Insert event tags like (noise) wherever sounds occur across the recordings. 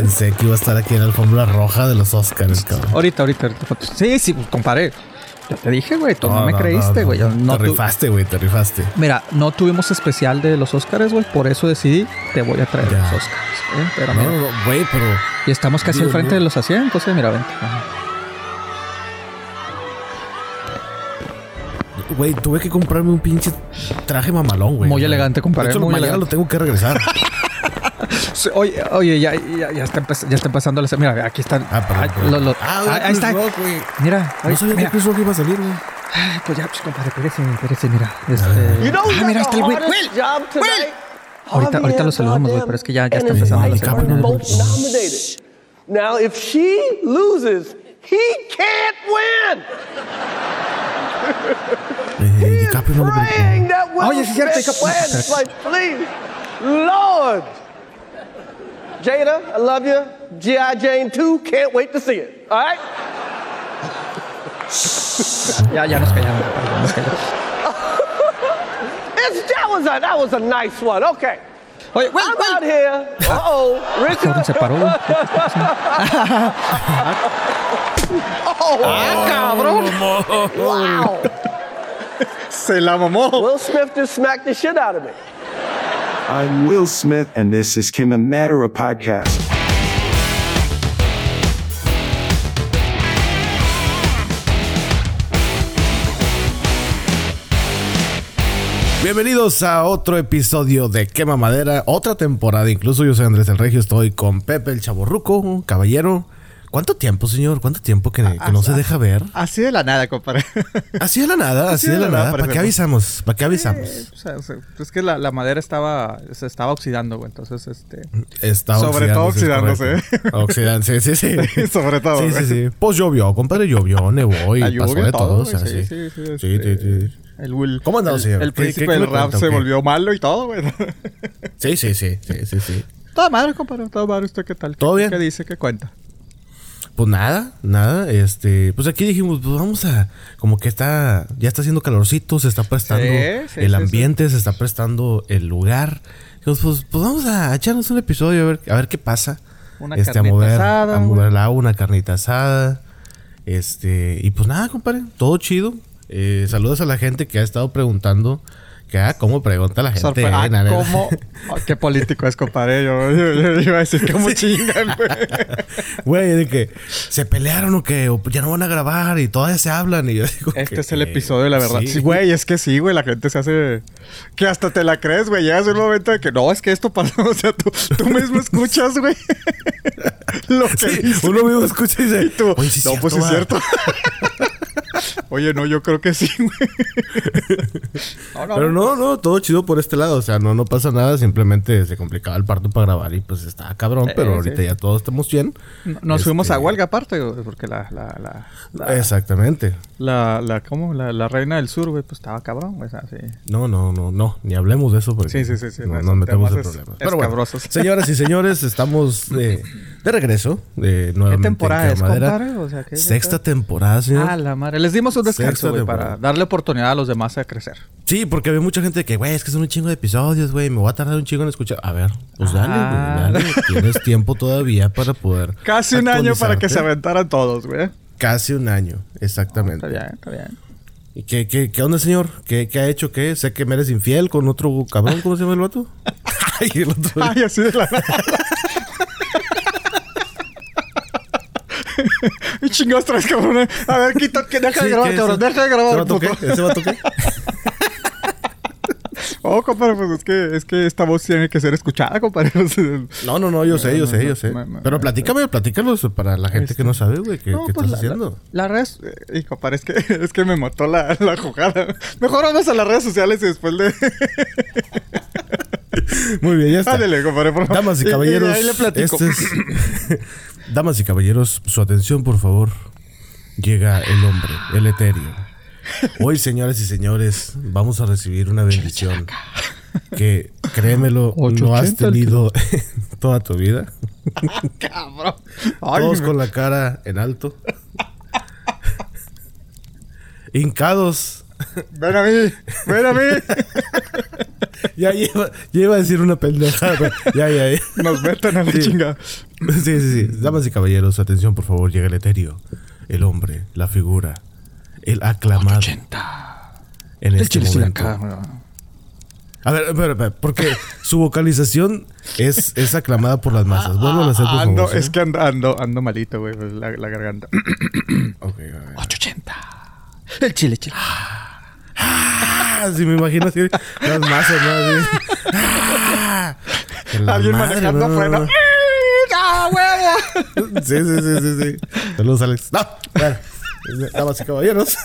Pensé que iba a estar aquí en la alfombra roja de los Oscars, cabrón. Ahorita, ahorita, ahorita. Sí, sí, pues, comparé. Yo te dije, güey, tú no, me no, creíste, güey. No te rifaste, güey, te rifaste. Mira, no tuvimos especial de los Oscars, güey. Por eso decidí, te voy a traer Ya. los Oscars. ¿eh? Pero No, güey, pero. y estamos casi al frente de los asientos, eh. Mira, vente. Ajá. Güey, tuve que comprarme un pinche traje mamalón, güey. Muy elegante, compadre, De hecho, mañana lo tengo que regresar. (laughs) Sí, Oye, oye, ya, ya, ya está, ya está empezando la... Mira, aquí están. Ah, perdón. Ay, perdón. lo- lo- ah, ah, ahí está. Rock. Mira, No sabía mira. que Chris Rock iba a salir, güey. Pues ya, pues, compadre, espérese, espérese, mira. Este... You know ah, mira, got está el güey. Will, job tonight? Ahorita- ahorita lo saludamos, güey, pero es que ya- ya está empezando la. Now, if she loses, he can't win. Eh, lo Praying that Will Oye, sí es cierto, Smith DiCaprio- wins. Like, please, Lord. Jada, I love you. G.I. Jane 2, can't wait to see it. All right? Ya, ya nos callamos, compadre, ya nos callamos. It's, that, was a, that was a nice one. Okay. Oye, Will, I'm Will. out here. Uh-oh. (laughs) Cabrón, se Richard. paró, güey. (laughs) Oh, ¡Ah, cabrón! (laughs) wow. Se la mamó. Will Smith just smacked the shit out of me. I'm Will Smith, and this is Kim and Matter, a podcast. Bienvenidos a otro episodio de Quema Madera, otra temporada. Incluso yo soy Andrés el Regio, estoy con Pepe el Chaborruco, caballero. ¿Cuánto tiempo, señor? ¿Cuánto tiempo que, que no se deja ver? Así de la nada, compadre. (laughs) Así de la nada, así de la nada. ¿Para qué avisamos? ¿Para qué avisamos? O sea, es que la, la madera estaba se estaba oxidando, güey. Entonces, este. Está Sobre todo oxidándose, (laughs) oxidándose, sí, sí. sí. Sobre todo, Sí, sí, sí. Pues llovió, compadre, llovió, nevó y pasó de todo. todo, o sea, güey. sí, Sí, sí, este-. El Will. ¿Cómo el, señor? El ¿Qué- príncipe del rap se volvió malo y todo, güey. (laughs) Sí, sí, sí, sí, sí, sí. Toda madre, compadre. Toda madre. ¿Usted qué tal? ¿Todo ¿Qué- bien? ¿Qué dice? ¿Qué cuenta? Pues nada, nada, este, pues aquí dijimos, pues vamos a, como que está, ya está haciendo calorcito, se está prestando Sí, sí, el sí, ambiente, se está prestando el lugar. Dijimos, pues, pues vamos a echarnos un episodio a ver, a ver qué pasa. Una este, a carnita mover, asada, a mover güey. el agua, una carnita asada. Este, y pues nada, compadre, todo chido. Eh, saludos a la gente que ha estado preguntando, ah, cómo pregunta la gente. Sorpre- eh, ah. ¿cómo? (laughs) Qué político es, compadre. Yo, yo- yo iba a decir cómo chingan, güey. (laughs) Güey, de que se pelearon o que o ya no van a grabar y todavía se hablan y yo digo Este que- es el episodio la verdad. Sí. Sí, güey, es que sí, güey. La gente se hace... Que hasta te la crees, güey. Llegas un momento de que... No, es que esto pasó. (laughs) O sea, tú, tú mismo escuchas, güey. Lo que Sí, dice. uno mismo escucha y dice, Y tú, "Oye, sí no, pues sí es cierto, va". cierto. Oye, no, yo creo que sí, güey. No, no, Pero no, no, todo chido por este lado. O sea, no, no pasa nada. Simplemente se complicaba el parto para grabar y pues estaba cabrón. Eh, pero sí. ahorita ya todos estamos bien. Nos fuimos Este, a huelga aparte, güey, porque la, la, la, la, Exactamente. la, la- ¿cómo? La, la reina del sur, güey, pues estaba cabrón, güey, o sea, sí. No, no, no, no. Ni hablemos de eso porque Sí, sí, sí, sí, no, no, nos metemos en temas es- problemas. Pero bueno, señoras y señores, estamos de, (laughs) de regreso. De nuevamente en temporada es, compadre? O sea, ¿qué- Sexta temporada, señor. Ah, la madre. Les dimos un descanso, güey, para darle oportunidad a los demás a crecer. Sí, porque había mucha gente que, güey, es que son un chingo de episodios, güey, me voy a tardar un chingo en escuchar. A ver, pues dale, Ah. güey, dale. Tienes tiempo todavía para poder. (laughs) Casi un año para que se aventaran todos, güey. Casi un año, Está exactamente. bien, está bien. ¿Y qué, qué, qué onda, señor? ¿Qué, ¿Qué ha hecho? ¿Qué? Sé que me eres infiel con otro cabrón, ¿cómo se llama el vato? (laughs) (laughs) Ay, el otro. Ay, así de la nada. (laughs) Y chingados traes, cabrón. eh. A ver, quita, que deja de grabar, cabrón. ¿Ese- Deja de grabar, ¿Ese vato puto. ¿Ese vato qué? (laughs) Oh, compadre, pues es que, es que esta voz tiene que ser escuchada, compadre. (laughs) No, no, no, yo sé, yo sé, yo sé. Pero platícame, platícalos para la gente que no sabe, güey, ¿qué, pues, estás haciendo? La, la red... eh, hijo, compadre, es que, es que me mató la, la jugada. Mejor vamos a las redes sociales y después de... Muy bien, ya está. Ándale, compadre, por favor. Damas y caballeros, ahí le platico. este es- Damas y caballeros, su atención, por favor. Llega el hombre, el etéreo. Hoy, señoras y señores, vamos a recibir una bendición que, créemelo, no has 880 el tenido en (laughs) toda tu vida. (laughs) Cabrón. Todos con la cara en alto. Hincados Ven a mí, ven a mí. Ya lleva, ya iba a decir una pendejada. Ya, ya, ya. Nos meten a la Sí. chinga. Sí, sí, sí. Damas y caballeros, atención, por favor. Llega el etéreo. El hombre, la figura, el aclamado. En El este momento. acá. A ver, espera, espera, porque su vocalización es, es aclamada por las masas. Vuelvo a hacer, por Ah, ando, favor. ¿sí? es que ando, ando, ando malito, güey, la, la garganta. Ok, a ver. 880. El chile, chile. Ah, sí, me imagino así las masas, ¿no? Así. Ah, Alguien manejando no. freno. ¡Ah, huevo! Sí, sí, sí, sí, sí. Saludos, Alex. No, bueno. Damas y caballeros.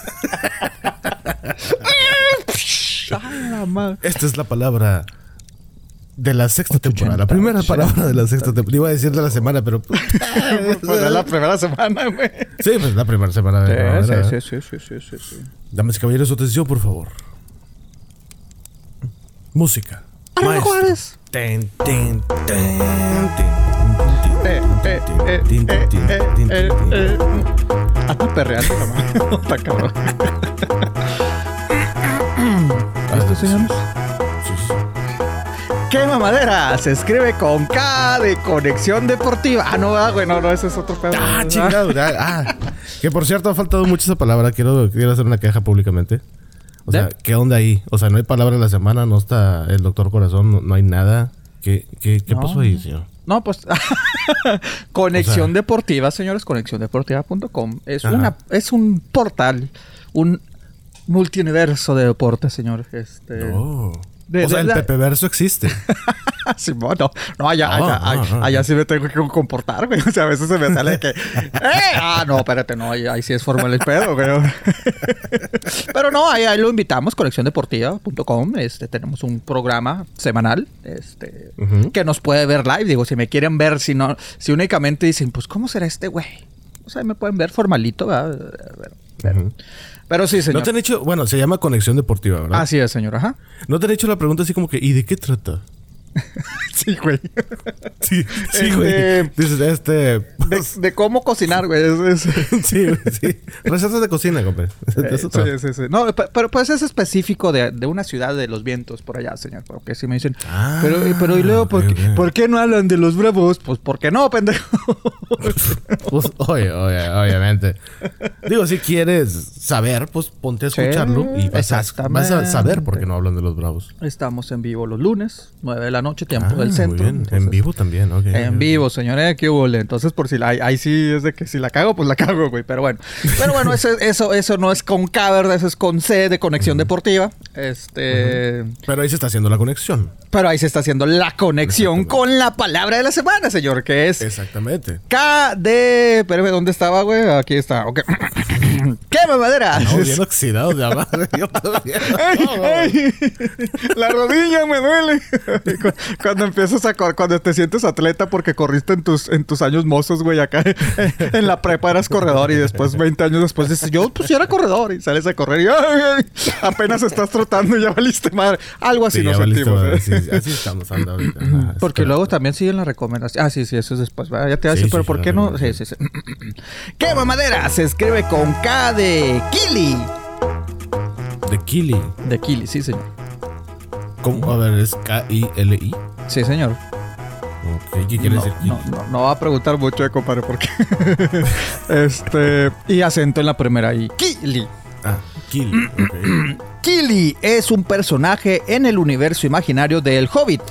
¡Ay, (laughs) la madre! Esta es la palabra de la sexta temporada. La primera palabra de la sexta temporada. Iba a decir de la semana, pero. (laughs) Pues es la primera semana, güey. Sí, pues la primera semana de la Sí, sí, sí, sí, sí, sí, sí. Damas y caballeros, su atención, por favor. Música. Juárez. Ten, ten, ten, Eh, eh. ¿Qué mamadera? Se escribe con K de conexión deportiva. Ah, no, ah, güey, no, no, ese es otro pedo. Ah, chingado. ya, Ah, que por cierto ha faltado mucho esa palabra. Quiero, quiero hacer una queja públicamente. O sea. ¿qué onda ahí? O sea, no hay palabra de la semana, no está el doctor corazón, no, no hay nada. ¿Qué, qué, qué No. pasó ahí, señor? No, pues (laughs) conexión O sea- deportiva, señores, conexióndeportiva.com es Ajá. una es un portal, un multiuniverso de deportes, señores. Este Oh. De- o sea, el de- Pepe Verso existe. (laughs) Simón, no, no, allá, Ah, allá, ah, allá, allá sí me tengo que comportar, güey. (laughs) O sea, a veces se me sale que, ¡eh! Ah, no, espérate, no, ahí, ahí sí es formal el pedo, güey. (laughs) Pero no, ahí, ahí lo invitamos, colecciondeportiva.com. Este, tenemos un programa semanal, este, que nos puede ver live. Digo, si me quieren ver, si no, si únicamente dicen, pues, ¿cómo será este güey? O sea, me pueden ver formalito, ¿verdad? Pero. Pero sí, señor. No te han hecho, bueno, se llama Conexión Deportiva, ¿verdad? Así es, señor, ajá. No te han hecho la pregunta así como que, ¿y de qué trata? (laughs) Sí, güey. Sí, sí, Este- güey. Dices, este. De, pues, de cómo cocinar, güey. Es, es- (laughs) sí, sí. Recetas de cocina, compadre. Eh, sí, sí, sí. No, pe- pero pues es específico de, de una ciudad de los vientos por allá, señor. Porque si me dicen, Ah, pero, pero y luego, ¿por, ok, qué, ok. por qué no hablan de los bravos? Pues porque no, pendejo. (laughs) Pues, oye, oye, obviamente. Digo, si quieres saber, pues ponte a Sí, escucharlo y vas a, vas a saber por qué no hablan de los bravos. Estamos en vivo los lunes, 9 de la noche, tiempo Ah, del muy centro. bien. Entonces, en vivo también, ok. En vivo, señores, qué hubo. Entonces, por si la, ahí, ahí sí es de que si la cago, pues la (laughs) cago, güey. Pero bueno. Pero bueno, eso, eso, eso no es con K, ¿verdad? Eso es con C de conexión deportiva. Este. Pero ahí se está haciendo la conexión. Pero ahí se está haciendo la conexión con la palabra de la semana, señor, que es Exactamente. K de. Espérame, ¿dónde estaba, güey? Aquí está. Ok. (coughs) ¿Qué mamadera? No, bien oxidado de madre. (laughs) Yo todavía no. ¡Ay, ay! (laughs) La rodilla me duele. Cu- (laughs) Cuando empiezas a cuando te sientes atleta porque corriste en tus, en tus años mozos, güey, acá (laughs) en la prepa eras corredor y después 20 años después dices, yo pues yo era corredor y sales a correr y ¡ay, ay! apenas estás trotando y ya valiste madre. Algo así Sí, nos sentimos. madre. ¿eh? Sí, así estamos andando ahorita. Porque luego también siguen las recomendaciones. Ah, sí, sí, eso es después. ¿verdad? Ya te voy a Sí, decir, sí, pero ¿por qué no? Sí, sí, sí. (laughs) ¿Qué mamadera? Se escribe con K de Kili. De Kili. De Kili, sí, señor. ¿Cómo? A ver, es K-I-L-I. Sí, señor. Ok, ¿qué quiere no, decir Kili? no, no, no va a preguntar mucho, eh, compadre, porque. (laughs) este. Y acento en la primera I. Kili. Ah, Kili. ok. (clears throat) Kili es un personaje en el universo imaginario de El Hobbit,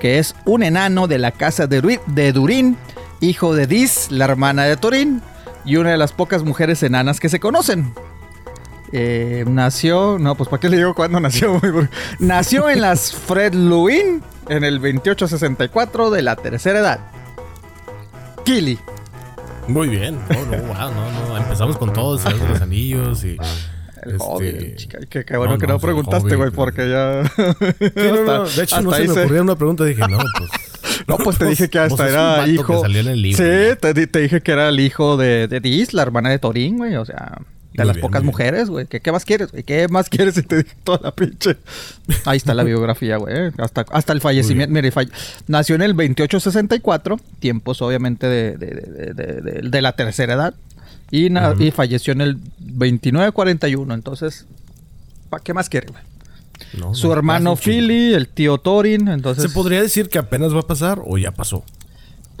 que es un enano de la casa de, Ru- de Durin, hijo de Dis, la hermana de Thorin, y una de las pocas mujeres enanas que se conocen. Eh, nació, no, pues ¿para qué le digo cuándo nació? nació en las Fredluin en el 2864 de la tercera edad. Kili. Muy bien. No, no, wow, no, no. Empezamos con todo, Señor de los Anillos y. El este, chica, bueno no, que no, preguntaste, güey, porque ya. Hasta- De hecho, no se me se- ocurría una pregunta. Dije, no, pues. (laughs) No, pues te dije que hasta era que hijo. salió en el libro. Sí, te, di- te dije que era el hijo de, de Dis, la hermana de Thorin, güey. O sea, de Muy las bien, pocas mujeres, güey. ¿Qué, ¿Qué más quieres, güey? ¿Qué más quieres si te toda la pinche? Ahí está la biografía, güey. Hasta, hasta el fallecimiento. Mire, falle- nació en el 2864, tiempos obviamente de, de, de- de- de- de la tercera edad. Y, na- y falleció en el 2941. Entonces, ¿para qué más quiere, güey? No, Su no, hermano. Philly, el tío Thorin, entonces... ¿Se podría decir que apenas va a pasar o ya pasó?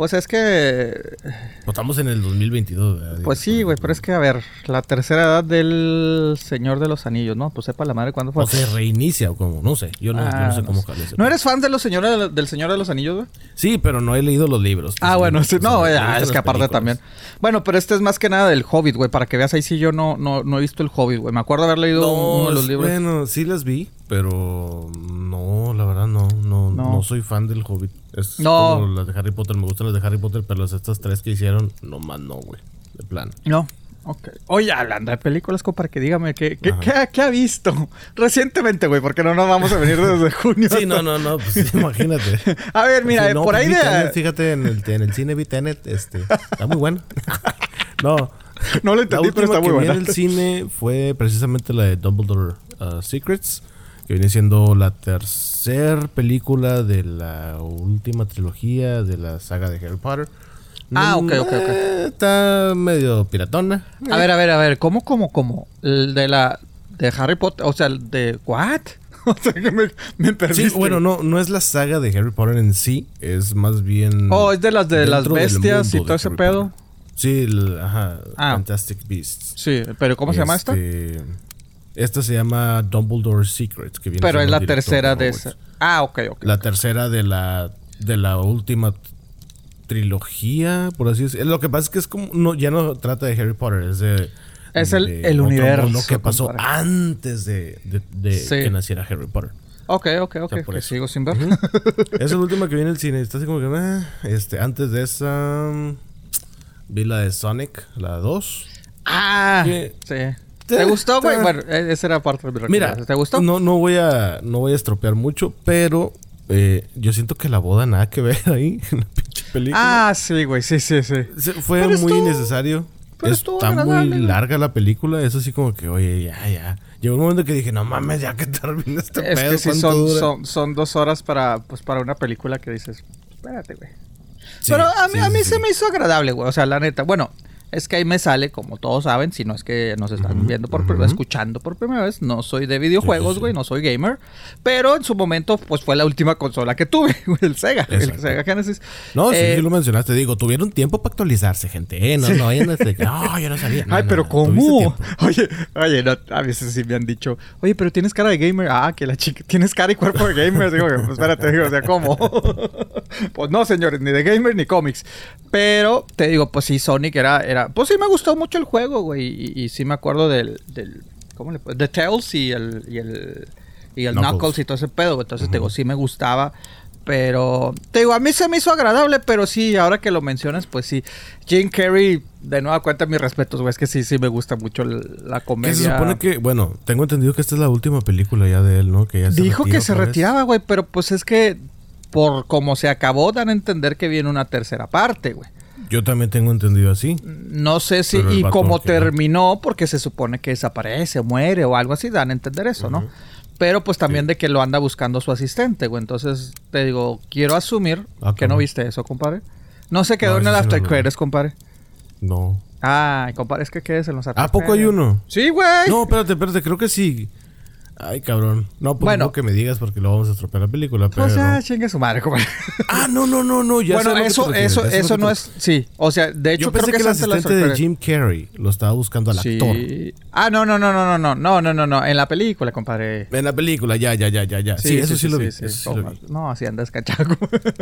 Pues es que... Pues estamos en el 2022, ¿verdad? Pues sí, güey, pero es que, a ver, la tercera edad del Señor de los Anillos, ¿no? Pues sepa la madre cuándo fue. O se reinicia o como, no sé. Yo no, yo Ah, no sé no cómo sé. jale ese ¿No eres fan de los señores del Señor de los Anillos, güey? Sí, pero no he leído los libros. Ah, Los bueno, sí, no, ya, gustan es que aparte películas. también. Bueno, pero este es más que nada del Hobbit, güey, para que veas ahí sí yo no, no, no he visto el Hobbit, güey. Me acuerdo haber leído uno de los libros. Bueno, sí las vi, pero no, la verdad no, no, No. no, soy fan del Hobbit. Es No. como las de Harry Potter, me gustan las de Harry Potter, pero las estas tres que hicieron, no más no, güey. De plan. No. Ok. Oye, hablando de películas, compa, que dígame, ¿qué, qué, qué- qué ha visto (laughs) recientemente, güey? Porque no nos vamos a venir desde (laughs) junio. Sí, no, no, no, pues (laughs) imagínate. A ver, mira, no, por pues ahí de... Tenet, fíjate, en el, en el cine vi Tenet, este, está muy bueno. no. No lo La entendí, pero última está muy que vi buena. en el cine fue precisamente la de Dumbledore uh, Secrets, que viene siendo la tercera película de la última trilogía de la saga de Harry Potter. Ah, ok, ok, ok. eh, Está medio piratona. A ver, a ver, a ver, ¿cómo, cómo, cómo? El de la... de Harry Potter, o sea, el de... ¿What? (laughs) O sea, que me, me perdiste. Sí, bueno, no, no es la saga de Harry Potter en sí, es más bien. Oh, es de las de las bestias y todo ese Harry pedo. Potter. Sí, el- ajá, Ah. Fantastic Beasts. Sí, pero ¿cómo se llama esta? Esta se llama Dumbledore Secrets, que viene Pero es la tercera de esa. Ah, ok, ok. La tercera de la de la última trilogía, por así decirlo. Lo que pasa es que es como no ya no trata de Harry Potter, es de Es el- de el universo, mundo que pasó compadre. antes de, de- de Sí. que naciera Harry Potter. Ok, ok, ok. sea, por que eso. sigo sin ver. (laughs) Esa es la última que viene al cine. Está así como que. eh, este, antes de esa. mm, Vi la de Sonic, la 2. ah, sí. ¿Te gustó, güey? Bueno, e- esa era parte de mi Mira. ¿Te gustó? No, no voy a. No voy a estropear mucho, pero. eh, yo siento que la boda nada que ver ahí (laughs) en la pinche película. Ah, sí, güey, sí, sí, sí. Se- Fue pero muy estuvo- innecesario. pero estuvo Está muy larga la película. Eso sí, como que, oye, ya, ya. Llegó un momento que dije, no mames, ya que (laughs) termina este Es pedo. que sí, ¿cuánto son, dura?" son, son dos horas para, pues, para una película que dices, espérate, güey. Sí, Pero a mí, sí, a mí sí, se me hizo agradable, güey. O sea, la neta. Bueno, es que ahí me sale, como todos saben, si no es que nos están viendo por ujú. escuchando por primera vez. No soy de videojuegos, sí. güey. No soy gamer. Pero en su momento, pues fue la última consola que tuve, (laughs) el Sega. El. Sega Genesis. No, sí, Eh, sí lo mencionaste. Digo, tuvieron tiempo para actualizarse, gente. ¿eh? No, no vayan a decir, (laughs) no, yo no sabía. No, Ay, no, pero no, ¿cómo? (laughs) Oye, oye, no, a veces sí me han dicho, oye, pero tienes cara de gamer. Ah, que la chica, tienes cara y cuerpo de gamer. Digo, pues espérate, digo, o sea, ¿cómo? pues no, señores, ni de gamer ni cómics. Pero te digo, pues sí, Sonic era, era, pues sí me gustó mucho el juego, güey. Y, y sí me acuerdo del, del, ¿cómo le puedo? The Tails y el, y el, y el Knuckles. Knuckles. y todo ese pedo. güey. Entonces, te digo, sí me gustaba. Pero, te digo, a mí se me hizo agradable, pero sí, ahora que lo mencionas, pues sí. Jim Carrey, de nueva cuenta, mis respetos, güey. Es que sí, sí me gusta mucho la comedia. Se supone que, bueno, tengo entendido que esta es la última película ya de él, ¿no? Que ya Dijo que se retiraba, güey, pero pues es que por como se acabó, dan a entender que viene una tercera parte, güey. Yo también tengo entendido así. No sé si, y como que terminó, porque se supone que desaparece, muere o algo así, dan a entender eso, ¿no? Pero pues también de que lo anda buscando su asistente, güey. Entonces, te digo, quiero asumir Ah, que no viste eso, compadre. No se quedó No, en el After. Credits, compadre. No. Ay, compadre, es que quedes en los After ¿A poco hay uno? Sí, güey. No, espérate, espérate, creo que sí. Ay, cabrón. No, pues Bueno. no que me digas porque lo vamos a estropear la película, pero... O sea, chingue su madre, compadre. Ah, no, no, no, no, ya bueno, que eso, eso, eso que no te- es. Sí, o sea, de hecho, Yo creo pensé que, que, es el asistente de Jim Carrey lo estaba buscando al Sí. actor. Ah, no, no, no, no, no, no, no, no, no, no, en la película, compadre. En la película, ya, ya, ya, ya, ya. Sí, eso sí, lo vi. sí, eso sí sí. lo vi. No, así andas cachaco.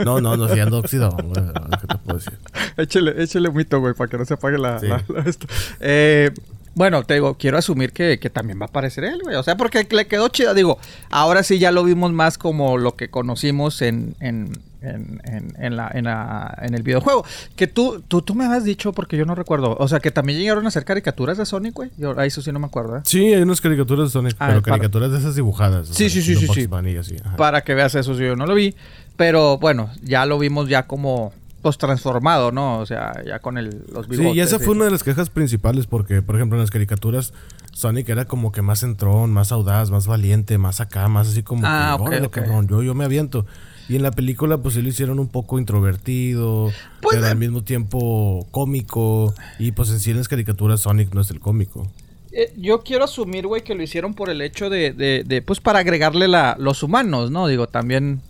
No, no, no, sí ando oxidado. güey, ¿Qué te puedo decir? échale, échale un mito, güey, para que no se apague la, Sí. la- la- esto. Eh, bueno, te digo, quiero asumir que, que también va a aparecer él, güey. O sea, porque le quedó chida. Digo, ahora sí ya lo vimos más como lo que conocimos en, en, en, en, en la, en, la- en el videojuego. Que tú, tú, tú me habías dicho, porque yo no recuerdo. O sea, que también llegaron a hacer caricaturas de Sonic, güey. Yo, a eso sí no me acuerdo, ¿eh? Sí, hay unas caricaturas de Sonic, Ah, pero para- caricaturas de esas dibujadas. Sí, sí, sí, sí, sí. Así. Para que veas eso, sí, yo no lo vi. Pero bueno, ya lo vimos ya como pues transformado, ¿no? O sea, ya con el, los bigotes. Sí, y esa y- fue una de las quejas principales porque, por ejemplo, en las caricaturas Sonic era como que más entrón, más audaz, más valiente, más acá, más así como Ah, que, ok, "Órale, ok. cabrón, yo, yo me aviento. Y en la película, pues sí lo hicieron un poco introvertido, Pues, pero eh, al mismo tiempo cómico. Y pues en sí en las caricaturas Sonic no es el cómico. Eh, yo quiero asumir, güey, que lo hicieron por el hecho de, de, de, pues, para agregarle la, los humanos, ¿no? Digo, también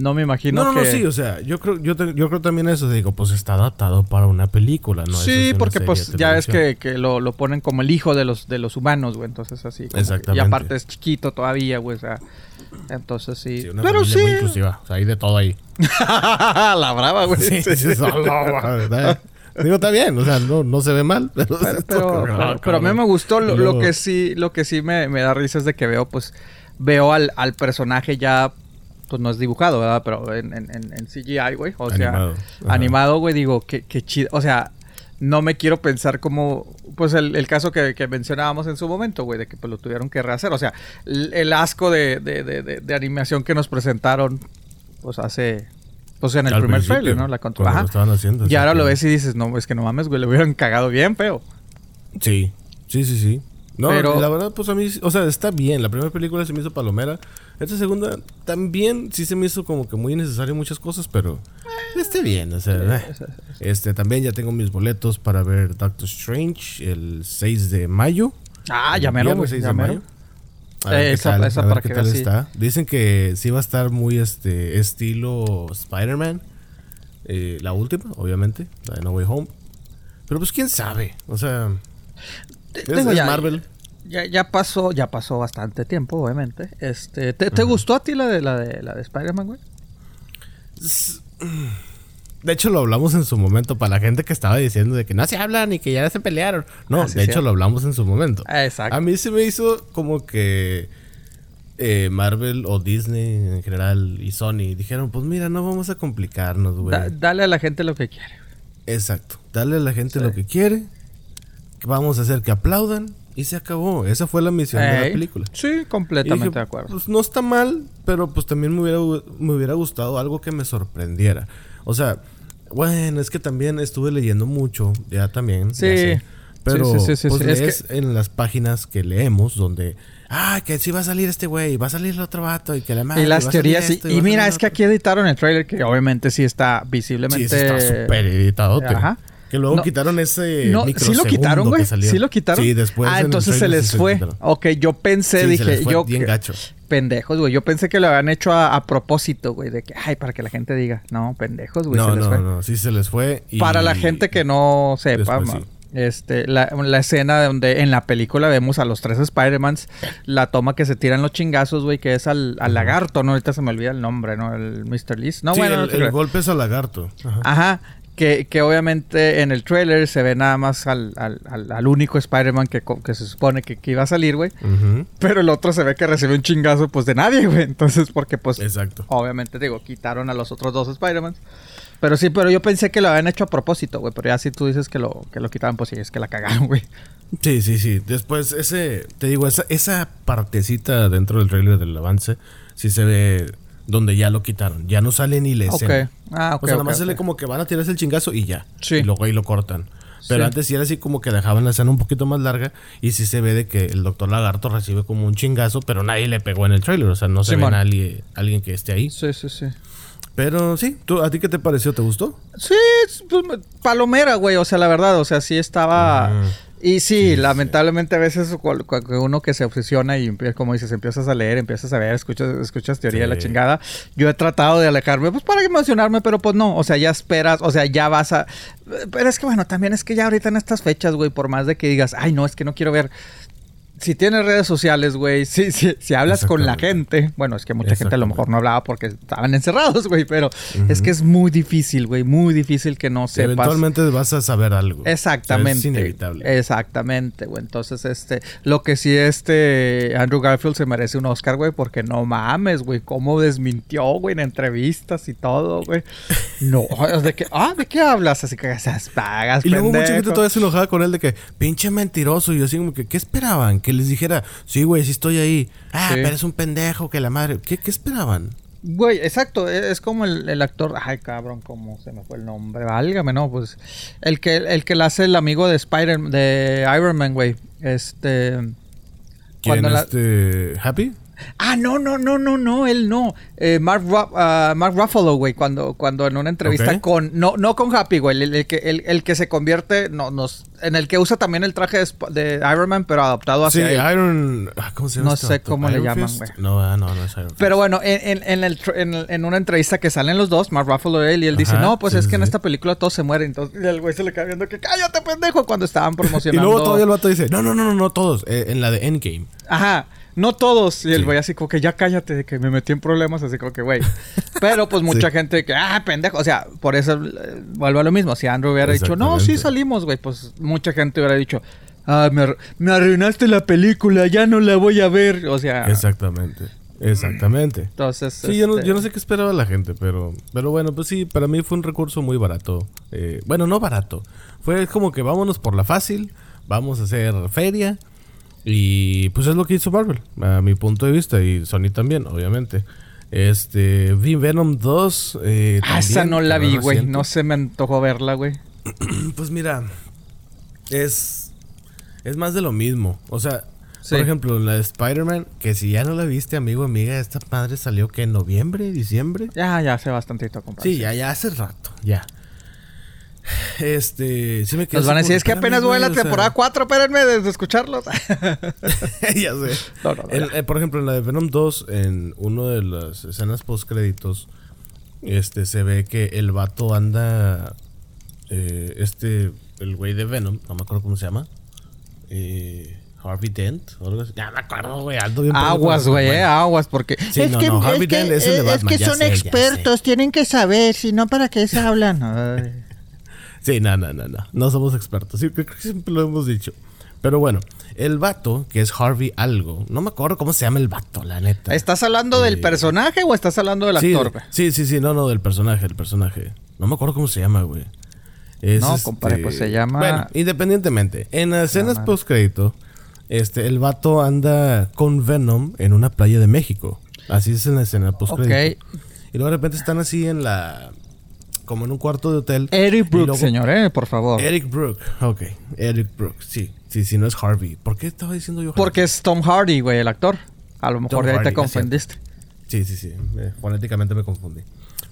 no me imagino No, no, que... no, sí, o sea, yo creo, yo, te- yo creo también eso, digo, pues está adaptado para una película, ¿no? Sí, es porque pues ya es que, que lo, lo ponen como el hijo de los, de los humanos, güey. Entonces así. que- Exactamente. Y aparte es chiquito todavía, güey. O sea, entonces sí. Sí, una Pero sí. muy inclusiva, o sea, hay de todo ahí. (laughs) la brava, güey. Sí, sí, sí, ¿verdad? Digo, está bien, o sea, no, no se ve mal, pero... Pero, (laughs) pero, pero- pero a mí me gustó. Lo, que sí, lo que sí me, me da risa es de que veo, pues, veo al, al personaje ya. Pues no es dibujado, ¿verdad? Pero en, en, en- en CGI, güey. O sea, Animado. Ajá. animado, güey. Digo, qué, qué chido. O sea, no me quiero pensar como. Pues el, el caso que, que mencionábamos en su momento, güey, de que pues lo tuvieron que rehacer. O sea, el, el asco de, de, de, animación que nos presentaron, pues hace. Pues en el Al primer trailer, ¿no? La contra- estaban haciendo, Y ahora lo ves y dices, no, es que no mames, güey, le hubieran cagado bien, feo. Sí, sí, sí, sí. No, Pero- la verdad, pues a mí, o sea, está bien. La primera película se me hizo palomera. Esta segunda también sí se me hizo como que muy innecesario muchas cosas, pero esté bien, o sea, este también ya tengo mis boletos para ver Doctor Strange el 6 de mayo. Ah, El ya mero, güey, 6 ya de mero. mayo. A ver Eh, qué esa- tal, esa a ver para qué que tal sí. está. Dicen que sí va a estar muy este estilo Spider-Man. Eh, la última, obviamente, la de No Way Home. Pero pues quién sabe, o sea, es, es Marvel. Ya, ya pasó, ya pasó bastante tiempo, obviamente. Este, ¿te, te gustó a ti la de la de la de Spider-Man, güey? De hecho, lo hablamos en su momento para la gente que estaba diciendo de que no se hablan y que ya se pelearon. No, Ah, de hecho, lo hablamos en su momento. Ah, exacto. A mí se me hizo como que eh, Marvel o Disney en general y Sony dijeron: Pues mira, no vamos a complicarnos, güey. Da- dale a la gente lo que quiere. Exacto. Dale a la gente Sí. lo que quiere. Vamos a hacer que aplaudan. Y se acabó. Esa fue la misión de la película. Sí, completamente dije, de acuerdo. Pues no está mal, pero pues también me hubiera, me hubiera gustado algo que me sorprendiera. O sea, bueno, es que también estuve leyendo mucho, ya también. ya Sí. sé. Pero Sí, sí, sí, sí, pues sí. Es lees en las páginas que leemos donde, ah, que sí va a salir este güey, va a salir el otro vato y que la madre. y las teorías, sí. esto, Y a mira, es que otro". aquí editaron el trailer que obviamente sí está Sí, visiblemente... ese está súper editado. Ajá. Que luego No, quitaron ese. No, sí lo quitaron, güey. Sí lo quitaron. Sí, después. Ah, en entonces se les fue. quitaron. Ok, yo pensé, Sí, se dije, les fue yo. bien gacho. Pendejos, güey. Yo pensé que lo habían hecho a, a propósito, güey. De que, ay, para que la gente diga, no, pendejos, güey. No, se les no, fue. no. Sí se les fue. y- Para la gente que no sepa, Después ma- sí. este, la, la escena donde en la película vemos a los tres Spider-Mans, la toma que se tiran los chingazos, güey, que es al, al lagarto, ¿no? Ahorita se me olvida el nombre, ¿no? El Mr. Liz. No, sí, bueno, el, no el golpe es al lagarto. Ajá. Ajá. Que, que obviamente en el trailer se ve nada más al, al, al- al único Spider-Man que, que se supone que, que iba a salir, güey. Pero el otro se ve que recibe un chingazo, pues, de nadie, güey. Entonces, porque, pues, Exacto. obviamente, digo, quitaron a los otros dos Spider-Man. Pero sí, pero yo pensé que lo habían hecho a propósito, güey. Pero ya si tú dices que lo, que lo quitaron, pues sí, es que la cagaron, güey. Sí, sí, sí. Después, ese, te digo, esa, esa partecita dentro del trailer del avance, sí se ve donde ya lo quitaron. Ya no sale ni la escena. Ah, ok. o sea, nada más se ok. le como que van a tirarse el chingazo y ya. Sí. Y luego ahí lo cortan. Pero Sí. antes sí era así como que dejaban la escena un poquito más larga y sí se ve de que el doctor Lagarto recibe como un chingazo, pero nadie le pegó en el trailer. O sea, no se Simón. ve nadie, alguien que esté ahí. Sí, sí, sí. Pero sí, ¿tú, ¿a ti qué te pareció? ¿Te gustó? Sí, es, pues, me- palomera, güey. O sea, la verdad, o sea, sí estaba. Y sí, lamentablemente a veces uno que se obsesiona y como dices, empiezas a leer, empiezas a ver, escuchas, escuchas teoría de la chingada. Yo he tratado de alejarme, pues para emocionarme, pero pues no, o sea, ya esperas, o sea, ya vas a... Pero es que bueno, también es que ya ahorita en estas fechas, güey, por más de que digas, ay, no, es que no quiero ver... Si tienes redes sociales, güey, si, si, si hablas con la gente, bueno, es que mucha gente a lo mejor no hablaba porque estaban encerrados, güey, pero es que es muy difícil, güey, muy difícil que no sepas. Eventualmente vas a saber algo. Exactamente. O sea, es inevitable. Exactamente, güey. Entonces, este, lo que sí, este, Andrew Garfield se merece un Oscar, güey, porque no mames, güey, cómo desmintió, güey, en entrevistas y todo, güey. No, (laughs) de que, ah, ¿de qué hablas? Así que esas pagas, Y luego mucha gente todavía se enojaba con él de que, pinche mentiroso. Y yo así como que, ¿qué esperaban? Que les dijera, sí, güey, sí estoy ahí. Ah, Sí. pero es un pendejo, que la madre. ¿Qué, qué esperaban? Güey, exacto, e- es como el, el actor, ay cabrón, cómo se me fue el nombre, válgame, no, pues el que el que le hace el amigo de Spider de Iron Man, güey. Este ¿Quién Cuando la- este Happy? Ah, no, no, no, no, no, él no. Eh, Mark, ah, Mark Ruffalo, güey, cuando, cuando en una entrevista con. No, no con Happy, güey. El, el que, el, el que se convierte. No, nos, en el que usa también el traje de, de Iron Man, pero adaptado Sí, hacia él. Iron. ah, ¿Cómo se llama? No este sé cómo le ¿Iron llaman, güey. No, ah, no, no es Iron Pero Fist. bueno, en, en, en el en, una entrevista que salen los dos, Mark Ruffalo y él, y él dice, no, pues sí, es sí, que en sí. esta película todos se mueren. Entonces, y el güey se le cae viendo que cállate, pendejo, cuando estaban (laughs) Y promocionando. luego todavía el vato dice, no, no, no, no, no todos. eh, en la de Endgame. Ajá, no todos. Y el Sí. güey así como que ya cállate, de que me metí en problemas, así como que güey. (laughs) Pero pues mucha gente que, ah, pendejo. O sea, por eso eh, vuelvo a lo mismo. Si Andrew hubiera dicho, no, sí salimos, güey, pues mucha gente hubiera dicho, ah, me, ar- me arruinaste la película, ya no la voy a ver. O sea, Exactamente. Exactamente. entonces. Sí, yo no, este, yo no sé qué esperaba la gente, pero, pero bueno, pues sí, para mí fue un recurso muy barato. Eh, bueno, no barato. Fue como que vámonos por la fácil, vamos a hacer feria. Y pues es lo que hizo Marvel, a mi punto de vista, y Sony también, obviamente. Este, vi Venom 2. Eh, Ah, esa no la vi, güey. No se me antojó verla, güey. (clears throat) Pues mira, es, es más de lo mismo. O sea, Sí. por ejemplo, la de Spider-Man, que si ya no la viste, amigo, amiga, esta madre salió que en noviembre, diciembre. Ya, ya hace bastantito comprar. Sí, ya, ya hace rato, ya. Este, sí me Nos van a decir, es que apenas voy a la temporada 4, espérenme de, escucharlos. (laughs) (laughs) (laughs) ya sé. No, no, eh, por ejemplo, en la de Venom 2, en una de las escenas post créditos, este, se ve que el vato anda, eh, este, el güey de Venom, no me acuerdo cómo se llama, eh, Harvey Dent, o algo así. Ya me acuerdo, güey, aguas, güey, eh, aguas, porque... Sí, no, no, Harvey Dent es el de es Batman, que ya son sé. expertos, tienen que saber, si no, ¿para qué se hablan? Sí, no, no, no, no. No somos expertos. Sí, creo que siempre lo hemos dicho. Pero bueno, el vato, que es Harvey algo, no me acuerdo cómo se llama el vato, la neta. ¿Estás hablando del personaje o estás hablando del sí, actor, sí, sí, sí, no, no, del personaje, el personaje. No me acuerdo cómo se llama, güey. Es, No, compadre, pues se llama- Bueno, independientemente, en las escenas post crédito, este, el vato anda con Venom en una playa de México. Así es en la escena post crédito. Y luego de repente están así en la. Como en un cuarto de hotel. Eric Brooks, luego- señor, eh, por favor. Eric Brooke, ok. Eric Brooke, sí. Sí, sí, no es Harvey. ¿Por qué estaba diciendo yo Harvey? Porque es Tom Hardy, güey, el actor. A lo mejor Tom de ahí Hardy, te confundiste. Sí, sí, sí. eh, fonéticamente me confundí.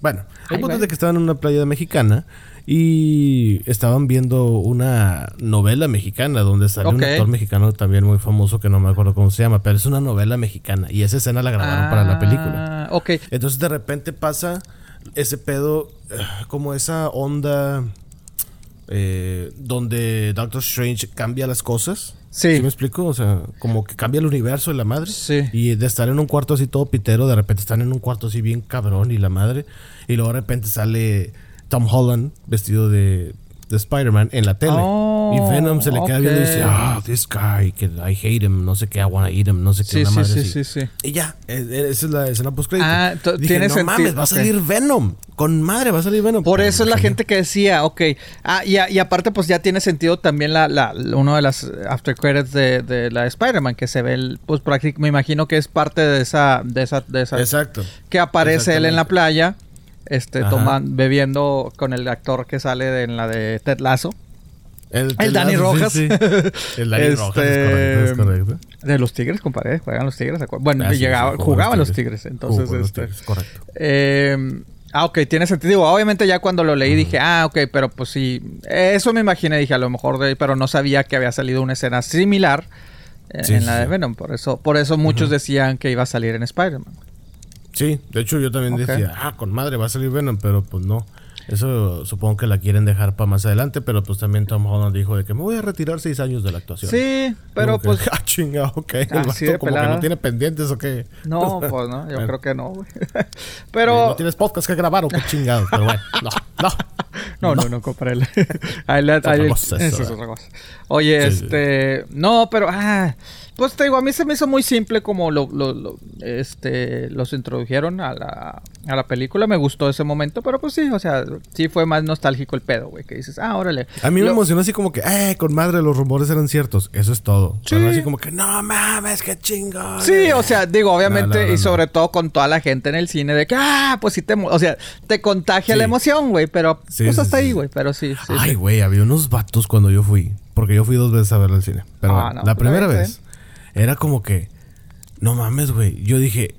Bueno, el punto es de que estaban en una playa mexicana y estaban viendo una novela mexicana donde sale un actor mexicano también muy famoso que no me acuerdo cómo se llama, pero es una novela mexicana y esa escena la grabaron para la película. Ah, Ok. Entonces de repente pasa ese pedo, eh, como esa onda eh, donde Doctor Strange cambia las cosas. Sí. me explico? O sea, como que cambia el universo de la madre. Sí. Y de estar en un cuarto así todo pitero, de repente están en un cuarto así bien cabrón y la madre. Y luego de repente sale Tom Holland vestido de, de Spider-Man en la tele. Oh, y Venom se le queda viendo y dice, ah, this guy, que I hate him, no sé qué, I wanna eat him, no sé qué, Sí, una sí, madre sí, así. sí, sí. Y ya, eh, eh, esa es la escena post Ah, tiene no sentido, mames, va a salir Venom. Con madre va a salir Venom. Por Pero eso es la gente que decía, ok. Ah, y, a- y aparte, pues ya tiene sentido también la, la, uno de las after credits de, de la Spider-Man, que se ve el, pues me imagino que es parte de esa, de esa, de esa, Exacto. que aparece él en la playa, este, Ajá. toman, bebiendo con el actor que sale de- en la de Ted Lasso. El, El Dani Rojas. sí. El Dani Este, Rojas, es correcto, es correcto. De los Tigres, compadre, juegan los Tigres. Bueno, Ah, sí, llegaba- jugaban los Tigres, entonces, Jugó este, Tigres, correcto. Eh, ah, ok, tiene sentido. Obviamente ya cuando lo leí dije, ah, ok, pero pues sí. Eso me imaginé, dije, a lo mejor de pero no sabía que había salido una escena similar eh, en la de. Venom. Por eso, por eso muchos decían que iba a salir en Spider-Man. Sí, de hecho yo también decía, ah, con madre va a salir Venom, pero pues no. Eso supongo que la quieren dejar para más adelante, pero pues también Tom Holland dijo de que me voy a retirar seis años de la actuación. Sí, pero que, pues. (laughs) ah, chinga, ok. El Así vato de como que no tiene pendientes o qué. No, (laughs) pues no, yo Bueno. creo que no, güey. (laughs) No pero. tienes podcast que grabar o qué chingados, pero bueno, no, no. No, no, no, compré Ahí le- otra ahí- eso eso. es otra cosa. Oye, Sí, sí. este. No, pero. Ah, pues te digo, a mí se me hizo muy simple como lo, lo- lo- este, los introdujeron a la, a la película. Me gustó ese momento, pero pues sí, o sea, sí fue más nostálgico el pedo, güey. Que dices, ah, órale. A mí me Lo- emocionó así como que, eh, con madre, los rumores eran ciertos. Eso es todo. Sí. Pero así como que, no mames, qué chingón. Sí, o sea, digo, obviamente, No, no, no, y sobre todo con toda la gente en el cine, de que, ah, pues sí te, o sea, te contagia Sí. la emoción, güey, pero Sí, pues hasta ahí, güey, pero sí, sí. Ay, güey, había unos vatos cuando yo fui. Porque yo fui dos veces a verlo al cine. Pero Ah, no, la está primera vez era como que No mames, güey. Yo dije,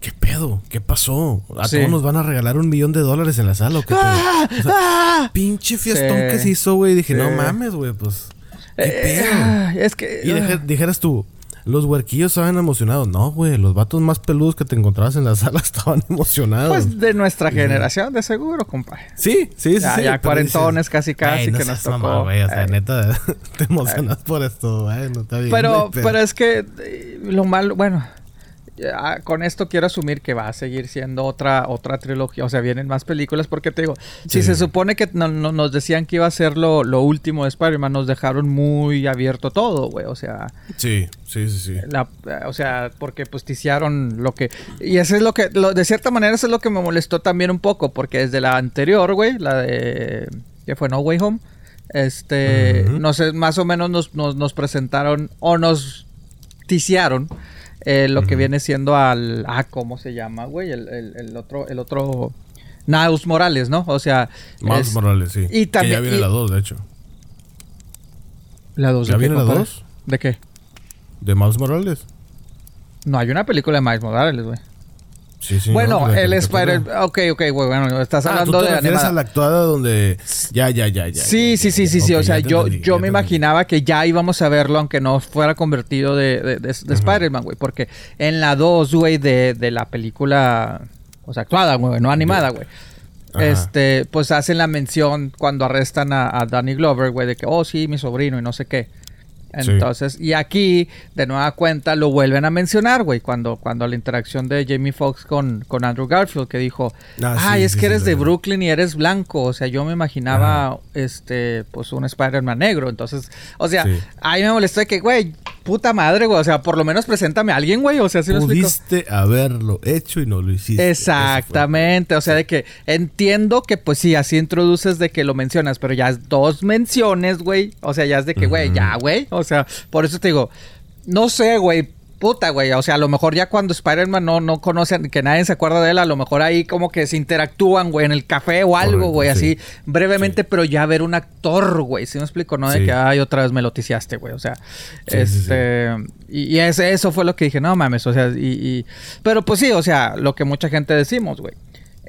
¿qué pedo? ¿Qué pasó? ¿A Sí. todos nos van a regalar un millón de dólares en la sala o qué? (laughs) O sea, pinche fiestón Sí. que se hizo, güey. Dije, no mames, güey, pues. ¿Qué Eh, pedo? ay, es que. Y dije- dijeras tú, los huerquillos estaban emocionados. No, güey, los vatos más peludos que te encontrabas en la (laughs) sala estaban emocionados. Pues de nuestra generación, de seguro, compadre. sí, sí, sí. Ya- sí, ya cuarentones casi, casi "Ey, no que nos tocó". mamá, güey, o sea, neta, (laughs) te emocionas por esto, güey. No está bien. Pero, pero es que eh, lo malo, bueno, ya, con esto quiero asumir que va a seguir siendo otra otra trilogía, o sea, vienen más películas porque te digo, si se supone que no- no- nos decían que iba a ser lo, lo último de Spider-Man, nos dejaron muy abierto todo, güey, o sea, Sí, sí, sí, sí. la, o sea, porque pues ticiaron lo que y eso es lo que lo- de cierta manera eso es lo que me molestó también un poco porque desde la anterior, güey, la de que fue No Way Home, este, no sé, más o menos nos, nos, nos presentaron o nos ticiaron eh, lo que viene siendo al ah, ¿cómo se llama, güey? El, el- el otro el otro Niles Morales, ¿no? O sea, es- Morales, sí. y también- Que ya viene y- la 2, de hecho. la dos ¿Ya de qué, viene la compadre? dos? ¿De qué? ¿De Miles Morales? No, hay una película de Miles Morales, güey. Sí, sí. Bueno, ¿no? El. Spider... Ok, ok, güey, bueno, estás Ah, ¿tú hablando te de refieres animada. a la actuada donde... Ya, ya, ya, ya. Sí, ya, sí, sí, sí, sí. O sea, yo, entendí, yo me te entendí. imaginaba que ya íbamos a verlo aunque no fuera convertido de, de, de- de Spider-Man, güey. Porque en la 2, güey, de, de la película, o sea, actuada, güey, no animada, güey. Ajá. Este, pues hacen la mención cuando arrestan a, a Danny Glover, güey, de que, oh, sí, mi sobrino y no sé qué. Sí. Entonces, y aquí, de nueva cuenta, lo vuelven a mencionar, güey, cuando, cuando la interacción de Jamie Foxx con, con Andrew Garfield, que dijo, Ah, sí, ay, es sí, que eres de. Brooklyn y eres blanco, o sea, yo me imaginaba, este, pues un Spider-Man negro, entonces, o sea, ahí me molestó de que, güey, puta madre, güey, o sea, por lo menos preséntame a alguien, güey, o sea, ¿sí me explico? Pudiste haberlo hecho y no lo hiciste. Exactamente, o sea, de que entiendo que pues sí, así introduces de que lo mencionas, pero ya es dos menciones, güey, o sea, ya es de que, güey, ya, güey, o sea, por eso te digo, no sé, güey, puta, güey, o sea, a lo mejor ya cuando Spider-Man no, no conocen, que nadie se acuerda de él, a lo mejor ahí como que se interactúan, güey, en el café o algo, Correcto, güey, así, sí. brevemente, pero ya ver un actor, güey, ¿sí me explico? No de que, ay, otra vez me lo ticiaste, güey, o sea, este... Y, y ese- eso fue lo que dije, no mames, o sea, y, y- Pero pues sí, o sea, lo que mucha gente decimos, güey.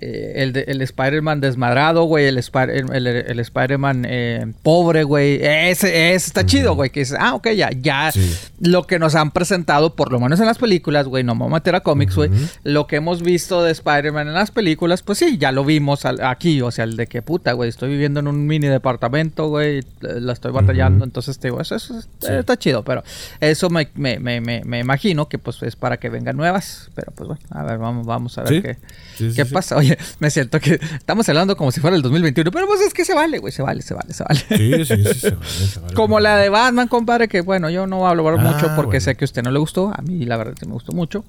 Eh, el, de- el Spider-Man desmadrado, güey, el, Spider- el, el- Spider-Man eh, pobre, güey. Ese, ese está chido, güey. Que dices, ah, ok, ya, ya. Sí. Lo que nos han presentado, por lo menos en las películas, güey, no me voy a meter a cómics, güey. Lo que hemos visto de Spider-Man en las películas, pues sí, ya lo vimos al- aquí. O sea, el de que puta, güey, estoy viviendo en un mini departamento, güey, eh, la estoy batallando. Entonces, te digo, eso, eso es- Sí. está chido, pero eso me, me, me, me, imagino que pues es para que vengan nuevas. Pero pues bueno, a ver, vamos, vamos a ver Sí. qué, qué pasa. Oye, (laughs) me siento que estamos hablando como si fuera el 2021, pero pues es que se vale, güey, se vale, se vale, se vale. Sí, sí, sí, se vale, (laughs) se vale. Como la de Batman, compadre, que bueno, yo no hablar Ah, mucho porque bueno. sé que a usted no le gustó. A mí, la verdad, sí me gustó mucho.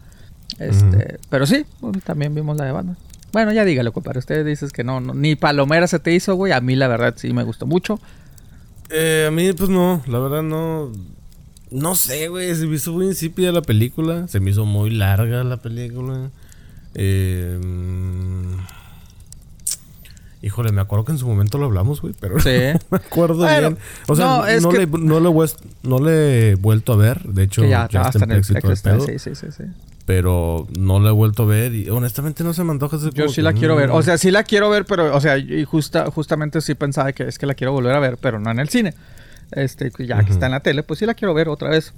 Este, Pero sí, bueno, también vimos la de Batman. Bueno, ya dígalo, compadre. Usted dices que no, no, ni palomera se te hizo, güey. A mí, la verdad, sí me gustó mucho. Eh, a mí, pues no, la verdad no. No sé, güey. Se me hizo muy insípida la película. Se me hizo muy larga la película. Eh, mm, híjole, me acuerdo que en su momento lo hablamos, güey, pero Sí. (laughs) no me acuerdo Bueno, bien. O sea, no, no, es que- le, no, le he vues- no le he vuelto a ver. De hecho, Que ya, está en el todo el pedo, Sí, sí, sí, sí. Pero no la he vuelto a ver y honestamente no se me antoja. Yo sí que, la quiero ver. mm, O sea, sí la quiero ver, pero, o sea, y justa, justamente sí pensaba que es que la quiero volver a ver, pero no en el cine. Este, ya que está en la tele, pues sí la quiero ver otra vez.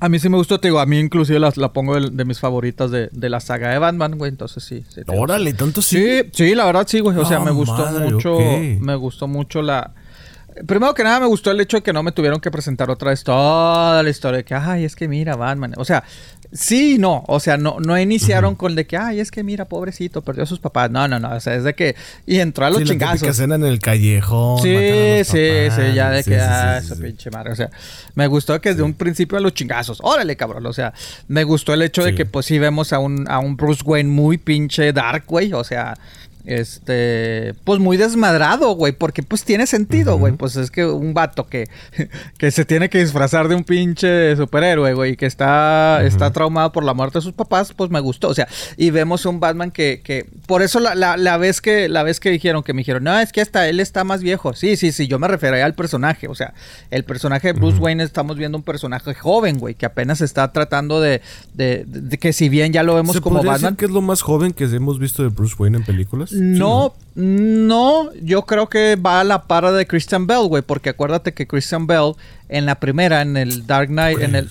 A mí sí me gustó, te digo, a mí inclusive la, la pongo de, de mis favoritas de, de la saga de Batman, güey. Entonces sí. Órale, tanto sí. Sí, sí, la verdad sí, güey. O sea, me gustó madre, mucho. Me gustó mucho la. Primero que nada, me gustó el hecho de que no me tuvieron que presentar otra vez toda la historia de que, ay, es que mira, Batman. O sea, sí no. O sea, no, no iniciaron con de que, ay, es que mira, pobrecito, perdió a sus papás. No, no, no. O sea, es de que. Y entró a los Sí, la chingazos. escena en el callejón. Sí, mataron a los sí, papás. sí, ya de Sí, que, sí, ah, esa pinche madre. O sea, me gustó que desde un principio a los chingazos. Órale, cabrón. O sea, me gustó el hecho de que, pues sí, vemos a un, a un Bruce Wayne muy pinche dark, güey. O sea, este, pues muy desmadrado, güey, porque pues tiene sentido, güey, pues es que un vato que, (laughs) que se tiene que disfrazar de un pinche superhéroe, güey, que está, está traumado por la muerte de sus papás, pues me gustó, o sea, y vemos un Batman que, que por eso la, la, la vez que, la vez que dijeron, que me dijeron, no, es que hasta él está más viejo, sí, sí, sí, yo me refería al personaje, o sea, el personaje de Bruce Wayne, estamos viendo un personaje joven, güey, que apenas está tratando de, de, de que si bien ya lo vemos ¿Se como decir Batman. que es lo más joven que hemos visto de Bruce Wayne en películas? No, no, yo creo que va a la par de Christian Bell, güey, porque acuérdate que Christian Bell en la primera, en el Dark Knight, en el...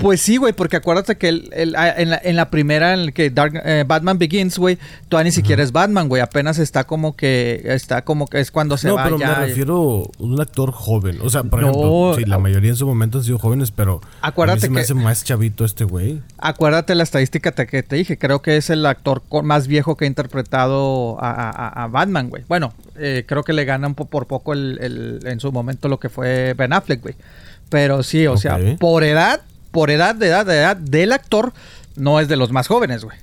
Pues sí, güey, porque acuérdate que el- el- a- en, la, en la primera, en el que Dark- eh, Batman Begins, güey, todavía ni siquiera es Batman, güey, apenas está como que, está como que es cuando se no, va pero ya. me refiero a un actor joven. O sea, por No, ejemplo, sí, la ah. mayoría en su momento han sido jóvenes, pero Acuérdate a mí se me hace más chavito este güey. Acuérdate la estadística te- que te dije, creo que es el actor más viejo que ha interpretado a, a- a- a Batman, güey. Bueno, eh, creo que le ganan po- por poco el, el- en su momento lo que fue Ben Affleck, güey. Pero sí, o sea, por edad, por edad, de edad, de edad del actor, no es de los más jóvenes, güey.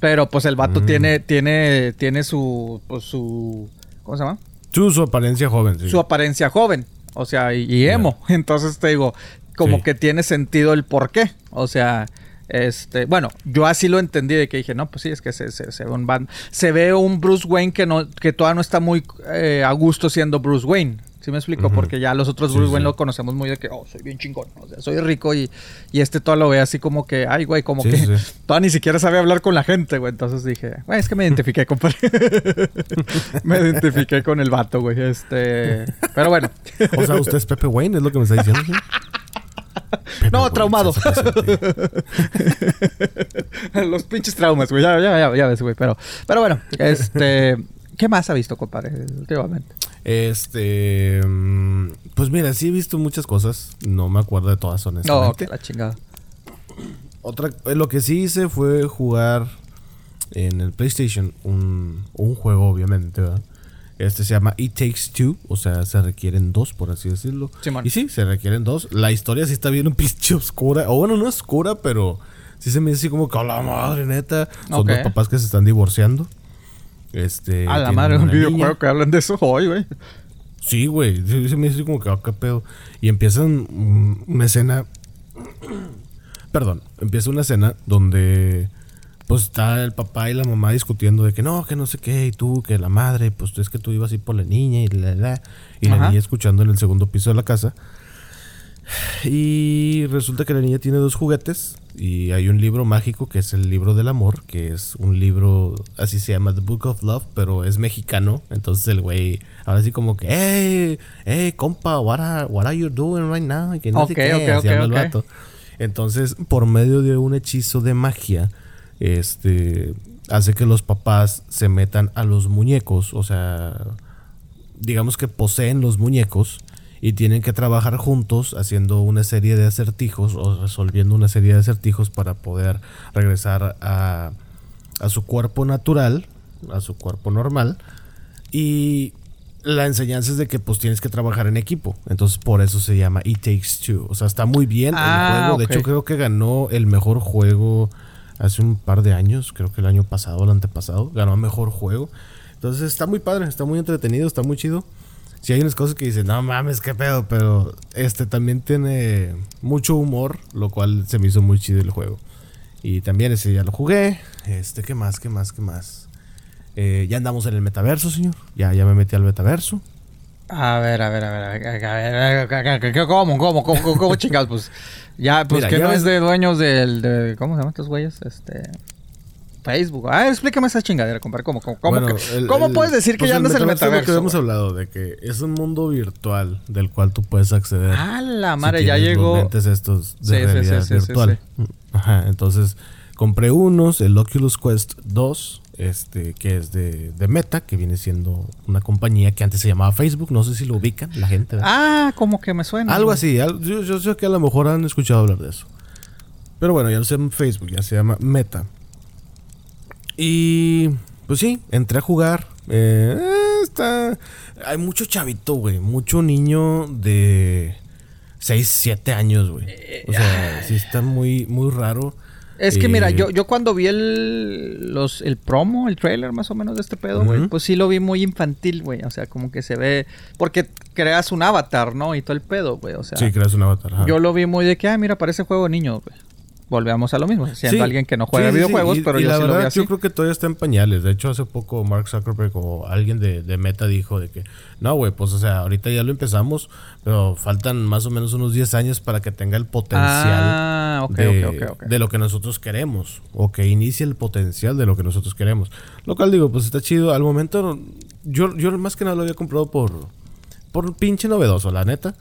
Pero pues el vato Mm. tiene, tiene, tiene su, pues su, ¿cómo se llama? Su, su apariencia joven, sí. su apariencia joven, o sea, y, y emo. (laughs) Entonces te digo, como Sí. que tiene sentido el por qué. O sea, este, bueno, yo así lo entendí de que dije, no, pues sí, es que se, se- se ve un Bat- se ve un Bruce Wayne que no, que todavía no está muy eh, a gusto siendo Bruce Wayne. ¿Sí me explico? Porque ya los otros Bruce sí. Wayne lo conocemos muy de que, oh, soy bien chingón. O sea, soy rico y, y este todo lo ve así como que, ay, güey, como Sí, que todavía ni siquiera sabe hablar con la gente, güey. Entonces dije, güey, es que me (laughs) identifiqué, compadre. (laughs) me identifiqué con el vato, güey. Este. Pero bueno. O sea, usted es Pepe Wayne, es lo que me está diciendo. Pepe No, Wayne, traumado. (laughs) Los pinches traumas, güey. Ya, ya, ya, ya ves, güey. Pero, pero bueno, este. ¿Qué más ha visto, compadre, últimamente? Este. mm, Pues mira, sí he visto muchas cosas. No me acuerdo de todas, No, honestamente. que la chingada. Otra, eh, lo que sí hice fue jugar en el PlayStation un, un juego, obviamente, ¿verdad? Este se llama It Takes Two, o sea, se requieren dos, por así decirlo. Simón. y sí, se requieren dos. La historia sí está bien un pinche oscura, o bueno, no oscura, pero sí se me dice así como que a la madre, neta. Son Ok. dos papás que se están divorciando. Este. A la tienen madre, un videojuego niña. que hablan de eso hoy, güey. Sí, güey. Se me dice como que, ah, qué pedo. Y empiezan una escena. (clears throat) Perdón. Empieza una escena donde. Pues está el papá y la mamá discutiendo de que no, que no sé qué, y tú, que la madre, pues es que tú ibas a ir por la niña y la, la, Y la Ajá. niña escuchando en el segundo piso de la casa. Y resulta que la niña tiene dos juguetes y hay un libro mágico que es el libro del amor, que es un libro, así se llama The Book of Love, pero es mexicano. Entonces el güey, ahora sí como que, hey, hey, compa, what are, what are you doing right now? Y que no sé qué, el vato. Entonces, por medio de un hechizo de magia, este, hace que los papás se metan a los muñecos, o sea, digamos que poseen los muñecos y tienen que trabajar juntos haciendo una serie de acertijos o resolviendo una serie de acertijos para poder regresar a, a su cuerpo natural, a su cuerpo normal. Y la enseñanza es de que pues tienes que trabajar en equipo. Entonces por eso se llama It Takes Two. O sea, está muy bien Ah, el juego. De hecho creo que ganó el mejor juego hace un par de años. Creo que el año pasado, el antepasado. Ganó mejor juego. Entonces está muy padre, está muy entretenido, está muy chido. Si hay unas cosas que dicen, no mames, qué pedo, pero este también tiene mucho humor, lo cual se me hizo muy chido el juego. Y también ese ya lo jugué. Este, ¿qué más? ¿Qué más? ¿Qué más? Eh, ya andamos en el metaverso, señor. Ya, ya me metí al metaverso. A ver, a ver, a ver, a ver, a ver, a ver, a ver, ¿qué- ¿cómo, cómo, cómo, cómo, cómo chingados? Pues ya, pues Mira, que no ves- es de dueños del, de, ¿cómo se llaman estos güeyes? Este, Facebook. Ah, explícame esa chingadera, compadre. ¿Cómo, cómo, cómo, Bueno, que- el- cómo el- puedes decir que pues ya andas en el es lo que metaverso? hemos hablado de que es un mundo virtual del cual tú puedes acceder. Ah, la si madre, ya los llegó. lentes estos de Sí, sí, sí, realidad sí, sí, virtual. Ajá, entonces compré unos, el Oculus Quest 2, este, que es de, de Meta, que viene siendo una compañía que antes se llamaba Facebook, no sé si lo ubican la gente. ¿verdad? Ah, como que me suena. Algo güey. así, al- yo, yo sé que a lo mejor han escuchado hablar de eso. Pero bueno, ya no se llama Facebook, ya se llama Meta. Y pues sí, entré a jugar. eh, está. Hay mucho chavito, güey. Mucho niño de 6, 7 años, güey. O sea, sí está muy, muy raro. Es que mira, yo, yo cuando vi el, los, el promo, el trailer más o menos de este pedo, güey, pues sí lo vi muy infantil, güey. O sea, como que se ve. Porque creas un avatar, ¿no? Y todo el pedo, güey. O sea, Sí, creas un avatar. ajá. yo lo vi muy de que, ah, mira, parece juego de niños, güey. Volvemos a lo mismo, siendo Sí. alguien que no juega Sí, sí, sí. videojuegos, Y- pero y yo la sí lo verdad, vi así. Yo creo que todavía está en pañales. De hecho, hace poco Mark Zuckerberg o alguien de, de Meta dijo de que, no, güey, pues o sea, ahorita ya lo empezamos, pero faltan más o menos unos 10 años para que tenga el potencial Ah, ok, de, ok, ok, ok. de lo que nosotros queremos. O que inicie el potencial de lo que nosotros queremos. Lo cual digo, pues está chido. Al momento, yo, yo más que nada lo había comprado por, por pinche novedoso, la neta.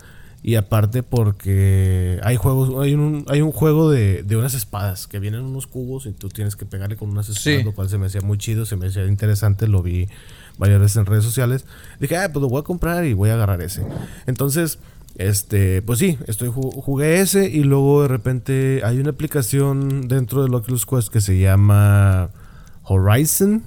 Y aparte porque hay juegos, hay un, hay un juego de, de unas espadas que vienen unos cubos y tú tienes que pegarle con unas espadas, Sí. lo cual se me hacía muy chido, se me hacía interesante, lo vi varias veces en redes sociales. Dije, ah, pues lo voy a comprar y voy a agarrar ese. Entonces, este, pues sí, estoy ju- jugué ese y luego de repente hay una aplicación dentro del Oculus Quest que se llama Horizon.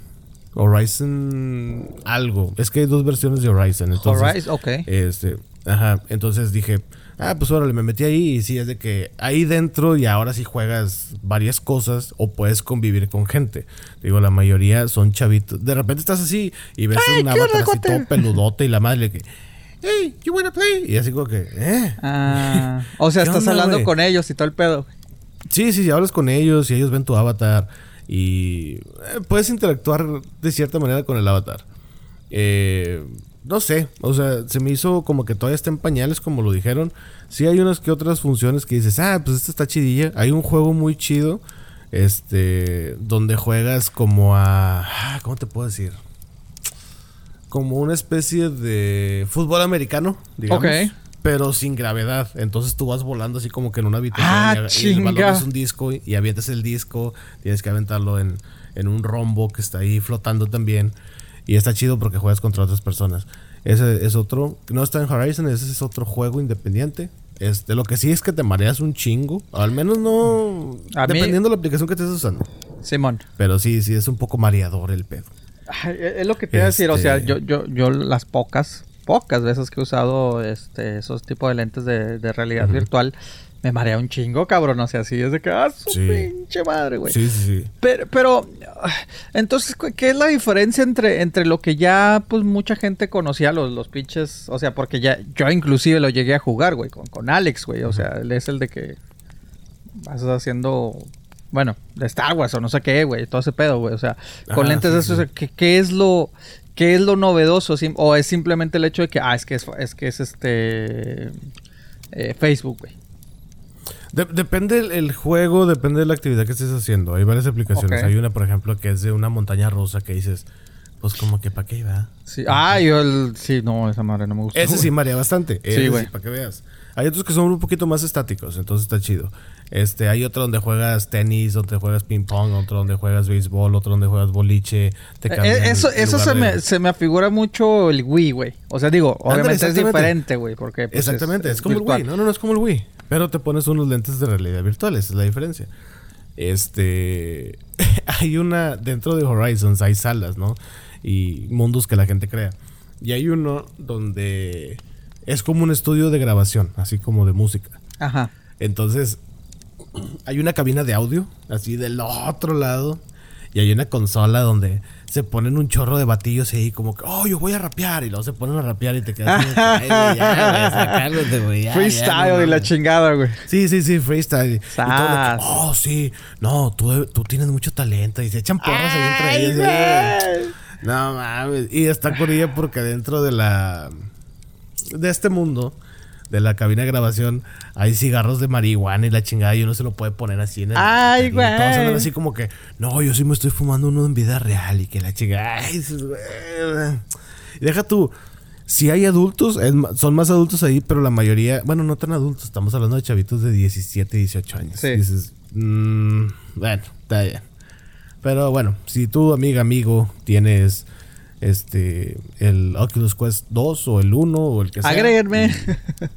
Horizon algo. Es que hay dos versiones de Horizon. Entonces, Horizon, ok. Este, ajá. Entonces dije, ah, pues órale, me metí ahí y sí, es de que ahí dentro y ahora sí juegas varias cosas o puedes convivir con gente. Digo, la mayoría son chavitos. De repente estás así y ves un avatar así todo peludote y la madre que, hey, you wanna play? Y así como que, eh. Ah, (laughs) o sea, ¿Qué estás onda, hablando con ellos y todo el pedo. Sí, sí, sí, hablas con ellos y ellos ven tu avatar y eh, puedes interactuar de cierta manera con el avatar. Eh, no sé, o sea, se me hizo como que todavía está en pañales, como lo dijeron. Sí hay unas que otras funciones que dices, ah, pues esta está chidilla. Hay un juego muy chido, este, donde juegas como a, ah, ¿cómo te puedo decir? Como una especie de fútbol americano, digamos. Pero sin gravedad. Entonces tú vas volando así como que en una habitación Ah, y, y el balón es un disco y, y avientas el disco. Tienes que aventarlo en, en un rombo que está ahí flotando también. Y está chido porque juegas contra otras personas. Ese es otro. No está en Horizon, ese es otro juego independiente. Este, lo que sí es que te mareas un chingo. Al menos no. A mí- dependiendo de la aplicación que estés usando. Simón. Pero sí, sí, es un poco mareador el pedo. Es es lo que te iba a decir, o sea, Este- yo, yo, yo las pocas, pocas veces que he usado este, esos tipos de lentes de, de realidad virtual, me marea un chingo, cabrón. O sea, así es de que, ah, su Sí. pinche madre, güey. Sí, sí, sí. Pero, pero, ah, entonces, ¿qué es la diferencia entre, entre lo que ya, pues, mucha gente conocía, los, los pinches? O sea, porque ya, yo inclusive lo llegué a jugar, güey, con, con Alex, güey. O sea, él es el de que vas haciendo, bueno, de Star Wars o no sé qué, güey, todo ese pedo, güey. O sea, con Ah, lentes de sí, esos, sí. o sea, ¿qué, qué es lo... ¿Qué es lo novedoso? ¿O es simplemente el hecho de que, ah, es que es, es que es este... eh, Facebook, güey. De- depende el, el juego, depende de la actividad que estés haciendo. Hay varias aplicaciones. Hay una, por ejemplo, que es de una montaña rusa que dices, pues como que para qué va. Sí. Ah, yo el... Sí, no, esa madre no me gusta. Ese sí marea bastante. Ese güey. para que veas. Hay otros que son un poquito más estáticos, entonces está chido. Este, hay otro donde juegas tenis, donde juegas ping pong, otro donde juegas béisbol, otro donde juegas boliche. Te Eh, cambian eso eso se, me, se me afigura mucho el Wii, güey. O sea, digo, obviamente es diferente, güey, porque... pues, Exactamente, es, como virtual. el Wii. No, no, no es como el Wii. Pero te pones unos lentes de realidad virtual, esa es la diferencia. Este. (laughs) hay una. Dentro de Horizons hay salas, ¿no? Y mundos que la gente crea. Y hay uno donde. Es como un estudio de grabación, así como de música. Ajá. Entonces, hay una cabina de audio, así del otro lado. Y hay una consola donde se ponen un chorro de batillos ahí, como que, oh, yo voy a rapear. Y luego se ponen a rapear y te quedas como que, "Ay, güey, ya, güey, (laughs) sacálate, güey, ya, ya, Freestyle y la mames". chingada, güey. Sí, sí, sí, freestyle. Y todo que, oh, sí, no, tú, tú tienes mucho talento. Y se echan porras ahí entre ellos. No mames. Y está ella porque dentro de la. De este mundo, de la cabina de grabación, hay cigarros de marihuana y la chingada. Y uno se lo puede poner así en el. Ay, todos güey. andan así como que, no, yo sí me estoy fumando uno en vida real y que la chingada. Ay. Y deja tú. Si hay adultos, son más adultos ahí, pero la mayoría, bueno, no tan adultos, estamos hablando de chavitos de 17, 18 años. Sí. Dices, mm, bueno, está bien. Pero bueno, si tú, amiga, amigo, tienes este el Oculus Quest 2 o el 1 o el que sea. Agréguenme.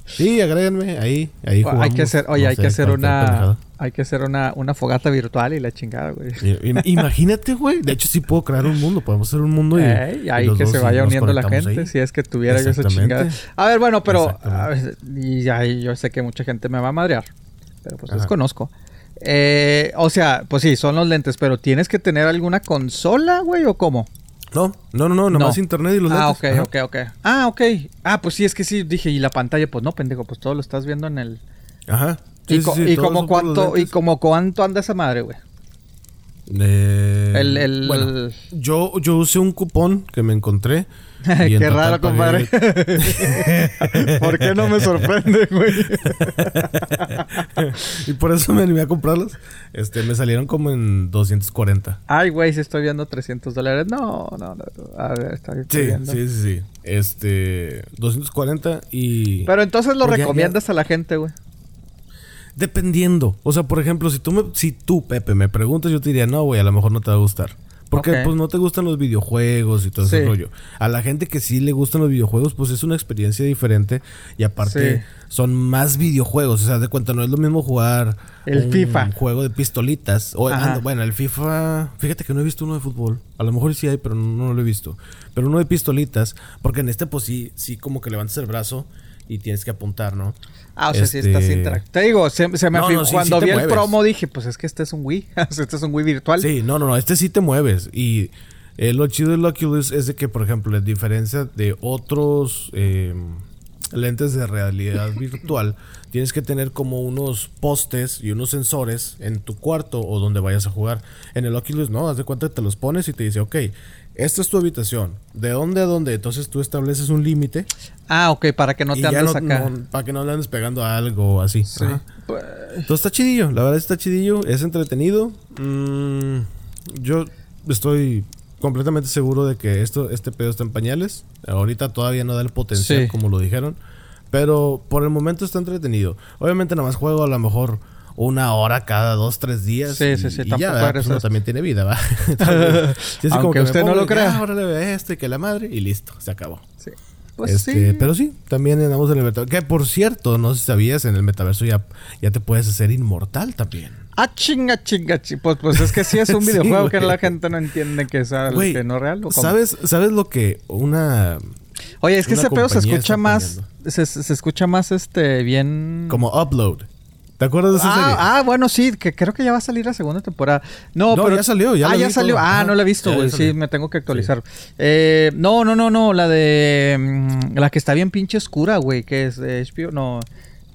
Sí, agréguenme ahí, ahí jugamos. hay que hacer, oye, no hay sé, que hacer una, hay que hacer una, una fogata virtual y la chingada, güey. (laughs) Imagínate, güey. De hecho, sí puedo crear un mundo. Podemos hacer un mundo y, y ahí que se vaya uniendo la gente, ahí. si es que tuviera yo esa chingada. A ver, bueno, pero ver, y ahí yo sé que mucha gente me va a madrear, pero pues Ajá. desconozco. Eh, o sea, pues sí, son los lentes, pero ¿tienes que tener alguna consola, güey, o cómo? No, no, no, no, nomás internet y los Ah, ok, Ajá. ok, ok. Ah, ok. Ah, pues sí, es que sí, dije, y la pantalla, pues no, pendejo, pues todo lo estás viendo en el... Ajá. ¿Y, Sí, co- sí, sí, y todos como cuánto, y como cuánto anda esa madre, güey? Eh, El- el- bueno, yo, yo usé un cupón que me encontré. (laughs) Qué raro, compadre. (laughs) ¿Por qué no me sorprende, güey? (laughs) y por eso me animé a comprarlos. Este, me salieron como en 240. Ay, güey, si estoy viendo 300 dólares. No, no, no. A ver, estoy Sí, viendo. sí, sí, sí. Este, 240 y... Pero entonces lo Pues ya- recomiendas a la gente, güey. Dependiendo. O sea, por ejemplo, si tú, me, si tú, Pepe, me preguntas, yo te diría, no, güey, a lo mejor no te va a gustar. Porque pues no te gustan los videojuegos y todo ese rollo. A la gente que sí le gustan los videojuegos, pues es una experiencia diferente. Y aparte, Sí. son más videojuegos. O sea, de cuenta, no es lo mismo jugar El un FIFA. juego de pistolitas. O, Ajá. anda, bueno, el FIFA. Fíjate que no he visto uno de fútbol. A lo mejor sí hay, pero no, no lo he visto. Pero uno de pistolitas. Porque en este, pues sí, sí, como que levantas el brazo y tienes que apuntar, ¿no? Ah, o sea, sí Este- estás interactuando. Te digo, se, se me No, afig- no, sí, cuando sí vi el promo dije, pues es que este es un Wii. (laughs) Este es un Wii virtual. Sí, no, no, no. Este sí te mueves. Y eh, lo chido del Oculus es de que, por ejemplo, en diferencia de otros eh, lentes de realidad (laughs) virtual, tienes que tener como unos postes y unos sensores en tu cuarto o donde vayas a jugar. En el Oculus, no, haz de cuenta que te los pones y te dice, ok, esta es tu habitación. ¿De dónde a dónde? Entonces tú estableces un límite. Ah, ok, para que no te andes no- acá. no- para que no le andes pegando a algo o así. Ajá. Entonces está chidillo, la verdad está chidillo, es entretenido. Mm, yo estoy completamente seguro de que esto, este pedo está en pañales. Ahorita todavía no da el potencial Sí. como lo dijeron. Pero por el momento está entretenido. Obviamente nada más juego a lo mejor una hora cada dos, tres días. Sí, y, sí, sí, y tampoco ya, Pues uno también tiene vida, ¿va? (laughs) (laughs) Como que me usted no lo crea. "Ah, órale, ve esto y que la madre y listo, se acabó. Sí. Pues Este, sí. Pero sí, también andamos en el metaverso. Que por cierto, no sé si sabías, en el metaverso ya, ya te puedes hacer inmortal también. Ah, chinga, chinga, chi- Pues, pues es que sí es un (laughs) Sí, videojuego que la gente no entiende que es algo que no es real. ¿o cómo? ¿sabes, ¿sabes lo que una... Oye, es que ese pedo se escucha más. Se, se escucha más este bien. como upload? ¿Te acuerdas de esa serie? Ah, ah, bueno, sí, que creo que ya va a salir la segunda temporada. No, No, pero ya salió, ya Ah, ya salió. todo. Ah, no la he visto, güey. Sí, me tengo que actualizar. Eh, no, no, no, no, la de mm, la que está bien pinche oscura, güey, que es de HBO, no.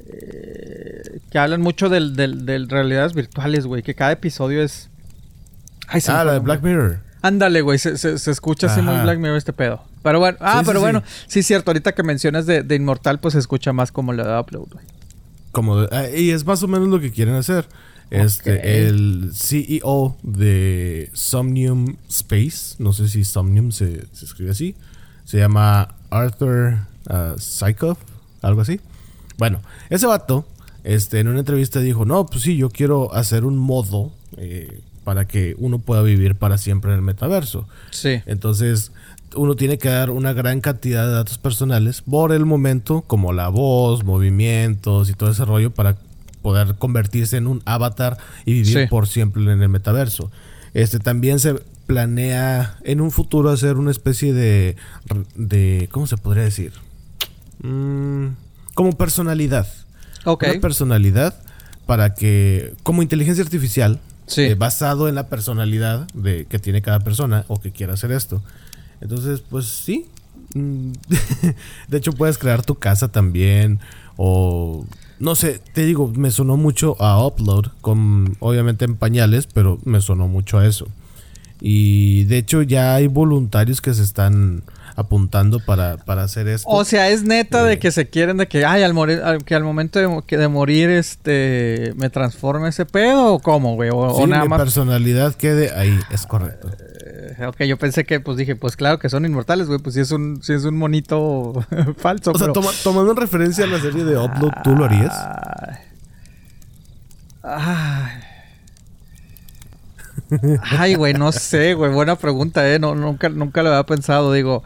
eh, que hablan mucho del, del, del realidades virtuales, güey, que cada episodio es Ay, ah, la de Black. Mirror. Ándale, güey, se, se, se escucha así muy. Black Mirror este pedo. Pero bueno, ah, Sí, sí, pero sí. bueno, sí es cierto, ahorita que mencionas de, de Inmortal, pues se escucha más como la de Upload, güey. Como de- ah, y es más o menos lo que quieren hacer. Este, el CEO de Somnium Space, no sé si Somnium se, se escribe así, se llama Arthur uh, algo así. Bueno, ese vato, este, en una entrevista dijo, no, pues sí, yo quiero hacer un modo eh, para que uno pueda vivir para siempre en el metaverso. Sí. Entonces, uno tiene que dar una gran cantidad de datos personales por el momento, como la voz, movimientos y todo ese rollo para poder convertirse en un avatar y vivir Sí. por siempre en el metaverso. Este también se planea en un futuro hacer una especie de de ¿cómo se podría decir? Mm, como personalidad. Ok. Una personalidad para que como inteligencia artificial Sí. eh, basado en la personalidad de que tiene cada persona o que quiera hacer esto. Entonces, pues sí. Mm, (laughs) De hecho, puedes crear tu casa también. O no sé, te digo, me sonó mucho a Upload, con, obviamente en pañales, pero me sonó mucho a eso. Y de hecho, ya hay voluntarios que se están apuntando para, para hacer esto. O sea, es neta de Eh. que se quieren de que, ay, al morir, al- que al momento de, mo- que de morir, este, me transforme ese pedo o cómo, güey, o, o Sí, nada mi más. personalidad quede ahí, es correcto. (laughs) Ok, yo pensé que, pues dije, pues claro que son inmortales, güey, pues si es un, si es un monito (laughs) falso. O sea, pero- toma- tomando en referencia a la serie de Upload, ¿tú lo harías? Ay, güey, no sé, güey. Buena pregunta, ¿eh? No, nunca, nunca lo había pensado. Digo,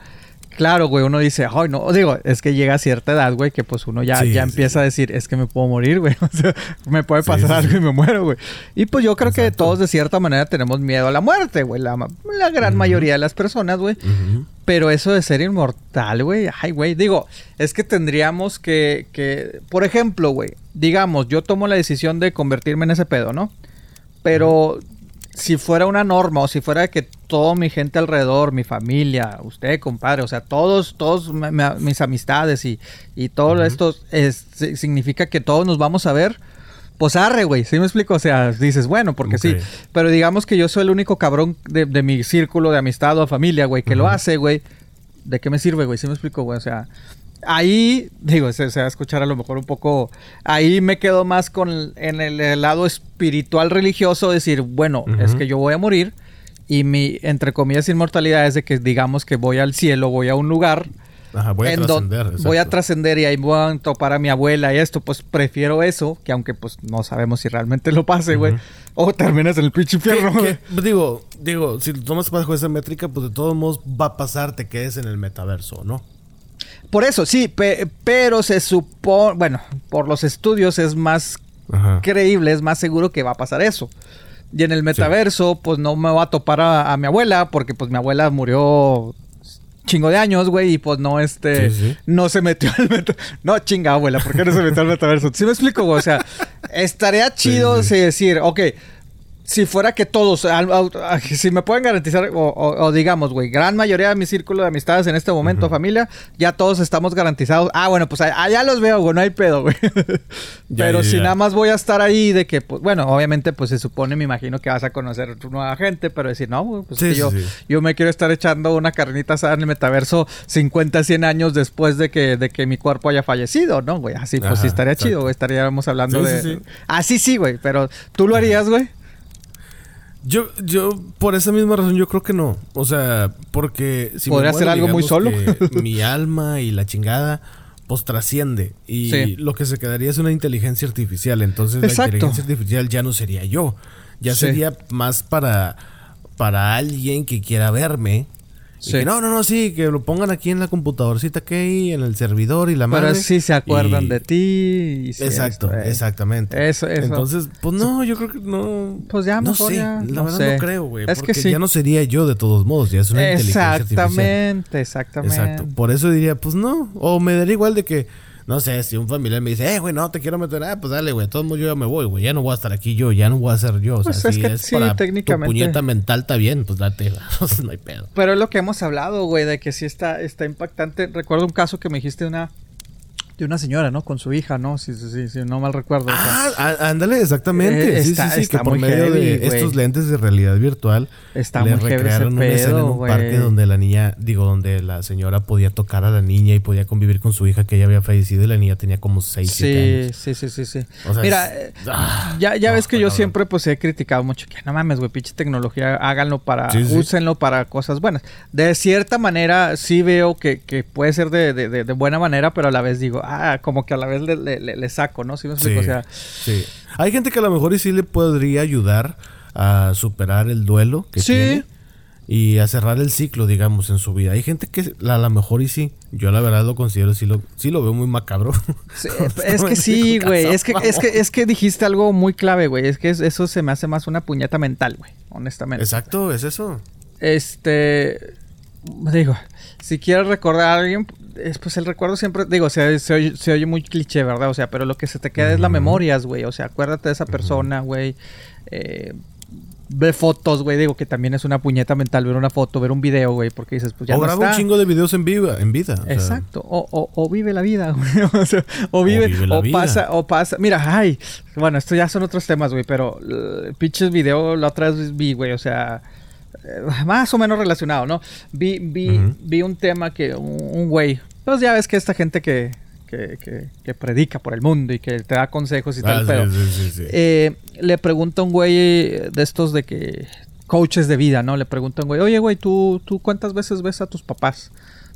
Claro, güey, uno dice, ay, no, digo, es que llega a cierta edad, güey, que pues uno ya, Sí, ya sí, empieza a decir, es que me puedo morir, güey. (laughs) O sea, me puede pasar sí, algo y me muero, güey. Y pues yo creo que todos de cierta manera tenemos miedo a la muerte, güey. La, gran mayoría de las personas, güey. Pero eso de ser inmortal, güey, ay, güey, digo, es que tendríamos que, que, por ejemplo, güey, digamos, yo tomo la decisión de convertirme en ese pedo, ¿no? Pero si fuera una norma o si fuera que toda mi gente alrededor, mi familia, usted, compadre, o sea, todos, todos me- me- mis amistades y, y todo esto es- si- significa que todos nos vamos a ver. Pues arre, güey, ¿sí me explico? O sea, dices, bueno, porque sí. Pero digamos que yo soy el único cabrón de, de mi círculo de amistad o familia, güey, que lo hace, güey. ¿De qué me sirve, güey? ¿Sí me explico, güey? O sea, ahí, digo, se, se va a escuchar a lo mejor un poco... Ahí me quedo más con en el, el lado espiritual religioso, decir, bueno, es que yo voy a morir y mi, entre comillas, inmortalidad es de que digamos que voy al cielo, voy a un lugar... Ajá, voy a trascender. voy a trascender y ahí voy a topar a mi abuela y esto, pues prefiero eso, que aunque pues no sabemos si realmente lo pase, güey. O terminas en el pinche infierno, Que- que, digo, digo, si lo tomas bajo esa métrica, pues de todos modos va a pasar, te quedes en el metaverso, ¿no? Por eso, sí, pe- pero se supone, bueno, por los estudios es más Ajá. creíble, es más seguro que va a pasar eso. Y en el metaverso, pues no me va a topar a, a mi abuela, porque pues mi abuela murió chingo de años, güey, y pues no, este, Sí, sí. no se metió al metaverso. No, chinga, abuela, ¿por qué no se metió al metaverso? ¿Sí me explico, güey? O sea, estaría chido decir, ok, si fuera que todos, a- si me pueden garantizar, o, o- o digamos, güey, gran mayoría de mi círculo de amistades en este momento, familia, ya todos estamos garantizados. Ah, bueno, pues allá los veo, güey, no hay pedo, güey. (laughs) Pero ya, si ya. nada más voy a estar ahí de que, pues, bueno, obviamente, pues se supone, me imagino que vas a conocer tu nueva gente, pero decir, no, güey, pues Sí, que yo, sí. yo me quiero estar echando una carnita asada en el metaverso 50, 100 años después de que, de que mi cuerpo haya fallecido, ¿no, güey? Así, pues sí estaría exacto. chido, güey. Estaríamos hablando Sí, de... sí, sí. Así sí, güey, pero ¿tú lo harías, güey? Yo, yo, por esa misma razón, yo creo que no. O sea, porque si me ¿Podría ser algo muy solo? (laughs) mi alma y la chingada, pues trasciende. Y Sí. lo que se quedaría es una inteligencia artificial. Entonces Exacto. la inteligencia artificial ya no sería yo. Ya Sí. sería más para, para alguien que quiera verme. Y que no, no, no, sí, que lo pongan aquí en la computadorcita que hay, en el servidor y la madre. Pero sí se acuerdan y- de ti. y Exacto, eh. exactamente. Eso, eso. Entonces, pues no, yo creo que no. Pues ya no sé, ya, la no verdad sé. no creo, güey. Es que porque sí. ya no sería yo de todos modos, ya es una inteligencia artificial. Exactamente, exactamente. Exacto. Por eso diría, pues no. O me daría igual de que, no sé, si un familiar me dice, eh, güey, no te quiero meter, ah, pues dale, güey, de todos modos yo ya me voy, güey, ya no voy a estar aquí yo, ya no voy a ser yo. O sea, Pues es si que es sí, para técnicamente. tu puñeta mental, está bien, pues date, (laughs) no hay pedo. Pero es lo que hemos hablado, güey, de que sí está, está impactante. Recuerdo un caso que me dijiste una, de una señora, ¿no? Con su hija, ¿no? Si, si, si, no mal recuerdo. o sea. Ah, á- ándale, exactamente. Eh, sí, está- sí, sí, está que por medio heavy, de estos lentes de realidad virtual Está le muy recrearon una escena en pedo, un güey. parque donde la niña, digo, donde la señora podía tocar a la niña y podía convivir con su hija que ya había fallecido y la niña tenía como 6, 7 Sí, años. sí, sí, sí, sí. O sea, Mira, es- eh, ah, ya, ya no, ves que yo siempre pues he criticado mucho que no mames, güey, pinche tecnología, háganlo para, sí. úsenlo para cosas buenas. De cierta manera sí veo que, que puede ser de, de- de- de buena manera, pero a la vez digo, ah, como que a la vez le, le- le- le saco, ¿no? ¿Sí me explico? Sí, O sea, sí. Hay gente que a lo mejor y sí le podría ayudar a superar el duelo que Sí. tiene y a cerrar el ciclo, digamos, en su vida. Hay gente que a lo mejor y sí. Yo la verdad lo considero, sí lo, sí lo veo muy macabro. Sí, (laughs) es que sí, güey. Es que, es, que, es que dijiste algo muy clave, güey. Es que es- eso se me hace más una puñeta mental, güey. Honestamente. Exacto, es eso. Este. Digo, si quieres recordar a alguien, es, pues el recuerdo siempre. Digo, se, se, oye, se oye muy cliché, ¿verdad? O sea, pero lo que se te queda es la memorias, güey. O sea, acuérdate de esa persona, güey. Eh, ve fotos, güey. Digo que también es una puñeta mental ver una foto, ver un video, güey. Porque dices, pues ya o no graba está. un chingo de videos en viva, en vida. Exacto, o, o- o vive la vida, (laughs) güey. O, sea, o vive, o, vive la vida. pasa, o pasa. Mira, ay, bueno, esto ya son otros temas, güey, pero eh, pinches video la otra vez vi, güey, o sea, más o menos relacionado, ¿no? Vi, vi, vi un tema que un un güey, pues ya ves que esta gente que, que, que, que predica por el mundo y que te da consejos y ah, tal, sí, pero sí, sí, sí. eh, le pregunta un güey de estos de que coaches de vida, ¿no? Le pregunta un güey, oye, güey, ¿tú, ¿tú cuántas veces ves a tus papás?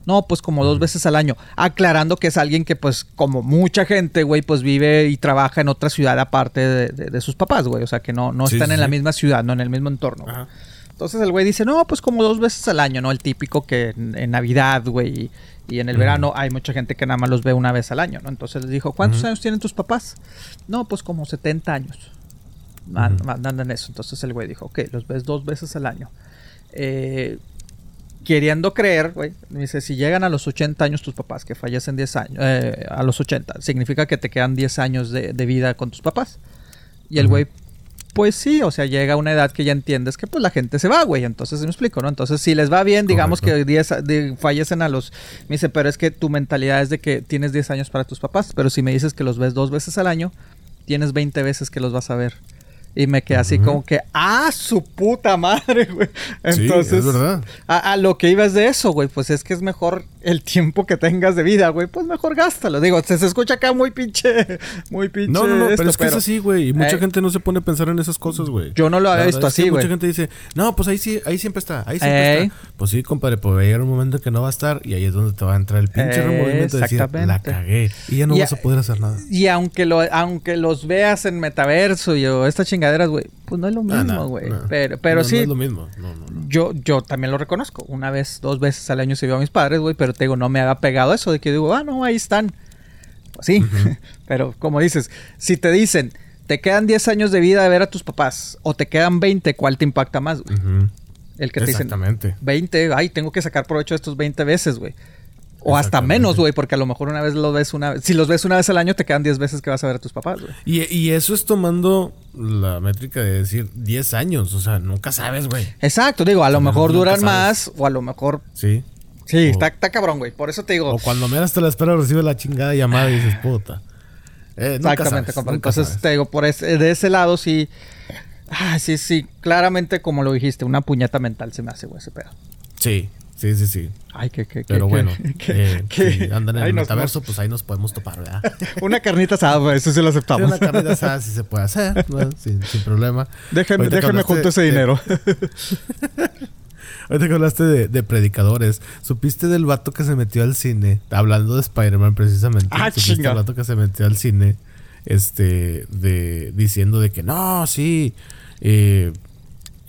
No, pues como dos veces al año. Aclarando que es alguien que, pues, como mucha gente, güey, pues vive y trabaja en otra ciudad aparte de, de- de sus papás, güey. O sea, que no, no Sí, están sí, en la misma ciudad, no en el mismo entorno. güey. Entonces el güey dice, no, pues como dos veces al año, ¿no? El típico que en, en Navidad, güey, y, y en el verano hay mucha gente que nada más los ve una vez al año, ¿no? Entonces les dijo, ¿cuántos años tienen tus papás? No, pues como 70 años. Andan eso. Entonces el güey dijo, ok, los ves dos veces al año. Eh, queriendo creer, güey, dice, si llegan a los 80 años tus papás, que fallecen 10 años, eh, a los 80, significa que te quedan 10 años de, de vida con tus papás. Y el güey, pues sí, o sea, llega a una edad que ya entiendes que pues la gente se va, güey. Entonces, me explico, ¿no? Entonces, si les va bien, digamos Correcto. que 10 a- de- fallecen a los... Me dice, pero es que tu mentalidad es de que tienes 10 años para tus papás, pero si me dices que los ves dos veces al año, tienes 20 veces que los vas a ver. Y me quedé así como que, ¡ah, su puta madre, güey! Sí, Entonces, es verdad. A, a lo que ibas de eso, güey, pues es que es mejor el tiempo que tengas de vida, güey, pues mejor gástalo. Digo, se, se escucha acá muy pinche, muy pinche. No, no, no, esto, pero es que es así, güey. Y mucha Eh, gente no se pone a pensar en esas cosas, güey. Yo no lo había visto así, güey. Mucha gente dice, no, pues ahí sí, ahí siempre está, ahí siempre está. Pues sí, compadre, pues va a llegar un momento que no va a estar y ahí es donde te va a entrar el pinche Eh, remordimiento de decir, la cagué. Y ya no Y vas a- poder hacer nada. Y aunque lo, aunque los veas en metaverso y o estas chingaderas, güey, pues no es lo Ah, mismo, no, güey. no. Pero, pero sí, No es lo mismo. Yo, yo también lo reconozco. Una vez, dos veces al año se vio a mis padres, güey, pero te digo, no me haga pegado eso de que digo, ah, no, ahí están. Pues sí, (laughs) pero como dices, si te dicen, te quedan 10 años de vida de ver a tus papás o te quedan 20, ¿cuál te impacta más, güey? El que te dicen, Exactamente. 20, ay, tengo que sacar provecho de estos 20 veces, güey. O hasta menos, güey, porque a lo mejor una vez los ves una Si los ves una vez al año, te quedan 10 veces que vas a ver a tus papás, güey. Y, y eso es tomando la métrica de decir 10 años. O sea, nunca sabes, güey. Exacto, digo, a lo mejor duran más o a lo mejor... Sí. Sí, O- está, está cabrón, güey. Por eso te digo... O cuando menos te la espera recibe la chingada llamada y dices, puta. Eh, Exactamente, sabes, Entonces sabes. te digo, por ese- de ese lado sí... Ah, sí, sí, claramente como lo dijiste, una puñeta mental se me hace, güey, ese pedo. Sí, sí, sí, sí. Ay, que, que, Pero que- bueno, que- eh, si andan en el nos- metaverso, pues ahí nos podemos topar, ¿verdad? (laughs) Una carnita asada, güey, eso sí lo Sí, aceptamos. una carnita asada sí se puede hacer, ¿no? (laughs) sin, sin problema. Déjeme, Ahorita hablaste junto ese dinero. (laughs) Ahorita que hablaste de, de predicadores, ¿supiste del vato que se metió al cine? Hablando de Spider-Man precisamente. Ah, ¿Supiste chinga. del vato que se metió al cine? Este, de, diciendo de que no, sí. Eh,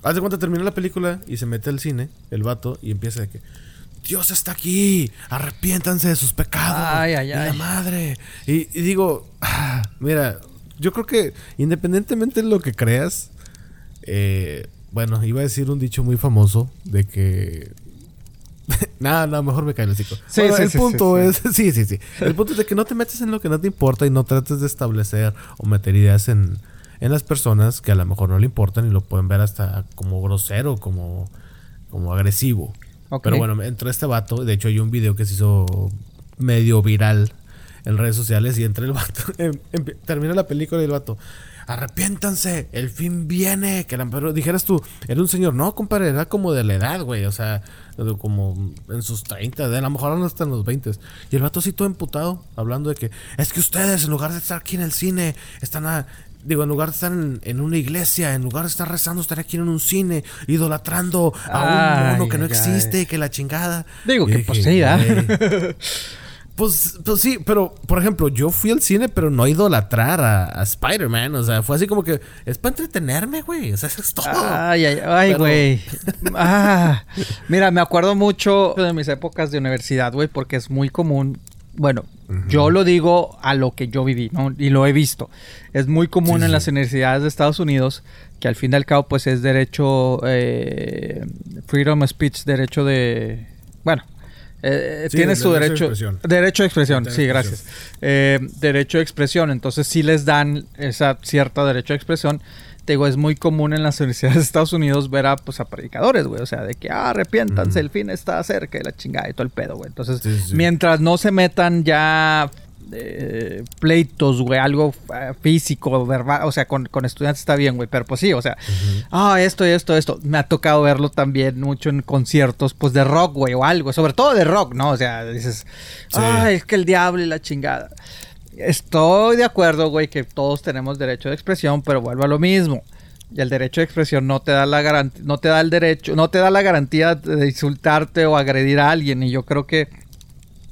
haz de cuenta, termina la película y se mete al cine, el vato, y empieza de que Dios está aquí, arrepiéntanse de sus pecados. Ay, ay, y la ay. madre. Y, y digo, ah, mira, yo creo que independientemente de lo que creas, eh, bueno, iba a decir un dicho muy famoso de que. (laughs) Nada, no, mejor me cae el hocico. Sí, Bueno, sí, el sí, punto es. (laughs) Sí, sí, sí. El punto es de que no te metes en lo que no te importa y no trates de establecer o meter ideas en, en las personas que a lo mejor no le importan y lo pueden ver hasta como grosero, como, como agresivo. Pero bueno, entró este vato. De hecho, hay un video que se hizo medio viral en redes sociales y entra el vato. (laughs) em- em- termina la película y el vato. Arrepiéntanse, el fin viene. Que la- pero dijeras tú, era un señor. No, compadre, era como de la edad, güey. O sea, como en sus 30, de a lo mejor no hasta en los 20. Y el vato así todo emputado, hablando de que es que ustedes, en lugar de estar aquí en el cine, están a. Digo, en lugar de estar en, en una iglesia, en lugar de estar rezando, estar aquí en un cine, idolatrando a un Ay, mono que no ay, existe, que la chingada. Digo Y que, dije, sí. "Güey". Pues, pues sí, pero por ejemplo, yo fui al cine, pero no a idolatrar a, a Spider-Man. O sea, fue así como que es para entretenerme, güey. O sea, eso es todo. Ay, ay, ay, Pero- güey. Ah, mira, me acuerdo mucho de mis épocas de universidad, güey, porque es muy común. Bueno, yo lo digo a lo que yo viví, ¿no? Y lo he visto. Es muy común Sí, en las universidades de Estados Unidos que al fin y al cabo, pues es derecho, eh, freedom of speech, derecho de. Bueno. eh, Sí, tienes su derecho de derecho expresión. derecho de expresión Derecho de sí gracias Eh, derecho de expresión entonces sí les dan esa cierta derecho de expresión te digo, es muy común en las (laughs) universidades de Estados Unidos ver a, pues, a predicadores, güey. O sea, de que, ah, arrepiéntanse, el fin está cerca y la chingada y todo el pedo, güey. Entonces, Sí, sí. mientras no se metan ya eh, pleitos, güey, algo eh, físico, verbal, o sea, con, con estudiantes está bien, güey. Pero pues sí, o sea, ah, esto y esto, esto. Me ha tocado verlo también mucho en conciertos, pues de rock, güey, o algo. Sobre todo de rock, ¿no? O sea, dices, Sí. ay, es que el diablo y la chingada. Estoy de acuerdo, güey, que todos tenemos derecho de expresión, pero vuelvo a lo mismo. Y el derecho de expresión no te da la garantía, no te da el derecho, no te da la garantía de insultarte o agredir a alguien. Y yo creo que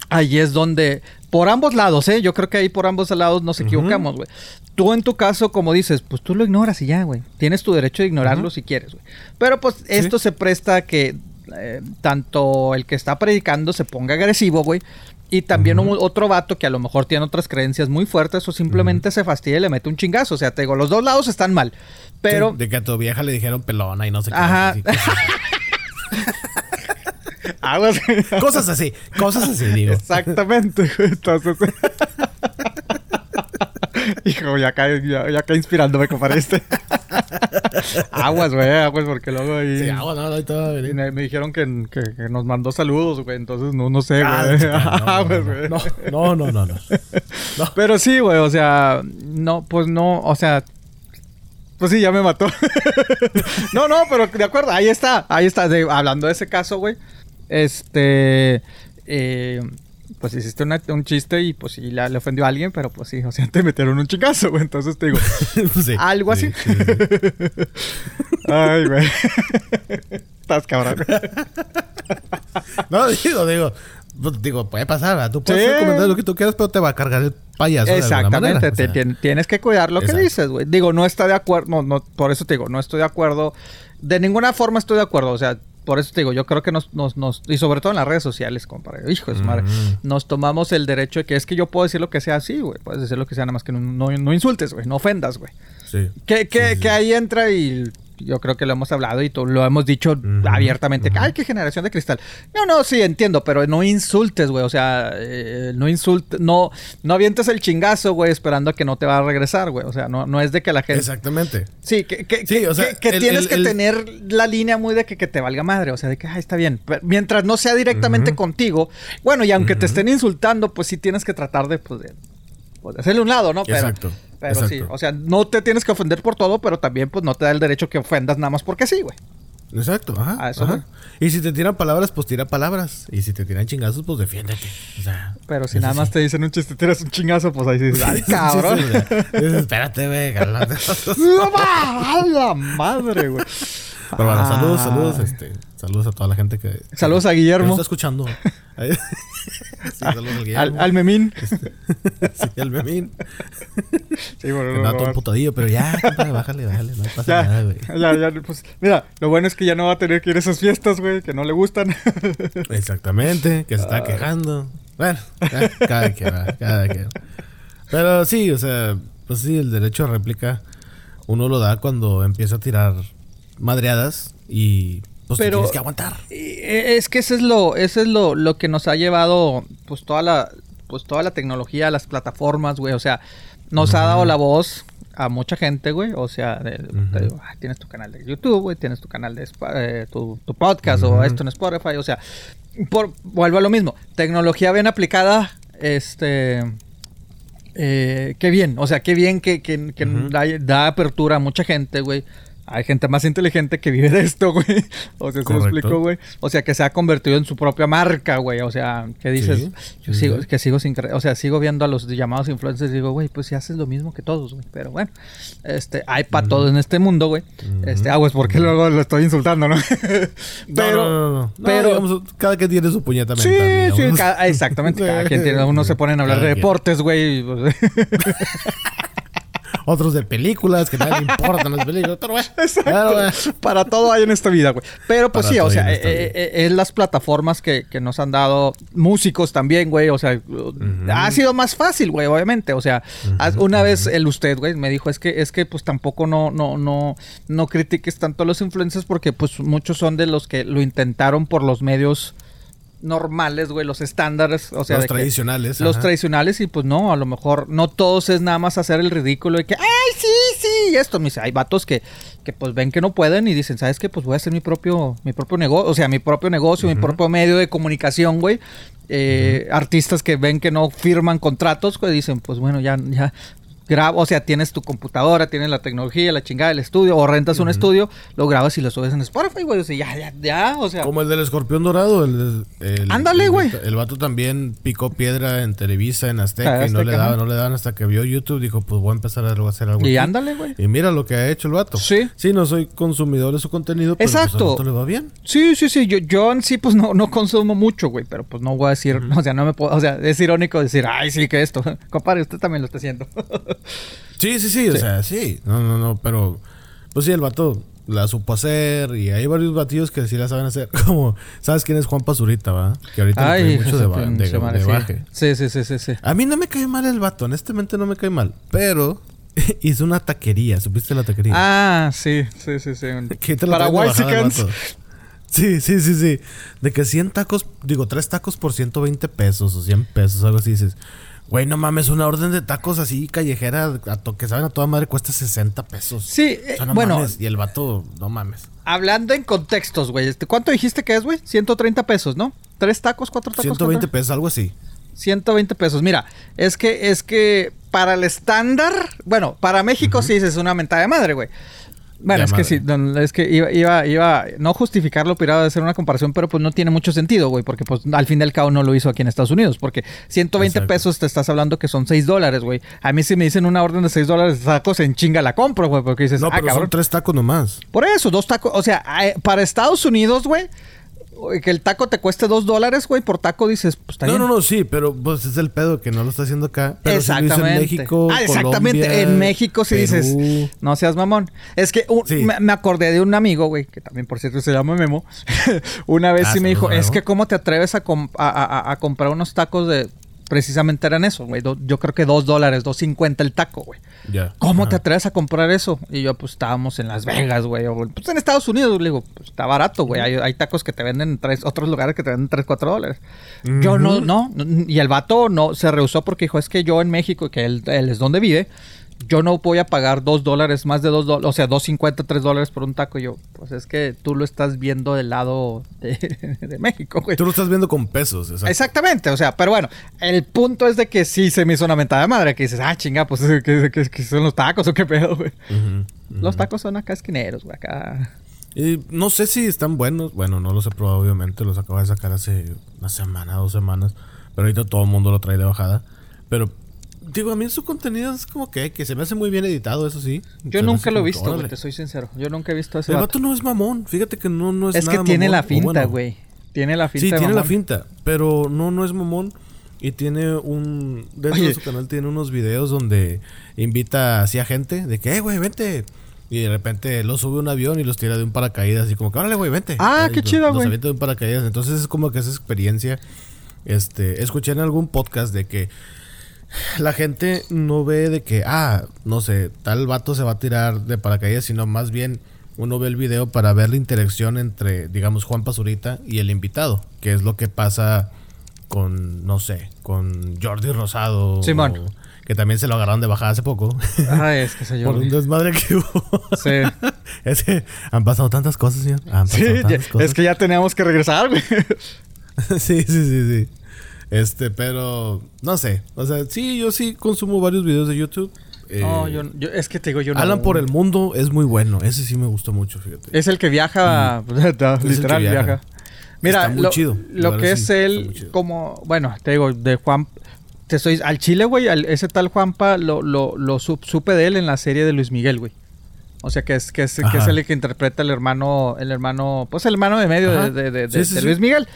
ahí es donde por ambos lados, ¿eh? Yo creo que ahí por ambos lados nos equivocamos, güey. Tú en tu caso, como dices, pues tú lo ignoras y ya, güey. Tienes tu derecho de ignorarlo si quieres, güey. Pero pues esto se presta a que eh, tanto el que está predicando se ponga agresivo, güey. Y también un- otro vato que a lo mejor tiene otras creencias muy fuertes o simplemente se fastidia y le mete un chingazo. O sea, te digo, los dos lados están mal. Pero, Sí, de que a tu vieja le dijeron pelona y no sé qué. Ajá. así, cosas- (laughs) aguas. Cosas así, cosas así, digo. Exactamente. Entonces. (laughs) Hijo, ya cae, ya, ya cae inspirándome, compadre. Este. Aguas, güey, aguas, porque luego ahí. Sí, agua, no, no, todo, me, me dijeron que, que- que nos mandó saludos, güey. Entonces, no, no sé, Ah, güey. no, no, (laughs) Aguas, no, no, no, no, no, no. Pero sí, güey, o sea, no, pues no, o sea, pues sí, ya me mató. (laughs) no, no, pero de acuerdo, ahí está, ahí está, de- hablando de ese caso, güey, este, eh, pues hiciste una- un chiste y pues sí, la- le ofendió a alguien, pero pues sí, o sea, (laughs) te metieron un chingazo, güey, entonces te digo, (laughs) sí, algo sí, así. sí, sí. (laughs) ay, güey, estás cabrón. No, digo, digo. pues, Digo, puede pasar, ¿verdad? Tú puedes comentar lo que tú quieras, pero te va a cargar el payaso. de Exactamente, o te- sea. tien- tienes que cuidar lo que dices, güey. Digo, no está de acuerdo, no, no, por eso te digo, no estoy de acuerdo. De ninguna forma estoy de acuerdo, o sea, por eso te digo, yo creo que nos, nos, nos y sobre todo en las redes sociales, compadre, hijo de su madre, nos tomamos el derecho de que es que yo puedo decir lo que sea así, güey, puedes decir lo que sea, nada más que no, no, no insultes, güey, no ofendas, güey. Sí. Que, que, Sí, sí, que ahí entra y yo creo que lo hemos hablado y tú- lo hemos dicho abiertamente. que, Ay, qué generación de cristal. No, no, sí, entiendo, pero no insultes, güey. O sea, eh, no insultes, no, no avientes el chingazo, güey, esperando a que no te va a regresar, güey. O sea, no, no es de que la gente... Exactamente. Sí, que, que, Sí, que- o sea, que- que el- tienes el- que el- tener la línea muy de que, que te valga madre. O sea, de que, ay, está bien. Pero mientras no sea directamente contigo, bueno, y aunque te estén insultando, pues sí tienes que tratar de, pues, de, pues, de hacerle un lado, ¿no? Pero, Exacto, Pero sí, exacto. o sea, no te tienes que ofender por todo, pero también, pues, no te da el derecho que ofendas nada más porque sí, güey. Exacto, ajá. A eso ajá. Y si te tiran palabras, pues tira palabras. Y si te tiran chingazos, pues defiéndete. O sea. Pero si nada más sí. te dicen un chiste, tiras un chingazo, pues ahí dices, (laughs) ay, Sí, cabrón. sí, sí, Espérate, güey. ¡A (laughs) la madre, güey! Pero bueno, saludos, Ah. saludos, este, saludos a toda la gente que. Saludos a que Guillermo. nos está escuchando. (laughs) (laughs) Sí, saludos al Al, Guillermo. al memín. (laughs) sí, al memín. Sí, bueno, Que no, anda todo no, putadillo, pero ya, compadre, bájale, bájale, no pasa nada, güey. Ya, ya, pues, mira, lo bueno es que ya no va a tener que ir a esas fiestas, güey, que no le gustan. Exactamente, que se está quejando. Bueno, cada quien, va, cada quien. Pero sí, o sea, pues sí, el derecho a réplica uno lo da cuando empieza a tirar madreadas y pues Pero- tienes que aguantar. Eh, Es que eso es lo, eso es lo, lo que nos ha llevado, pues toda la, pues toda la tecnología, las plataformas, güey. O sea, nos ha dado la voz a mucha gente, güey. O sea, de- te digo, ah, tienes tu canal de YouTube, güey, tienes tu canal de eh, tu, tu podcast o esto en Spotify. O sea, por, vuelvo a lo mismo. Tecnología bien aplicada, este. Eh, qué bien, o sea, qué bien que, que- que da, da apertura a mucha gente, güey. Hay gente más inteligente que vive de esto, güey. (laughs) O sea, se lo explico, güey. O sea, que se ha convertido en su propia marca, güey. O sea, que dices, Sí, yo sí, sigo, sí. que sigo sin. O sea, sigo viendo a los llamados influencers y digo, güey, pues si haces lo mismo que todos, güey. Pero bueno, este, hay para todo en este mundo, güey. Este, ah, pues porque luego lo estoy insultando, ¿no? (laughs) pero, no, no, no, pero- digamos, cada quien tiene su puñeta Sí, mental. sí, ca- exactamente. Cada quien tiene, uno se ponen a hablar Cada de deportes, güey. (laughs) Otros de películas, que nadie le (laughs) importan las películas. Pero bueno, pero. Para todo hay en esta vida, güey. Pero pues Para sí, o sea, eh, eh, es las plataformas que, que nos han dado músicos también, güey. O sea, ha sido más fácil, güey, obviamente. O sea, una vez el usted, güey, me dijo, es que, es que pues tampoco no, no, no, no critiques tanto a los influencers porque pues muchos son de los que lo intentaron por los medios normales, güey, los estándares, o sea, Los tradicionales, los ajá. tradicionales y pues no, a lo mejor no todos es nada más hacer el ridículo y que, ay, sí, sí, y esto, me dice, hay vatos que, que pues ven que no pueden y dicen, ¿sabes qué? Pues voy a hacer mi propio, mi propio negocio, o sea, mi propio negocio, mi propio medio de comunicación, güey. Eh, Artistas que ven que no firman contratos, pues dicen, pues bueno, ya, ya, o sea, tienes tu computadora, tienes la tecnología, la chingada del estudio, o rentas un estudio, lo grabas y lo subes en Spotify, güey. O sea, ya, ya, ya, o sea. Como el del escorpión dorado. El, el- Ándale, el- güey. El, vato también picó piedra en Televisa, en Azteca, Ah, y no le daban, no le daban hasta que vio YouTube. Dijo, pues voy a empezar a hacer algo. Y aquí". ándale, güey. Y mira lo que ha hecho el vato. Sí. Sí, no soy consumidor de su contenido, pero Exacto. pues al vato le va bien. Sí, sí, sí. Yo, yo en sí, pues no, no consumo mucho, güey. Pero pues no voy a decir, o sea, no me puedo, o sea, es irónico decir, ay, sí, que esto. (laughs) Compadre, usted también lo está haciendo. (laughs) Sí, sí, sí, o sea, sí. No, no, no, pero pues sí, el vato la supo hacer y hay varios batidos que sí la saben hacer. (laughs) Como, ¿sabes quién es Juan Pazurita, va? Que ahorita ay, mucho (laughs) de ba- de- madre, de baje. Sí, sí, sí, sí, sí. A mí no me cae mal el vato, honestamente no me cae mal. Pero (laughs) hizo una taquería, ¿supiste la taquería? Ah, sí, sí, sí, sí. Que te Para. Sí, sí, sí, sí. De que 100 tacos, digo, 3 tacos por 120 pesos o 100 pesos, algo así dices. Güey, no mames, una orden de tacos así callejera a to- que saben a toda madre cuesta 60 pesos. Sí, O sea, eh, no bueno, mames. Y el vato, no mames. hablando en contextos, güey. Este, ¿Cuánto dijiste que es, güey? 130 pesos, ¿no? ¿Tres tacos, cuatro tacos? 120 cuatro? pesos, algo así. 120 pesos. Mira, es que, es que para el estándar, bueno, para México sí es una mentada de madre, güey. Bueno, es que sí, don- es que iba, iba, iba, no justificarlo, pirado de hacer una comparación, pero pues no tiene mucho sentido, güey, porque pues al fin del cabo no lo hizo aquí en Estados Unidos, porque 120 Exacto. pesos te estás hablando que son 6 dólares, güey. A mí si me dicen una orden de 6 dólares de tacos, en chinga la compro, güey, porque dices, No, ah, pero cabrón. son tres tacos nomás. Por eso, dos tacos. O sea, eh, para Estados Unidos, güey, que el taco te cueste dos dólares, güey, por taco dices, pues está No, bien. no, no, sí, pero pues es el pedo que no lo está haciendo acá. Pero exactamente. en México, ah, exactamente. Colombia, en México sí Perú. dices, no seas mamón. Es que un- Sí. me, me acordé de un amigo, güey, que también por cierto se llama Memo. (laughs) Una vez Ah, sí me dijo, es que cómo te atreves a, com- a- a- a- a comprar unos tacos de... Precisamente eran eso, güey. Yo creo que dos dólares, dos cincuenta el taco, güey. ¿Cómo te atreves a comprar eso? Y yo, pues estábamos en Las Vegas, güey. O pues en Estados Unidos, le digo, pues está barato, güey. Hay, hay tacos que te venden en tres, otros lugares que te venden 3, 4 dólares. Yo no, no. Y el vato no se rehusó porque dijo, es que yo en México, que él, él es donde vive, yo no voy a pagar 2 dólares, más de 2 dólares, o sea, 2.50, 3 dólares por un taco. Y yo, pues es que tú lo estás viendo del lado de, (laughs) de México, güey. Tú lo estás viendo con pesos, exacto. Exactamente, o sea, pero bueno, el punto es de que sí se me hizo una mentada de madre, que dices, ah, chinga, pues que son los tacos o qué pedo, güey. Los tacos son acá esquineros, güey, acá. Y no sé si están buenos. Bueno, no los he probado, obviamente. Los acabo de sacar hace una semana, dos semanas. Pero ahorita todo el mundo lo trae de bajada. Pero, digo, a mí su contenido es como que, que se me hace muy bien editado, eso sí. Yo Se nunca lo he visto, güey, te soy sincero. Yo nunca he visto a ese El vato. no es mamón. Fíjate que no, no es Es que tiene mamón. la finta, bueno, güey. Tiene la finta Sí, de tiene la finta. Pero no, no es mamón. Y tiene un. Dentro Oye. de su canal tiene unos videos donde invita así a gente de que, eh, güey, vente. Y de repente los sube a un avión y los tira de un paracaídas. Y como que, órale, güey, vente. Ah, Y qué los- chido, Los güey. avienta de un paracaídas. Entonces es como que esa experiencia. Este, escuché en algún podcast de que la gente no ve de que, ah, no sé, tal vato se va a tirar de paracaídas, sino más bien uno ve el video para ver la interacción entre, digamos, Juan Pazurita y el invitado, que es lo que pasa con, no sé, con Jordi Rosado. Simón. o- que también se lo agarraron de bajada hace poco. Ay, es que yo. (laughs) por un desmadre que hubo. Sí. (laughs) es que han pasado tantas cosas, señor. Han Sí, ya- cosas. es que ya teníamos que regresar, güey. (laughs) sí, sí, sí, sí. Este, pero no sé. O sea, sí, yo sí consumo varios videos de YouTube. No, Eh, yo, yo- es que te digo, yo no. Alan por el mundo es muy bueno. Ese sí me gustó mucho, fíjate. Es el que viaja, (laughs) que literal viaja. viaja. Mira, Está muy lo, chido, lo que sí, es está él, como, bueno, te digo, de Juan, te soy, al Chile, güey, al- ese tal Juanpa, lo, lo, lo sup- supe de él en la serie de Luis Miguel, güey. O sea, que es, que es, que es el que interpreta el hermano, el hermano, pues el hermano de medio de, de- de- Sí, de- sí, de sí. Luis Miguel.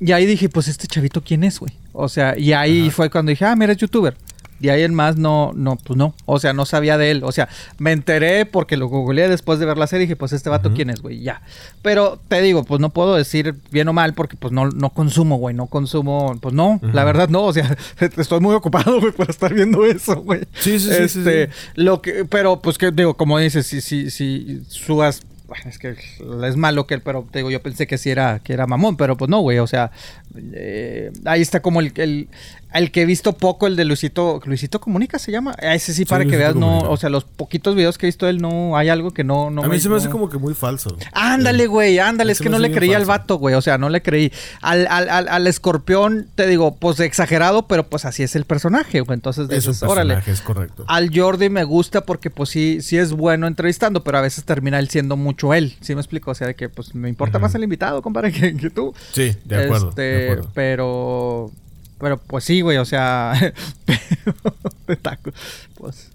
Y ahí dije, pues este chavito, ¿quién es, güey? O sea, y ahí fue cuando dije, ah, mira, es youtuber. Y ahí en más no, no, pues no. O sea, no sabía de él. O sea, me enteré porque lo googleé después de ver la serie y dije, pues este vato, ¿quién es, güey? Ya. Pero te digo, pues no puedo decir bien o mal porque pues no, no consumo, güey. No consumo, pues no, la verdad no. O sea, (laughs) estoy muy ocupado, güey, por estar viendo eso, güey. Sí, sí, sí, sí, Este, sí. Lo que, pero pues que digo, como dices, si, si, si subas bueno, es que es malo que él, pero te digo, yo pensé que sí era, que era mamón, pero pues no, güey, o sea, eh, ahí está como el, el, El que he visto poco, el de Luisito, Luisito Comunica se llama. Ese sí, para que Luisito veas, no, o sea, los poquitos videos que he visto de él, no, hay algo que no, no a mí se me hace como que muy falso. Ándale, güey, ándale, es que me no le creí al vato, güey, o sea, no le creí. Al, al, al, al escorpión, te digo, pues exagerado, pero pues así es el personaje, güey, entonces Es un dices, órale. personaje, es correcto. Al Jordi me gusta porque pues sí, sí es bueno entrevistando, pero a veces termina él siendo mucho él, ¿sí me explico? O sea, de que pues me importa más el invitado, compadre, (laughs) que, que tú. Sí, de acuerdo. Este, de acuerdo. Pero, pero pues sí, güey, o sea, (laughs) de tacos, pues...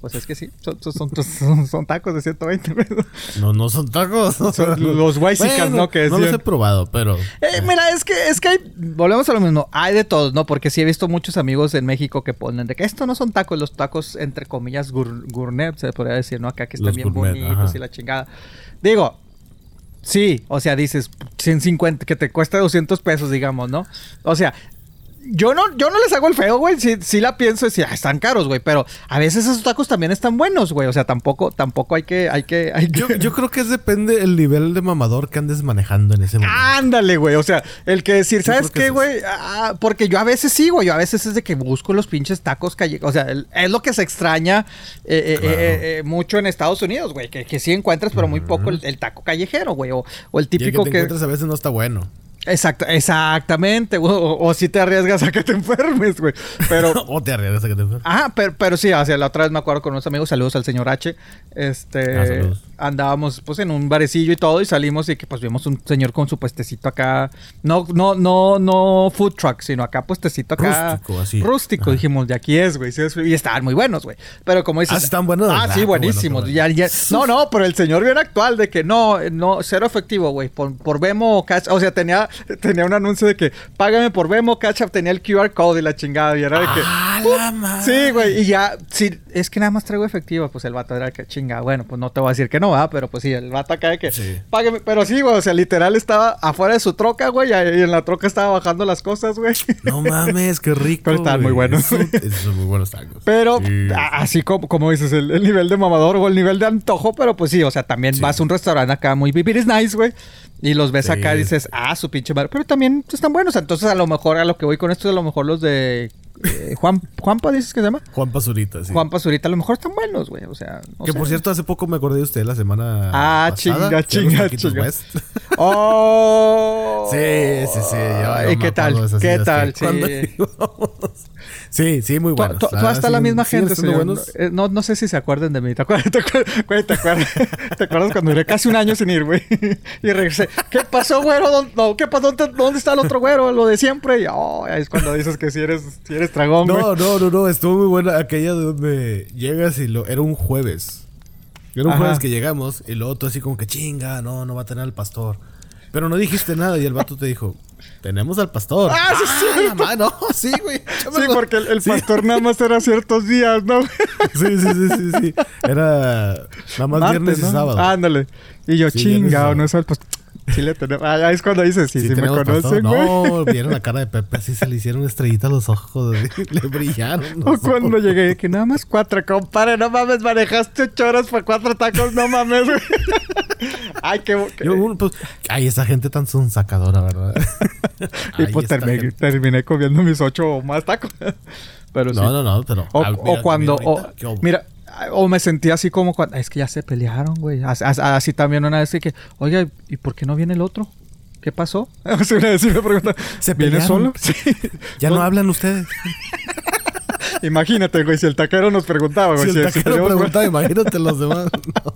Pues es que sí, son, son, son- son tacos de 120 pesos. No, no son tacos. Son los huaysicas, ¿no? Que no los he probado, pero. Eh, mira, es que, es que hay, volvemos a lo mismo, hay de todos, ¿no? Porque sí he visto muchos amigos en México que ponen de que esto no son tacos, los tacos entre comillas gur- gourmet, se podría decir, ¿no? Acá que están Los bien gourmet, bonitos ajá. y la chingada. Digo, sí, o sea, dices 150, que te cuesta 200 pesos, digamos, ¿no? O sea... Yo no, yo no les hago el feo, güey. Sí, sí la pienso y decir, ah, están caros, güey. Pero a veces esos tacos también están buenos, güey. O sea, tampoco, tampoco hay que, hay que, hay que... Yo, yo creo que es depende el nivel de mamador que andes manejando en ese momento. Ándale, güey. O sea, el que decir, ¿sabes qué, es güey? Ah, porque yo a veces sí, güey. Yo a veces es de que busco los pinches tacos callejeros. O sea, el- es lo que se extraña eh, eh, Claro. eh, eh, mucho en Estados Unidos, güey. Que, que sí encuentras, pero muy poco el, el taco callejero, güey. O, o el Y el típico que te que. encuentras a veces no está bueno. Exacto, exactamente, güey. O, o si te arriesgas a que te (laughs) enfermes, güey. Pero. (laughs) o te arriesgas a que te enfermes. Ajá, pero, pero sí, o sea, la otra vez me acuerdo con unos amigos, saludos al señor H. Este, Ah, andábamos pues en un barecillo y todo y salimos y que pues vimos un señor con su puestecito acá, no no no no food truck, sino acá puestecito acá Rústico, así. Rústico, Ajá. dijimos, de aquí es, güey, y estaban muy buenos, güey. Pero como dices, Ah, ¿sí están buenos? Ah, Ah, sí, buenísimos. bueno, Ya- ya- no, no, pero el señor bien actual de que no, no cero efectivo, güey, por, por Vemo o o sea, tenía tenía un anuncio de que págame por Vemo, App, tenía el QR code y la chingada y era de que ¡Ah, la madre! Sí, güey, y ya, sí, es que nada más traigo efectivo, pues el vato era que chinga, bueno, pues no te voy a decir que no, ¿verdad? Pero pues sí, el vato acá de que, Sí. págame, pero sí, güey, o sea, literal estaba afuera de su troca, güey, y en la troca estaba bajando las cosas, güey. No mames, qué (laughs) rico. Pero estaban muy buenos. Esos, esos son muy buenos tacos. Pero Sí. así como, como dices, el, el nivel de mamador o el nivel de antojo, pero pues sí, o sea, también Sí. vas a un restaurante acá muy vivir is nice, güey. Y los ves Sí. acá y dices, ah, su pinche madre. Pero también están buenos. Entonces, a lo mejor a lo que voy con esto, a lo mejor los de eh, Juan, Juanpa, dices que se llama. Juan Pazurita, sí. Juan Pazurita, a lo mejor están buenos, güey. O sea, no que sé. por cierto, hace poco me acordé de usted la semana. Ah, pasada, chinga, chinga, chinga. West. (laughs) ¡Oh! Sí, sí, sí. yo- ¿Y qué tal? ¿Qué tal? Sí. (laughs) Sí, sí, muy tú verdad, hasta la misma gente. Eh, No, no sé si se acuerdan de mí. ¿Te acuerdas? (laughs) ¿Te acuerdas, ¿te acuerdas, ¿te acuerdas cuando duré casi un año sin ir, güey? Y regresé. ¿Qué pasó, güero? ¿Dónde, no, ¿Qué pasó? ¿Dónde, dónde está el otro güero? Lo de siempre. Y oh, es cuando dices que si eres, si eres güey. No, no, no, no, estuvo muy buena aquella de donde llegas y lo era un jueves. Era un Ajá. jueves que llegamos y luego tú así como que chinga, no, no va a tener al pastor. Pero no dijiste nada y el vato te dijo, tenemos al pastor. Ah, sí, sí. ma- no, sí, güey. Sí, porque el, el Sí. pastor nada más era ciertos días, ¿no? (laughs) Sí, sí, sí, sí, sí. Era nada más Martes, viernes y sábado. Ándale. Y yo, Sí, chinga, no es el pastor. Sí le tenemos. Ah, es cuando dices, sí, sí, me conocen, güey. No, vieron la cara de Pepe, así se le hicieron estrellitas a los ojos, (laughs) le brillaron. O cuando ojos. llegué, que nada más cuatro, compadre, no mames, manejaste ocho horas para cuatro tacos, no mames, güey. (laughs) Ay, qué... qué- Yo, pues, ay, esa gente tan sonsacadora, ¿verdad? (laughs) y Ay, pues terminé, comiendo mis ocho o más tacos. Pero sí. No, no, no, pero. O, o cuando... mira, o me sentí así como cuando... Es que ya se pelearon, güey. As- as- Así, también una vez que... Oiga, ¿y por qué no viene el otro? ¿Qué pasó? (laughs) Una vez sí me preguntan... ¿Se ¿Viene solo? Sí. (laughs) Ya no hablan ustedes. Imagínate, güey, si el taquero nos preguntaba, güey. Si si- taquero preguntaba, imagínate los demás. (laughs) No,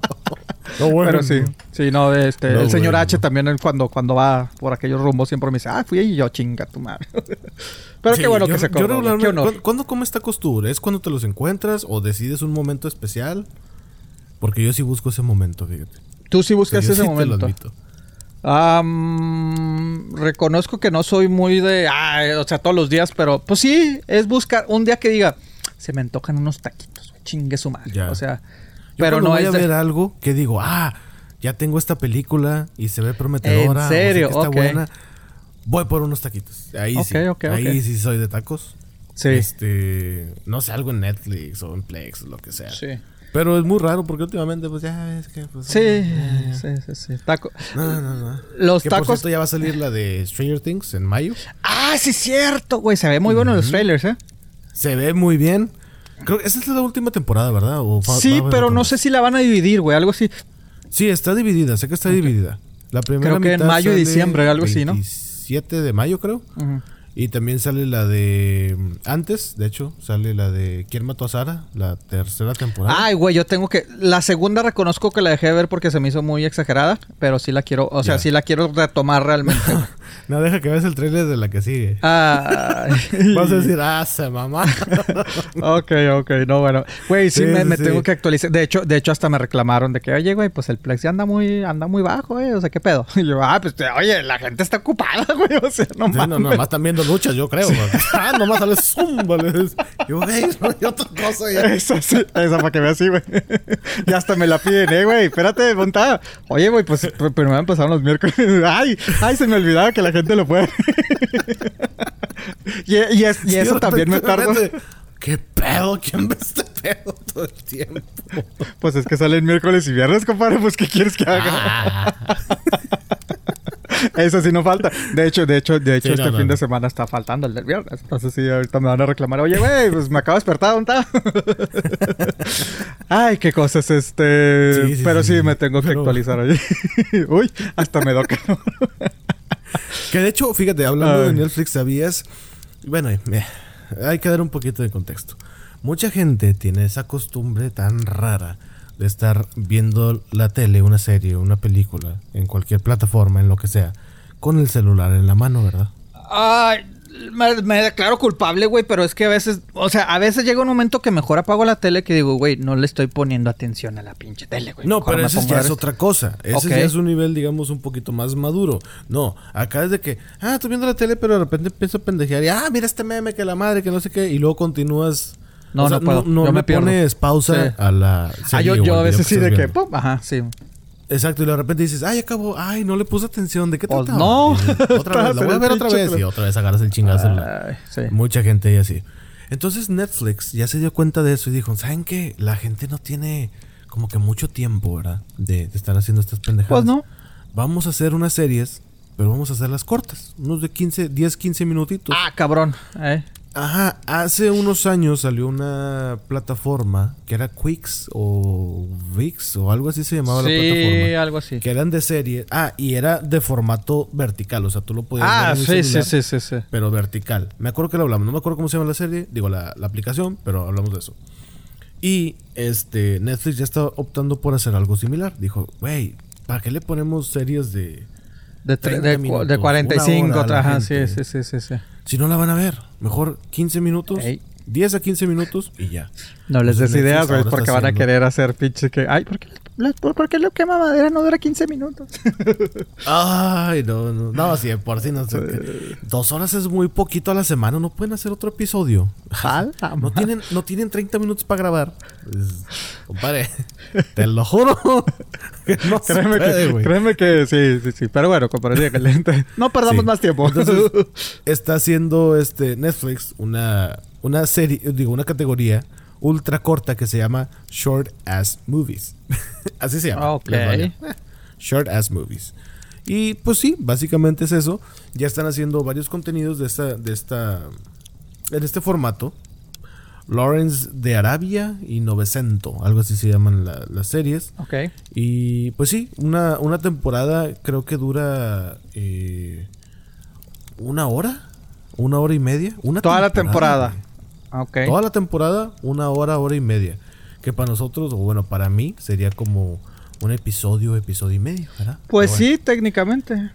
no bueno. Pero sí, sí, no, este, No, el señor bueno. H también él cuando, cuando va por aquellos rumbos siempre me dice, ah, fui ahí y yo, chinga tu madre. (laughs) Pero Sí, qué bueno yo- que se yo qué honor. ¿cuándo, comes tacos tú? ¿Es cuando te los encuentras o decides un momento especial? Porque yo sí busco ese momento, fíjate. Tú sí O sea, buscas yo ese sí te lo momento. admito. Am, reconozco que no soy muy de, ah, o sea, todos los días, pero pues sí, es buscar un día que diga, se me antojan unos taquitos, chingue su madre. Ya. O sea, pero cuando no voy es a de- ver algo que digo, ah, ya tengo esta película y se ve prometedora. ¿En o serio? está buena. Voy por unos taquitos. Ahí sí. Ahí sí soy de tacos. Sí. Este, no sé, algo en Netflix o en Plex, lo que sea. Sí. Pero es muy raro porque últimamente, pues ya ves que. Pues, Sí, eh, sí, sí, sí. Taco. No, no, no. Los que por tacos. cierto ya va a salir la de Stranger Things en mayo. Ah, sí, cierto, güey. Se ve muy bueno en los trailers, ¿eh? Se ve muy bien. Creo que esa es la última temporada, ¿verdad? ¿O fa- va a Sí, pero no sé si la van a dividir, güey. Algo así. Sí, está dividida, sé que está dividida. La primera Creo que en mayo y diciembre, algo así, ¿no? 27 de mayo, creo. Y también sale la de. Antes, de hecho, sale la de ¿Quién mató a Sara? La tercera temporada. Ay, güey, yo tengo que. La segunda reconozco que la dejé de ver porque se me hizo muy exagerada, pero sí la quiero, o sea, Ya. sí la quiero retomar realmente. (laughs) No, deja que veas el trailer de la que sigue. Ah, (laughs) Vas a decir, ah, se mamá. (laughs) ok, ok, no, bueno. Güey, sí, Sí, me, sí, me sí. tengo que actualizar. De hecho, de hecho, hasta me reclamaron de que, oye, güey, pues el Plex ya anda muy, anda muy bajo, güey. O sea, ¿qué pedo? (laughs) Y yo, ah, pues, oye, la gente está ocupada, güey. O sea, no mames. no, más están viendo luchas, yo creo. ah, nomás sale zumba. les- Yo, güey, no otra cosa ya. Esa sí, esa para que veas así, güey. ya hasta me la piden, eh, güey. Espérate, montada. Oye, güey, pues pr- primero empezaron los miércoles. ay, ay, se me olvidaba que la gente lo puede. y, y es- y eso también me repente, ¿Qué pedo? ¿Quién ve este pedo todo el tiempo? Pues es que salen miércoles y viernes, compadre. Pues, ¿qué quieres que haga? Ah. Eso sí no falta. De hecho, de hecho, de hecho, Sí, este no, no, fin de semana está faltando el del viernes. Entonces sí, ahorita me van a reclamar. Oye, güey, pues me acabo de despertar, ¿dónde está? (laughs) Ay, qué cosas, este. Sí, sí, Pero sí, me tengo que pero- actualizar ahí. (laughs) Uy, hasta me doca. Que de hecho, fíjate, hablando de Netflix, ¿sabías? Bueno, eh, hay que dar un poquito de contexto. Mucha gente tiene esa costumbre tan rara de estar viendo la tele, una serie, una película, en cualquier plataforma, en lo que sea, con el celular en la mano, ¿verdad? Ay, me, me declaro culpable, güey, pero es que a veces, o sea, a veces llega un momento que mejor apago la tele que digo, güey, no le estoy poniendo atención a la pinche tele, güey. No, pero me ese ya es otra cosa. Ese ya es un nivel, digamos, un poquito más maduro. No, acá es de que, ah, estoy viendo la tele, pero de repente empiezo a pendejear y, ah, mira este meme, que la madre, que no sé qué, y luego continúas. No, o sea, no puedo. No, Yo me pierdo. pones pausa Sí. a la. Ah, yo, yo a veces sí de que, pum, ajá, sí. Exacto, y de repente dices, ay, acabó, ay, no le puse atención, ¿de qué Pues trataba? no. Y otra (laughs) vez, la voy a ver otra vez, y otra vez agarras el chingazo. Ay, sí. Mucha gente y así. Entonces Netflix ya se dio cuenta de eso y dijo, ¿saben qué? La gente no tiene como que mucho tiempo, ¿verdad? De, de estar haciendo estas pendejadas. Pues no. Vamos a hacer unas series, pero vamos a hacerlas cortas. Unos de 15, 10, 15 minutitos. Ah, cabrón. Eh. Ajá, hace unos años salió una plataforma que era Quix o Vix o algo así se llamaba la Sí, plataforma. algo así. Que eran de serie. Ah, y era de formato vertical, o sea, tú lo podías ver Ah, sí, sí, sí, sí, sí. Pero vertical. Me acuerdo que lo hablamos. No me acuerdo cómo se llama la serie, digo la, la aplicación, pero hablamos de eso. Y este Netflix ya está optando por hacer algo similar. Dijo, güey, ¿para qué le ponemos series de De, tre- 30 de, cu- minutos, de 45, una hora a la ajá, sí, sí, sí, sí, sí. si no la van a ver? Mejor 15 minutos, Ey. 10 a 15 minutos y ya. No les des Entonces, ideas, güey, porque van a querer hacer pinche que... Ay, ¿por qué, le- por, por qué lo quema madera no dura 15 minutos? (laughs) Ay, no, no, no, si de por sí no sé. Dos horas es muy poquito a la semana, no pueden hacer otro episodio. Jala, (laughs) No tienen, no tienen 30 minutos para grabar. Compadre, (laughs) te lo juro. que no Créeme, puede, que, güey. créeme que sí, sí, sí. Pero bueno, compadre, dígale. No perdamos Sí. más tiempo. Entonces, está haciendo este Netflix una, una serie, digo, una categoría ultra corta que se llama Short Ass Movies. (laughs) Así se llama. Ok. les vale. Short Ass Movies. Y pues sí, básicamente es eso. Ya están haciendo varios contenidos de esta, de esta, en este formato. Lawrence de Arabia y Novecento, algo así se llaman la- las series. ok. Y pues sí, una, una temporada creo que dura eh, una hora, una hora y media. Una Toda la temporada. Güey. Ok. Toda la temporada, una hora, hora y media. Que para nosotros, o bueno, para mí, sería como un episodio, episodio y medio, ¿verdad? Pues bueno. sí, técnicamente.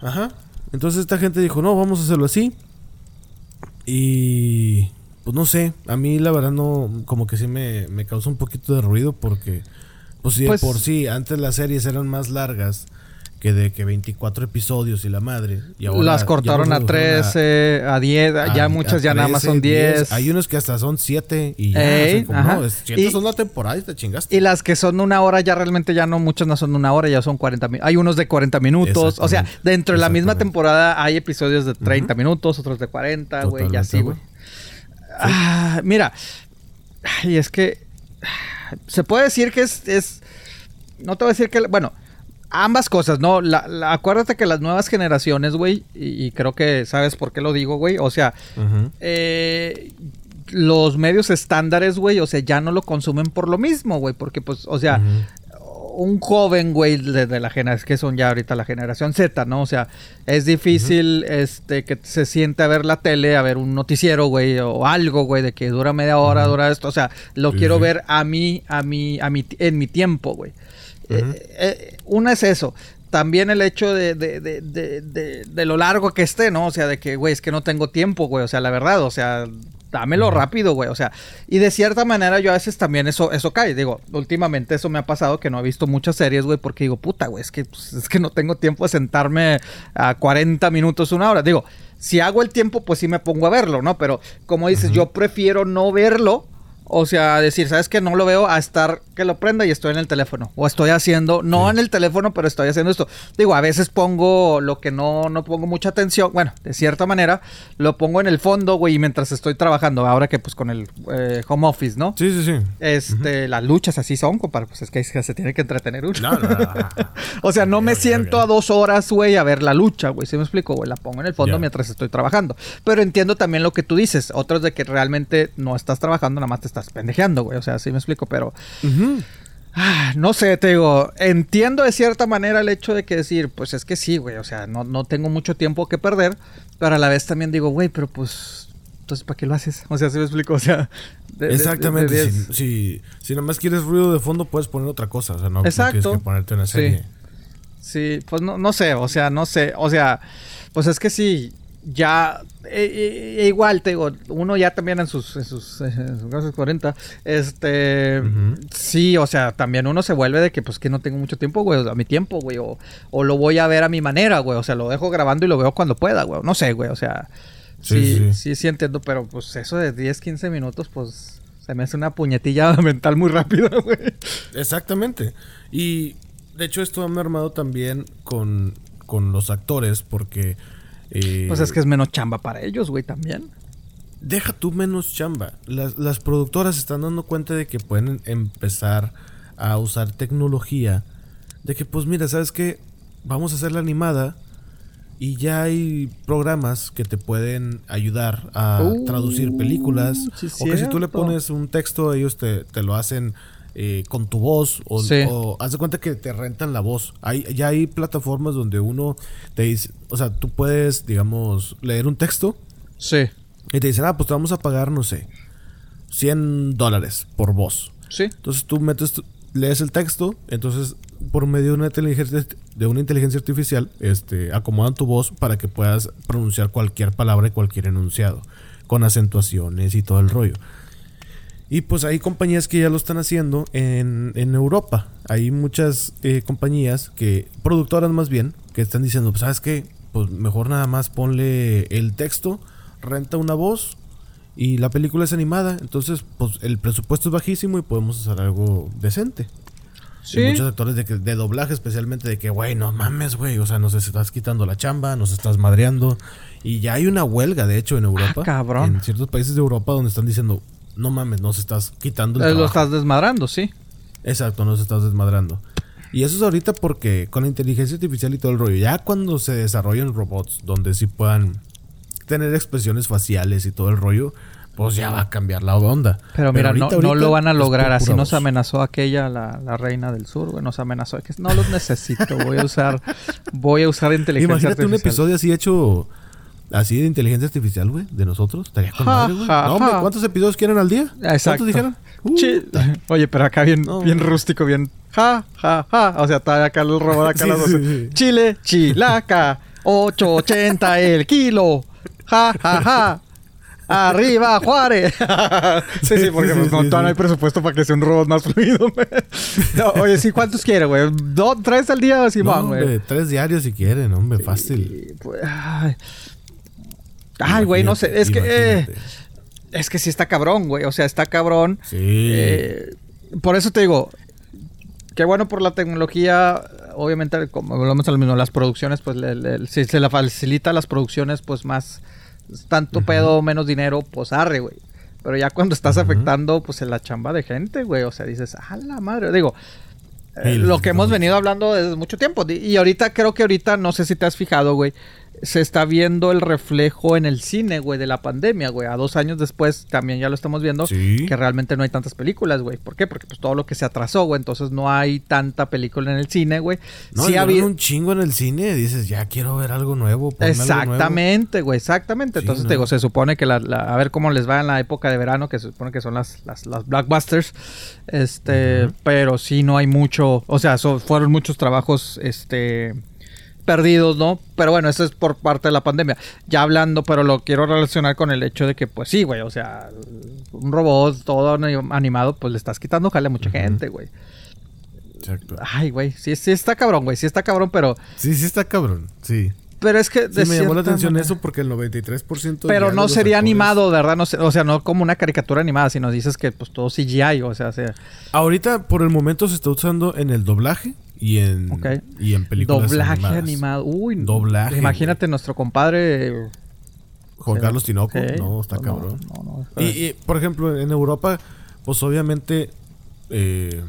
Ajá. Entonces esta gente dijo, no, vamos a hacerlo así. Y pues no sé, a mí la verdad no, como que sí me, me causa un poquito de ruido porque, pues sí, Pues- por sí, antes las series eran más largas que de que 24 episodios y la madre. Y ahora Las cortaron a redujeron 13, a 10, a- ya muchas ya nada más 13, son 10. Hay unos que hasta son 7 y ya. Ey, o sea, como, no, es- siete Y- son la temporada y te chingaste. Y las que son una hora ya realmente ya no, muchas no son una hora, ya son 40 minutos. Hay unos de 40 minutos. O sea, dentro de la misma temporada hay episodios de 30 minutos, otros de 40, güey, y así, güey. Ah, mira. Y es que. se puede decir que es, es no te voy a decir que, bueno, ambas cosas, ¿no? La, la- acuérdate que las nuevas generaciones, güey, y, y creo que sabes por qué lo digo, güey, o sea, eh, los medios estándares, güey, o sea, ya no lo consumen por lo mismo, güey, porque pues, o sea, un joven, güey, de, de la generación, que son ya ahorita la generación Z, ¿no? O sea, es difícil, este, que se siente a ver la tele, a ver un noticiero, güey, o algo, güey, de que dura media hora, dura esto, o sea, lo Sí, quiero sí. ver a mí, a mí, a mí, en mi tiempo, güey. Eh, eh, una es eso. También el hecho de, de, de, de, lo largo que esté, ¿no? O sea, de que, güey, es que no tengo tiempo, güey. O sea, la verdad, o sea, dámelo rápido, güey. O sea, y de cierta manera yo a veces también eso, eso cae. Digo, últimamente eso me ha pasado que no he visto muchas series, güey, porque digo, puta, güey, es que, pues, es que no tengo tiempo de sentarme a 40 minutos, una hora. Digo, si hago el tiempo, pues sí me pongo a verlo, ¿no? Pero como dices, yo prefiero no verlo. O sea, decir, ¿sabes qué? No lo veo a estar que lo prenda y estoy en el teléfono. O estoy haciendo, no en el teléfono, pero estoy haciendo esto. Digo, a veces pongo lo que no, no pongo mucha atención. Bueno, de cierta manera, lo pongo en el fondo, güey, mientras estoy trabajando. Ahora que pues con el eh, home office, ¿no? Sí, sí, sí. Este, las luchas así son, compadre. Pues es que se tiene que entretener uno. No, no, no. O sea, no me siento a dos horas, güey, a ver la lucha, güey. ¿Sí me explico, güey? La pongo en el fondo mientras estoy trabajando. Pero entiendo también lo que tú dices. Otros de que realmente no estás trabajando, nada más te estás pendejeando, güey. O sea, sí me explico, pero... Ah, no sé, te digo, entiendo de cierta manera el hecho de que decir, pues es que sí, güey, o sea, no, no tengo mucho tiempo que perder, pero a la vez también digo, güey, pero pues, entonces, ¿para qué lo haces? (laughs) O sea, sí me explico, o sea... de- de- de- Exactamente. de si, si, si nada más quieres ruido de fondo, puedes poner otra cosa. O sea, no, no Exacto. tienes que ponerte una Sí. serie. Sí, pues no, no sé, o sea, no sé, o sea, pues es que sí, ya, e- e- e igual te digo, uno ya también en sus, en sus, en sus casi 40, este, sí, o sea, también uno se vuelve de que pues que no tengo mucho tiempo, güey, a mi tiempo, güey, o, o lo voy a ver a mi manera, güey, o sea, lo dejo grabando y lo veo cuando pueda, güey, no sé, güey, o sea, Sí, sí, sí, sí. sí, entiendo, pero pues eso de 10, 15 minutos, pues se me hace una puñetilla (laughs) mental muy rápida, güey. Exactamente. Y de hecho esto me ha armado también con, con los actores porque... eh, Pues es que es menos chamba para ellos, güey, también. Deja tú menos chamba. Las, las productoras están dando cuenta de que pueden empezar a usar tecnología. De que, pues mira, ¿sabes qué? Vamos a hacer la animada. Y ya hay programas que te pueden ayudar a Uh, traducir películas. sí, o que si tú le pones un texto, ellos te, te lo hacen eh, con tu voz. O, Sí. o haz de cuenta que te rentan la voz. Hay, ya hay plataformas donde uno te dice, o sea, tú puedes, digamos, leer un texto. Sí, Y te dicen, ah, pues te vamos a pagar, no sé, 100 dólares por voz. sí. Entonces tú metes, lees el texto, entonces por medio de una inteligencia, de una inteligencia artificial, este, acomodan tu voz para que puedas pronunciar cualquier palabra y cualquier enunciado, con acentuaciones y todo el rollo. Y pues hay compañías que ya lo están haciendo en, en Europa. Hay muchas eh, compañías que, productoras más bien, que están diciendo, pues sabes qué, pues mejor nada más ponle el texto, renta una voz y la película es animada. Entonces, pues el presupuesto es bajísimo y podemos hacer algo decente. Sí. Y muchos actores de, de doblaje especialmente de que, güey, no mames, güey, o sea, nos estás quitando la chamba, nos estás madreando. Y ya hay una huelga, de hecho, en Europa. Ah, cabrón. En ciertos países de Europa donde están diciendo, no mames, nos estás quitando el Eh, Lo trabajo". estás desmadrando, sí. Exacto, nos estás desmadrando. Y eso es ahorita porque con la inteligencia artificial y todo el rollo, ya cuando se desarrollen robots donde sí puedan tener expresiones faciales y todo el rollo, pues ya va a cambiar la onda. Pero mira, no, ahorita, no ahorita lo van a lograr. Así nos amenazó aquella, la, la reina del sur, güey. Nos amenazó. Que no los necesito. Voy a usar, voy a usar inteligencia Imagínate un artificial. episodio así hecho así de inteligencia artificial, güey, de nosotros. Estaría con madre, güey. No, hombre. ¿cuántos episodios quieren al día? Exacto. ¿Cuántos dijeron? Uh, Oye, pero acá bien, No. bien rústico, bien. Ja, ja, ja. O sea, está acá el robot acá Sí, las sí, dos. sí. Chile, chilaca. 8.80 el kilo. Ja, ja, ja. Arriba, Juárez. (laughs) sí, sí, porque Sí, pues, sí, no, sí, hay presupuesto para que sea un robot más (laughs) fluido. güey. No, oye, sí, ¿cuántos quiere, güey? ¿Dos, tres al día o No, Simón, güey? hombre, tres diarios si quieren, hombre, fácil. Pues, ay. Ay, güey, no sé. Es que, eh, es que sí está cabrón, güey. O sea, está cabrón. Sí. Eh, por eso te digo, qué bueno por la tecnología. Obviamente, como hablamos lo mismo, las producciones, pues le- le- si se la facilita las producciones, pues más, tanto pedo, menos dinero, pues arre, güey. Pero ya cuando estás afectando, pues, en la chamba de gente, güey. O sea, dices, a la madre. Digo, eh, lo que hemos venido hablando desde mucho tiempo. Y ahorita, creo que ahorita, no sé si te has fijado, güey. Se está viendo el reflejo en el cine, güey, de la pandemia, güey. A dos años después también ya lo estamos viendo. Sí. Que realmente no hay tantas películas, güey. ¿Por qué? Porque pues todo lo que se atrasó, güey. Entonces no hay tanta película en el cine, güey. No, sí ha habido... un chingo en el cine. Dices, ya quiero ver algo nuevo. Exactamente, güey, exactamente. Sí, Entonces, no. te digo, se supone que la, la- a ver cómo les va en la época de verano, que se supone que son las, las, las blockbusters. Este, pero sí no hay mucho, o sea, so- fueron muchos trabajos, este, perdidos, ¿no? Pero bueno, eso es por parte de la pandemia. Ya hablando, pero lo quiero relacionar con el hecho de que, pues sí, güey, o sea, un robot todo ani- animado, pues le estás quitando jale a mucha gente, güey. Exacto. Ay, güey, sí, sí está cabrón, güey, sí está cabrón, pero, Sí, sí está cabrón. Sí. pero es que... Sí, me llamó la atención manera- eso porque el 93% Pero no sería actores- animado, ¿verdad? No sé, o sea, no como una caricatura animada, sino dices que pues todo CGI, o sea, sea Ahorita, por el momento, se está usando en el doblaje y en, Ok. y en películas doblaje animadas. animado. Uy, Doblaje, Imagínate nuestro compadre. Juan Sí. Carlos Tinoco. No, está No, cabrón. no, no, Y, y, por ejemplo, en Europa, pues obviamente, eh,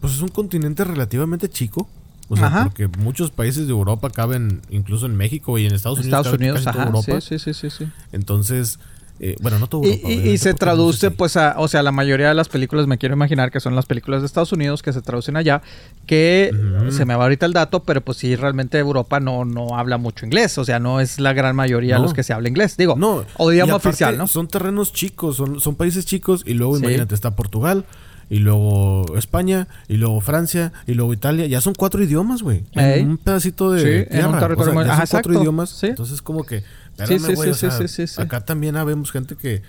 pues es un continente relativamente chico. O sea, Ajá. porque muchos países de Europa caben, incluso en México y en Estados Unidos. Estados Unidos, ajá. Europa. Sí, sí, sí, sí, sí. Entonces, eh, bueno, no todo Europa. y- y se traduce, pues, a, o sea, la mayoría de las películas, me quiero imaginar que son las películas de Estados Unidos que se traducen allá, que se me va ahorita el dato, pero pues sí, realmente Europa no, no habla mucho inglés, o sea, no es la gran mayoría No. los que se habla inglés, digo, No, o idioma oficial, ¿no? Son terrenos chicos, son, son países chicos y luego Sí. imagínate, está Portugal y luego España y luego Francia y luego Italia. Ya son cuatro idiomas, güey. En un pedacito de Sí, en un tierra. O sea, ya son cuatro exacto. idiomas. Sí. Entonces como que... Sí, espérame, sí, güey, sí, o sí, sea, sí, sí, sí. Acá también habemos gente que,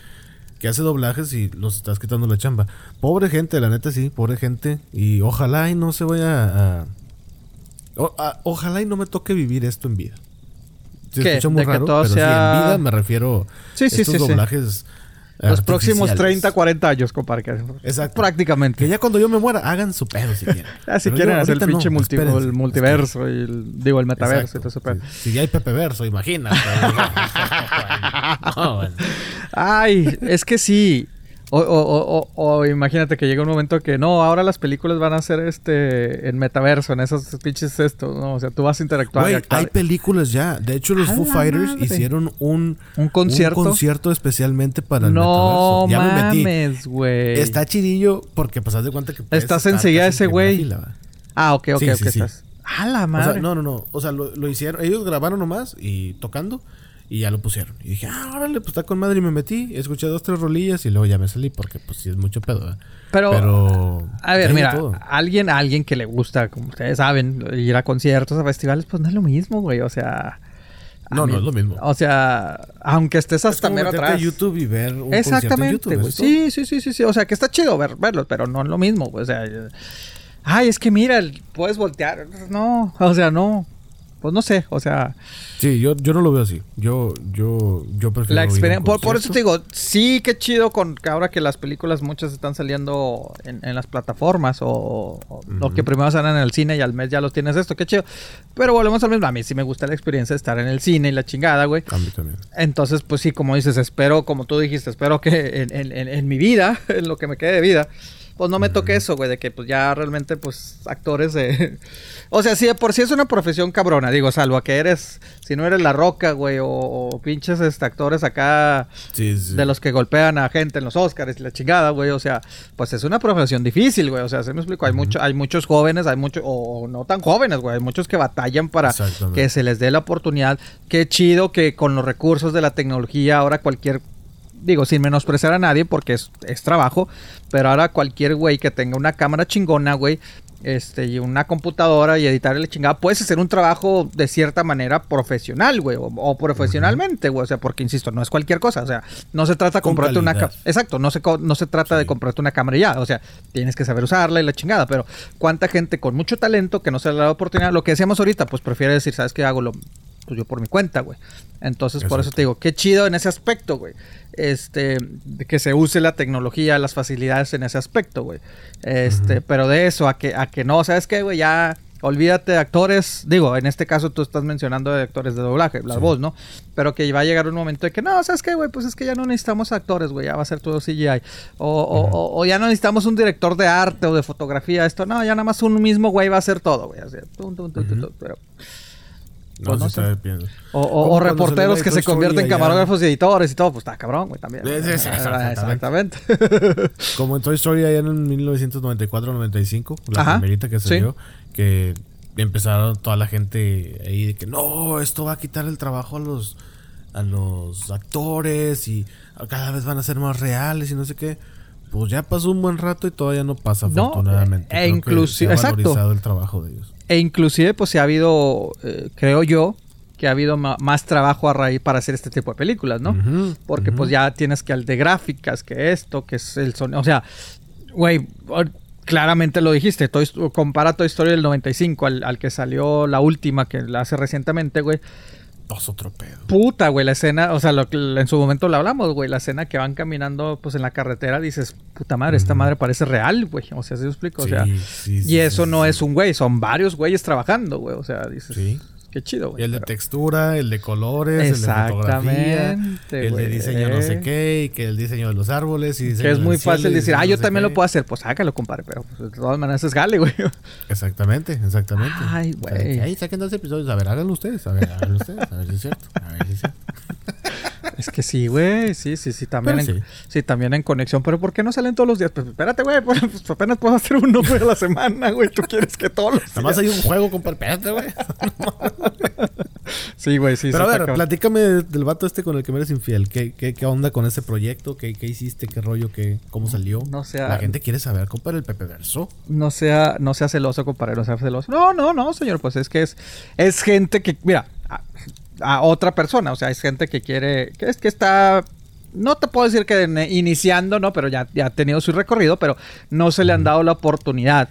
que hace doblajes y nos estás quitando la chamba. Pobre gente, la neta sí, pobre gente. Y ojalá y no se vaya a... o- a- ojalá y no me toque vivir esto en vida. Se ¿Qué? escucha muy ¿De que raro, todo pero sí, sea- en vida me refiero Sí, sí, estos doblajes Los próximos artificiales. 30, 40 años, compadre. que- Exacto. Prácticamente. Que ya cuando yo me muera, hagan su pedo si quieren. (laughs) Ah, si Pero quieren hacer el pinche no, multi- el multiverso y el, digo el metaverso y todo eso. Exacto, sí. Si ya hay Pepe Verso, imagínate. (laughs) No, bueno. Ay, es que sí. O, o- o- o- o imagínate que llega un momento que no, ahora las películas van a ser este en metaverso, en esos pinches estos, ¿no? O sea, tú vas a interactuar. hay películas ya. De hecho, los ¡A Foo Fighters madre! hicieron un, ¿Un concierto? un concierto especialmente para el no metaverso. Ya me metí. Está chidillo porque pues haz de cuenta que Estás enseguida ese güey. Ah, ok, ok, Sí, ok. sí, sí. estás. A la madre. sea, no, no, no. O sea, lo, lo hicieron. Ellos grabaron nomás y tocando y ya lo pusieron. Y dije, ah, órale, pues está con madre. Y me metí, escuché dos, tres rolillas y luego ya me salí porque, pues sí, es mucho pedo. ¿verdad? Pero, Pero. A ver, mira, todo. alguien, alguien que le gusta, como ustedes saben, ir a conciertos, a festivales, pues no es lo mismo, güey. O sea. No, mí- no es lo mismo. O sea, aunque estés Es hasta como mero atrás. a YouTube y ver un Exactamente, güey. ¿es? Sí, sí, sí, sí, sí. O sea, que está chido ver, verlos, pero no es lo mismo. O sea, eh, ay, es que mira, puedes voltear. No, o sea, no. Pues no sé, o sea, Sí, yo, yo no lo veo así. Yo, yo, yo prefiero. la experiencia. Por, por eso te digo, sí, qué chido con que ahora que las películas muchas están saliendo en, en las plataformas o, o- o que primero salen en el cine y al mes ya los tienes esto, qué chido. Pero volvemos al mismo. A mí sí me gusta la experiencia de estar en el cine y la chingada, güey. A mí también. Entonces, pues sí, como dices, espero, como tú dijiste, espero que en- en- en mi vida, (laughs) en lo que me quede de vida, pues no me toque eso, güey, de que pues ya realmente, pues, actores de... (laughs) o sea, sí, de por sí es una profesión cabrona, digo, salvo a que eres, si no eres La Roca, güey, o, o pinches este, actores acá Sí, sí. de los que golpean a gente en los Oscars y la chingada, güey, o sea, pues es una profesión difícil, güey, o sea, se me explico, hay, mucho, hay muchos jóvenes, hay muchos, o no tan jóvenes, güey, hay muchos que batallan para que se les dé la oportunidad. Qué chido que con los recursos de la tecnología ahora cualquier, digo, sin menospreciar a nadie porque es, es trabajo, pero ahora cualquier güey que tenga una cámara chingona, güey, este, y una computadora y editarle chingada, puedes hacer un trabajo de cierta manera profesional, güey, o, o profesionalmente, güey, o sea, porque insisto, no es cualquier cosa, o sea, no se trata de Con comprarte una calidad. cámara, exacto, no se, no se trata de comprarte una cámara ya, o sea, tienes que saber usarla y la chingada, pero cuánta gente con mucho talento que no se le da la oportunidad, lo que decíamos ahorita, pues prefiere decir, ¿sabes qué hago? Lo, pues yo por mi cuenta, güey. Entonces, por eso te digo, qué chido en ese aspecto, güey. Este, que se use la tecnología, las facilidades en ese aspecto, güey. Este, pero de eso a que, a que no, ¿sabes qué, güey? Ya Olvídate de actores, digo, en este caso tú estás mencionando de actores de doblaje, la voz, ¿no? Pero que va a llegar un momento de que, no, ¿sabes qué, güey? Pues es que ya no necesitamos actores, güey, ya va a ser todo CGI. O, o- o- o ya no necesitamos un director de arte o de fotografía, esto, no, ya nada más un mismo güey va a hacer todo, güey. así, tum, tum, tum, tum, tum, pero- No, Pues no sí sé. o, reporteros que la se convierten en camarógrafos y editores y todo, pues está cabrón, güey, también. Sí, sí, sí, exactamente. (laughs) Como en Toy Story allá en 1994-95, la Ajá, primerita que sí. salió, que empezaron toda la gente ahí de que no, esto va a quitar el trabajo a los a los actores y cada vez van a ser más reales y no sé qué. Pues ya pasó un buen rato y todavía no pasa No, afortunadamente. e Creo que inclusi- se ha exacto. el trabajo de ellos. E inclusive, pues, se ha habido, eh, creo yo, que ha habido más trabajo a raíz para hacer este tipo de películas, ¿no? Porque, pues, ya tienes que al de gráficas, que esto, que es el sonido. O sea, güey, claramente lo dijiste. Toy compara Toy Story del 95 al, al que salió la última, que la hace recientemente, güey. Dos otro pedo. Puta, güey, la escena, o sea, lo en su momento lo hablamos, güey, la escena que van caminando, pues, en la carretera, dices, puta madre, esta madre parece real, güey. O sea, ¿sí explico? O sea, sí, sí, y eso no es un güey, son varios güeyes trabajando, güey. O sea, dices, Sí. Qué chido, güey. El de pero- textura, el de colores, el de fotografía, Exactamente, el de diseño no sé qué, y que el diseño de los árboles y Que es muy fácil y decir, ah, yo también qué". lo puedo hacer. Pues hágalo, compadre, pero pues, de todas maneras es gale, güey. Exactamente, exactamente. Ay, güey. Ahí saquen dos episodios. A ver, háganlo ustedes. A ver, háganlo ustedes. A ver si es cierto. A ver si es cierto. Es que sí, güey, sí, sí, sí, también, en, sí. sí. también en conexión, pero ¿por qué no salen todos los días? Pues espérate, güey, pues, pues, apenas puedo hacer uno güey, a la semana, güey, tú quieres que todos los Nada más hay un juego, compadre. Espérate, güey. Sí, güey, sí, Pero sí, a ver, platícame del vato este con el que me eres infiel. ¿Qué, qué, qué onda con ese proyecto? ¿Qué, qué hiciste? ¿Qué rollo? ¿Qué, ¿Cómo salió? No sé, La gente quiere saber, compadre, el Pepe Verso. no sea, no sea celoso, compadre, no sea celoso. No, no, no, señor, pues es que es, es gente que, mira, a, otra persona, o sea, es gente que quiere, que es que está, no te puedo decir que iniciando, ¿no? Pero ya, ya ha tenido su recorrido, pero no se le han dado la oportunidad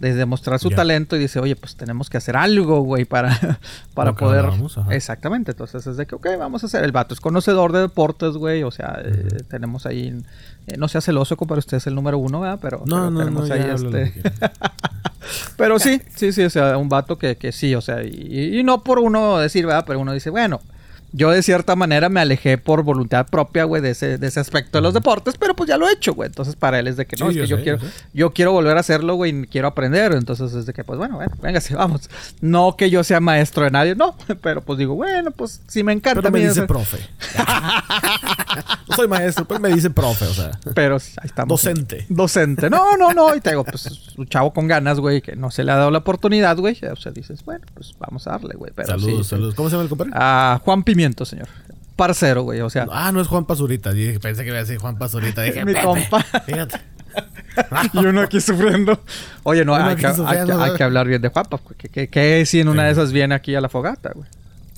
de demostrar su talento y dice, oye, pues tenemos que hacer algo, güey, para, (laughs) para poder... Exactamente, entonces es de que, ok, vamos a hacer, el vato es conocedor de deportes, güey, o sea, eh, tenemos ahí, eh, no sea celoso, compadre, usted es el número uno, ¿verdad? Pero, No, pero no, tenemos no, ahí este... (laughs) Pero sí, sí, sí, o sea, un vato que, que sí, o sea, y, y no por uno decir, ¿verdad? Pero uno dice, bueno, yo de cierta manera me alejé por voluntad propia, güey, de ese, de ese aspecto de los deportes, pero pues ya lo he hecho, güey. Entonces para él es de que no, Sí, es yo que yo sé, quiero, yo quiero volver a hacerlo, güey, y quiero aprender. Entonces es de que, pues bueno, bueno, venga, (laughs) sí, vamos. No que yo sea maestro de nadie, no, (laughs) pero pues digo, bueno, pues si me encanta. Pero me dice hacer- profe. (laughs) no soy maestro, pero me dice profe, o sea. Pero ahí estamos. Docente. Docente. No, no, no. Y te digo, pues, un chavo con ganas, güey, que no se le ha dado la oportunidad, güey. O sea, dices, bueno, pues vamos a darle, güey. Pero saludos, sí, saludos. ¿Cómo se llama el compadre? A Juan Señor. Parcero, güey. O sea, Ah, no es Juan Pazurita. Pensé que iba a decir Juan Pazurita. Dije, (laughs) Mi Pepe, compa. Fíjate. (laughs) y uno aquí sufriendo. Oye, no, hay que, hay, que, hay ¿sabes? que hablar bien de Juanpa. Que, que, que si en una de esas viene aquí a la fogata, güey.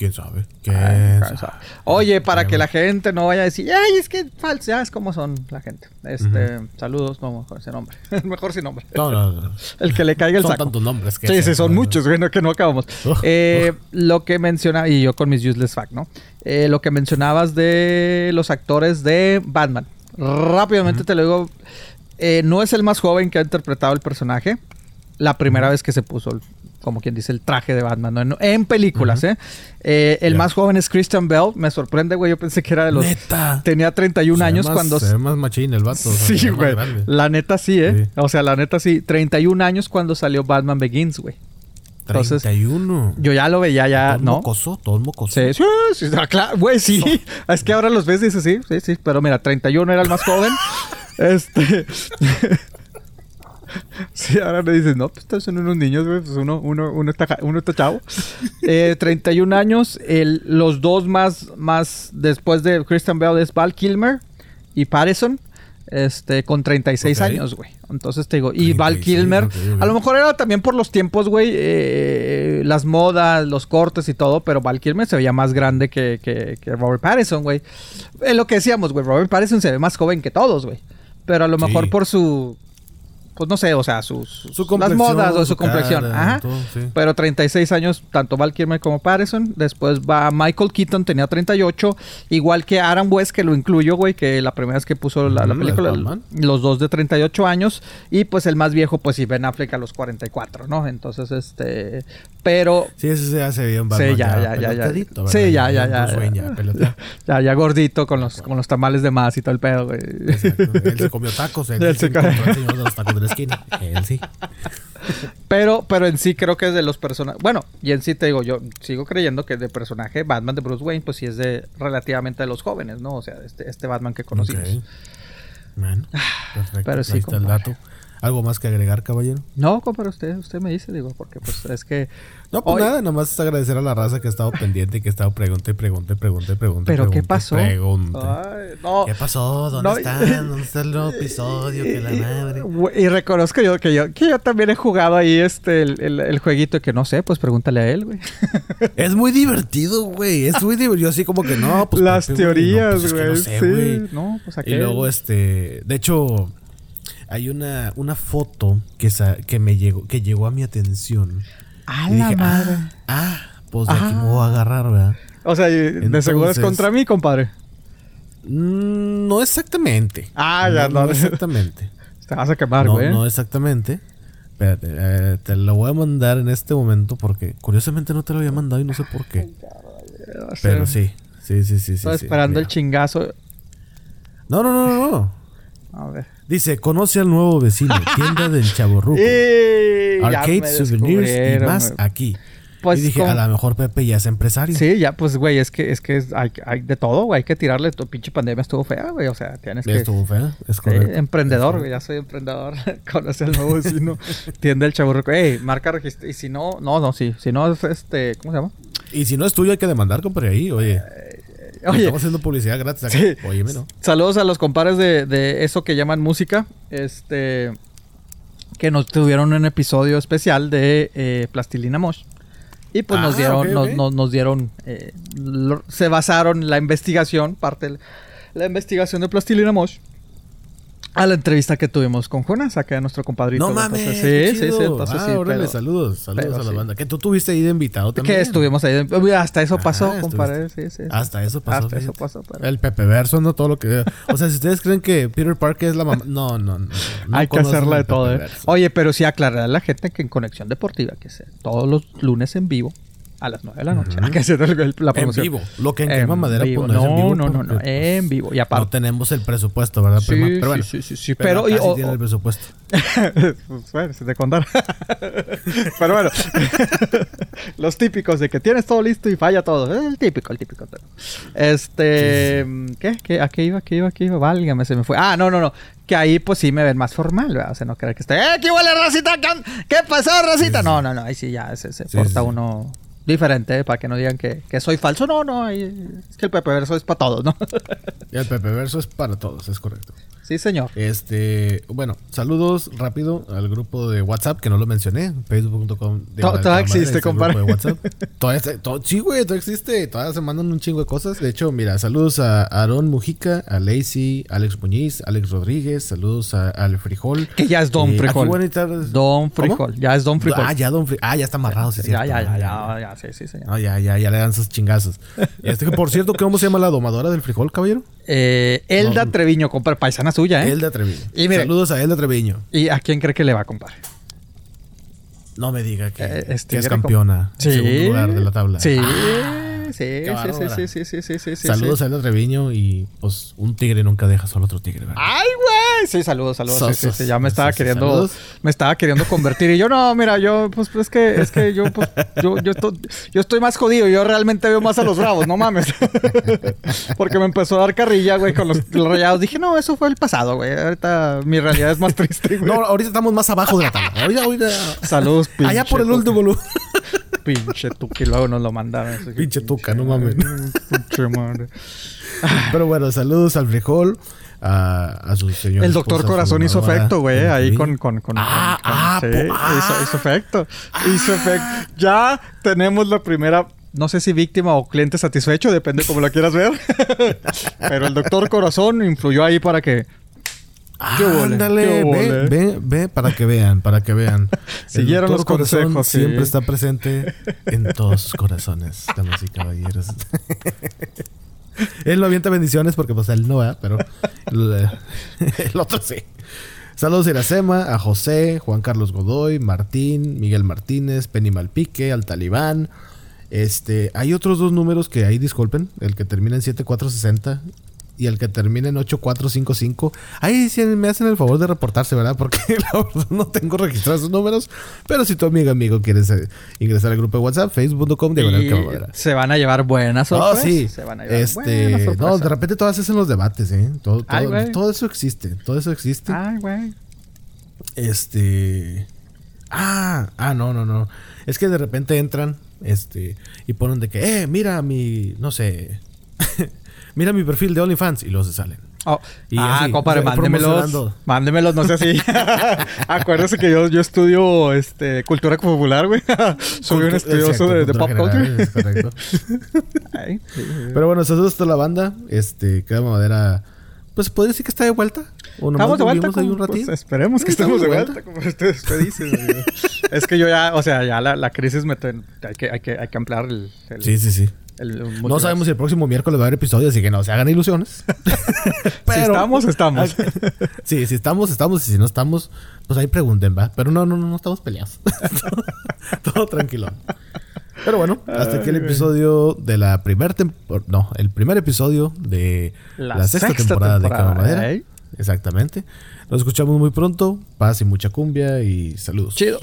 ¿Quién sabe? ¿Quién Ay, sabe? sabe. Oye, para que la gente no vaya a decir, ay, es que falso, ya es como son la gente. Este, saludos, no, mejor ese nombre. (laughs) mejor sin nombre. No, no, no. El que le caiga el Son saco. tantos nombres que Sí, sí, son muchos, güey, no, que no acabamos. Ugh, (laughs) Eh, Lo que menciona, y yo con mis useless fact, ¿no? Eh, lo que mencionabas de los actores de Batman. Rápidamente te lo digo, eh, no es el más joven que ha interpretado el personaje. La primera vez que se puso, el- como quien dice, el traje de Batman, ¿no? en, en películas, ¿eh? Eh, El más joven es Christian Bell. Me sorprende, güey, yo pensé que era de los... Neta. Tenía 31 Se años más- cuando... Se ve más machín el vato. o sea, se Sí, güey. La neta sí, ¿eh? Sí. O sea, la neta sí. 31 años cuando salió Batman Begins, güey. Entonces, 31. yo ya lo veía ya, Todo ¿no? mocoso, todo mocoso. Sí, sí, sí, ah, claro, güey, sí. Es que ahora los ves y dices, sí, sí, sí. Pero mira, 31 era el más joven. (laughs) este. (laughs) sí, ahora le dices, no, pues estos son unos niños, güey. Pues uno, uno, uno, está, uno está chavo. (laughs) Eh, 31 años. El, los dos más, más después de Christian Bell es Val Kilmer y Patterson. Este, con 36 Ok. años, güey. Entonces te digo, y Val 36, Kilmer, a lo mejor era también por los tiempos, güey, eh, las modas, los cortes y todo, pero Val Kilmer se veía más grande que, que, que Robert Pattinson, güey. Es lo que decíamos, güey, Robert Pattinson se ve más joven que todos, güey. Pero a lo Sí. mejor por su pues no sé, o sea, sus, Su las modas o su complexión. cara, Ajá. todo, sí. Pero 36 años, tanto Val Kilmer como Patterson. Después va Michael Keaton, tenía 38. Igual que Aaron West, que lo incluyo, güey, que la primera vez que puso la, la Ujú, película. Los dos de 38 años. Y pues el más viejo, pues sí, Ben Affleck a los 44, ¿no? Entonces, este. Pero. Sí, ese se hace bien Sí, ya, ya, ya, ya. Sí, ya, ya, ya. Ya. (laughs) Ya, ya gordito con los, con los tamales de más y todo el pedo, güey. Exacto. Él se comió tacos. Él, (laughs) Él se comió. de los tacos de la esquina. Él sí. Pero, pero en sí creo que es de los personajes. Bueno, y en sí te digo, yo sigo creyendo que de personaje Batman de Bruce Wayne, pues sí es de relativamente de los jóvenes, ¿no? O sea, este, este Batman que conocimos. Ok. Bueno, perfecto. pero sí, Ahí está el dato. ¿Algo más que agregar, caballero? No, compadre, usted, usted me dice, digo, porque pues es que. No, pues Hoy- nada, nomás es agradecer a la raza que ha estado pendiente y que ha estado pregunte, pregunte, pregunte, pregunte. ¿Pero qué pregunte, pasó? Pregunte. Ay, no. ¿Qué pasó? ¿Dónde No, están? (laughs) ¿Dónde está el nuevo episodio? Que la madre. Y reconozco yo que yo que yo también he jugado ahí este el, el- el jueguito que no sé, pues pregúntale a él, güey. (laughs) Es muy divertido, güey. Es muy divertido. Yo así como que no, pues. Las Pepe, güey, teorías, no, pues, es que güey. no sé, sí. No, pues Y aquel. luego, este. De hecho, hay una, una foto que, sa- que me llegó, que llegó a mi atención. A Y la dije, madre. ah, ah, pues de aquí Ah. me voy a agarrar, ¿verdad? O sea, de seguro es contra mí, compadre. Mm, no exactamente. Ah, ya, no. exactamente. (laughs) Te vas a quemar, no, güey. no exactamente. Espérate, eh, te lo voy a mandar en este momento porque curiosamente no te lo había mandado y no sé por qué. Pero sí, sí, sí, sí. sí, Estoy sí, esperando el chingazo. No, no, no, no, no. A ver. Dice, conoce al nuevo vecino, (laughs) tienda del Chaborruco. ¡Y! ya Arcade, me souvenirs y más aquí. Pues, y dije, a lo mejor Pepe ya es empresario. Sí, ya, pues, güey, es que, es que hay, hay de todo, güey. Hay que tirarle. Tu pinche pandemia estuvo fea, güey. O sea, tienes que. Estuvo fea, es Sí, correcto. emprendedor, güey. Ya soy emprendedor. (laughs) Conoce al nuevo vecino. Tienda el chaburruco. Ey, marca registro. Y si no, no, no, sí. Si no, es este. ¿Cómo se llama? Y si no es tuyo, hay que demandar, compadre, ahí. Oye, (laughs) Oye, estamos haciendo publicidad gratis acá. Sí. Óyeme, ¿no? Saludos a los compadres de, de eso que llaman música. Este. Que nos tuvieron un episodio especial de eh, Plastilina Mosh. Y pues nos Ah, dieron, nos, ok. nos- nos dieron, eh, lo- se basaron la investigación, parte de la investigación de Plastilina Mosh, a la entrevista que tuvimos con Jonas, acá nuestro compadrito. No mames. Entonces, sí, sí, sí, entonces ah, sí, órale, pero- saludos, saludos pero a la sí. banda. Que tú tuviste ahí de invitado también. que estuvimos ahí, de- hasta eso pasó, Ah, compadre, sí, sí. sí. Hasta eso pasó. Hasta eso pasó, pero- El Pepe Verso, no todo lo que. O sea, si ustedes creen que Peter Parker es la mamá. No, no, no. no (laughs) Hay que hacerla de todo, ¿eh? Oye, pero sí aclarar a la gente que en Conexión Deportiva, que es todos los lunes en vivo, a las 9 de la noche, hay (laughs) que hacer el- el- la En promoción. vivo. Lo que en, En Madera vivo. pues, no, es en No, vivo. no, no, porque, no, pues, en vivo. Y aparte- No tenemos el presupuesto, ¿verdad, Sí, prima? sí, Pero bueno. sí, sí, sí, Pero, pero- sí o- tiene o- el presupuesto. (laughs) pues bueno, si te contara. (laughs) Pero bueno, los típicos de que tienes todo listo y falla todo. El típico, el típico. Este, ¿qué? ¿Qué? ¿A qué iba? ¿Qué iba? ¿Qué iba? Válgame, se me fue. Ah, no, no, no. Que ahí pues sí me ven más formal, ¿verdad? O sea, no creer que esté, ¡eh, qué huele, racita! ¿Qué, qué pasó, racita? No, no, no, ahí sí ya se, se Sí, porta sí, sí. uno diferente ¿eh? para que no digan que, que soy falso. No, no, es que el Pepe Verso es para todos, ¿no? (laughs) El Pepe Verso es para todos, es correcto. Sí, señor. Este, bueno, saludos rápido al grupo de WhatsApp que no lo mencioné, facebook.com. Todavía existe, es el grupo compadre. (laughs) sí, güey, todavía existe. Todavía se mandan un chingo de cosas. De hecho, mira, saludos a Aaron Mujica, a Lacey, Alex Muñiz, Alex Rodríguez, saludos a- al Frijol. Que ya es Don Eh, Frijol. Don ¿Cómo? Frijol. Ya es Don Frijol. Ah, ya Don Frijol. Ah, ya está amarrado, sí, es ya, ya, ya, ya, ya, sí, sí, señor. Ah, ya, ya, ya le dan sus chingazos. (laughs) Este, por cierto, ¿cómo se llama la domadora del frijol, caballero? Eh, Elda No. Treviño, compadre, paisana suya, ¿eh? Elda Treviño. Y mire- Saludos a Elda Treviño. ¿Y a quién cree que le va, compadre? No me diga que, Eh, que este, es campeona. en segundo lugar de la tabla. Sí, Ah, sí, sí, sí, sí, sí, sí, sí. Saludos sí. a Elda Treviño y pues un tigre nunca deja solo otro tigre, ¿verdad? Ay, güey. Sí, saludos, saludos. Sí, ya me estaba queriendo, saludos. me estaba queriendo convertir. Y yo, no, mira, yo, pues, es que, es que yo, pues, yo, yo, estoy, yo estoy más jodido. Yo realmente veo más a los bravos, no mames. (laughs) Porque me empezó a dar carrilla, güey, con los, los rayados. Dije, no, eso fue el pasado, güey. Ahorita mi realidad es más triste, güey. No, ahorita estamos más abajo de la tabla. Ahorita, ahorita. Saludos, pinche. Allá por el último lugar. Pinche tuca. Y luego nos lo mandaron. Pinche no mames. (laughs) Pero bueno, saludos al frijol. A, a su señor. El doctor Corazón hizo efecto, güey, ahí con, con, con, Ah, con- ah, sí, ah. hizo, hizo efecto. Hizo efecto. Ya tenemos la primera, no sé si víctima o cliente satisfecho, depende como la quieras ver. (laughs) Pero el doctor Corazón influyó ahí para que. Ándale, ¿Qué hubo, ve, ve, ve, para que vean, para que vean. (laughs) Siguieron los consejos, sí. Siempre está presente en todos sus corazones, damas y caballeros. (laughs) él no avienta bendiciones porque pues él no va, pero el, (laughs) el otro sí. Saludos a Iracema, a José, Juan Carlos Godoy, Martín, Miguel Martínez, Penny Malpique, al Talibán. Este, hay otros dos números que ahí disculpen, el que termina en 7460 y el que termina en 8455. Ahí sí me hacen el favor de reportarse, ¿verdad? Porque (laughs) la verdad no tengo registrados esos números. Pero si tu amigo amigo quieres eh, ingresar al grupo de WhatsApp, facebook.com diagonal se van a llevar buenas No, sorpresas. sí. Se van a llevar buenas Este, no, sorpresas. de repente todas hacen los debates, ¿eh? Todo, todo eso existe. Todo eso existe. Ay, güey. Este. Ah, ah, no, no, no. Es que de repente entran, este, y ponen de que, eh, mira mi, no sé, (laughs) mira mi perfil de OnlyFans y los se salen. Oh, Y ah, así, compadre, mándemelos. Mándemelos, no sé si. (laughs) Acuérdese que yo, yo estudio este, cultura popular, güey. (laughs) Soy un estudioso de, de pop culture. es correcto. (laughs) Ay, sí, sí. Pero bueno, saludos a toda la banda. Este, Cada Madera, pues podría decir que está de vuelta. O Estamos de vuelta. como- un ratito. pues, esperemos que estemos de vuelta, como usted, usted dice. es que yo ya, o sea, ya la, la crisis me... ten- hay, que, hay, que, hay que ampliar el... el- Sí, sí, sí. El- el No sabemos si el próximo miércoles va a haber episodio, así que no se hagan ilusiones. (laughs) (laughs) Si estamos, estamos. (laughs) sí, si estamos, estamos. Y si no estamos, pues ahí pregunten, ¿va? Pero no, no, no, no estamos peleados. todo, tranquilo. Pero bueno, hasta aquí el episodio de la primera temporada. No, el primer episodio de la, La sexta, sexta temporada, de temporada, Cama Madera. ¿eh? Exactamente. Nos escuchamos muy pronto. Paz y mucha cumbia y saludos. Chido.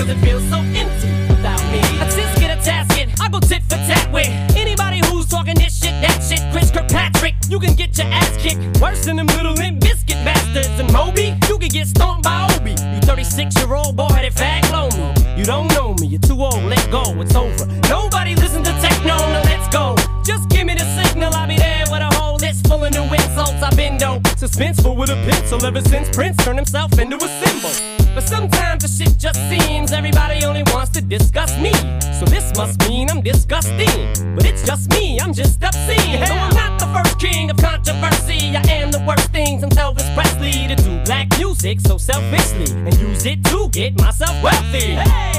Cause it feels so empty without me. I just get a task in, I go tit for tat with anybody who's talking this shit, that shit. Chris Kirkpatrick, you can get your ass kicked. Worse than them little limp biscuit bastards. And Moby, you can get stomped by Obi. You 36 year old boy that fag lonely. You don't know me, you're too old, let go, it's over. Nobody listen to techno, now let's go. Just give me the signal, I'll be there with a whole list full of new insults. I've been no suspenseful with a pencil ever since Prince turned himself in get myself wealthy. Hey!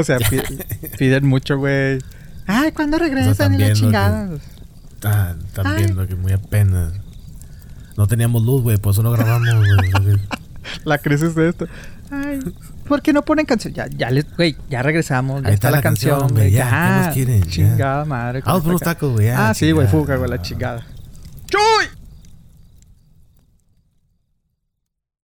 O sea, (laughs) piden mucho, güey. Ay, ¿cuándo regresan? O sea, y la chingada. Lo que, ah, también, lo que muy apenas. No teníamos luz, güey, por eso no grabamos, güey. (laughs) la crisis de esto. Ay, ¿por qué no ponen canción? Ya, ya güey, ya regresamos. Ya está, la canción, güey. Ya, ¿qué nos quieren? Chingada ya. madre. Vamos por unos tacos, güey. Ah, sí, güey, fuga, güey, la chingada. ¡Chuy!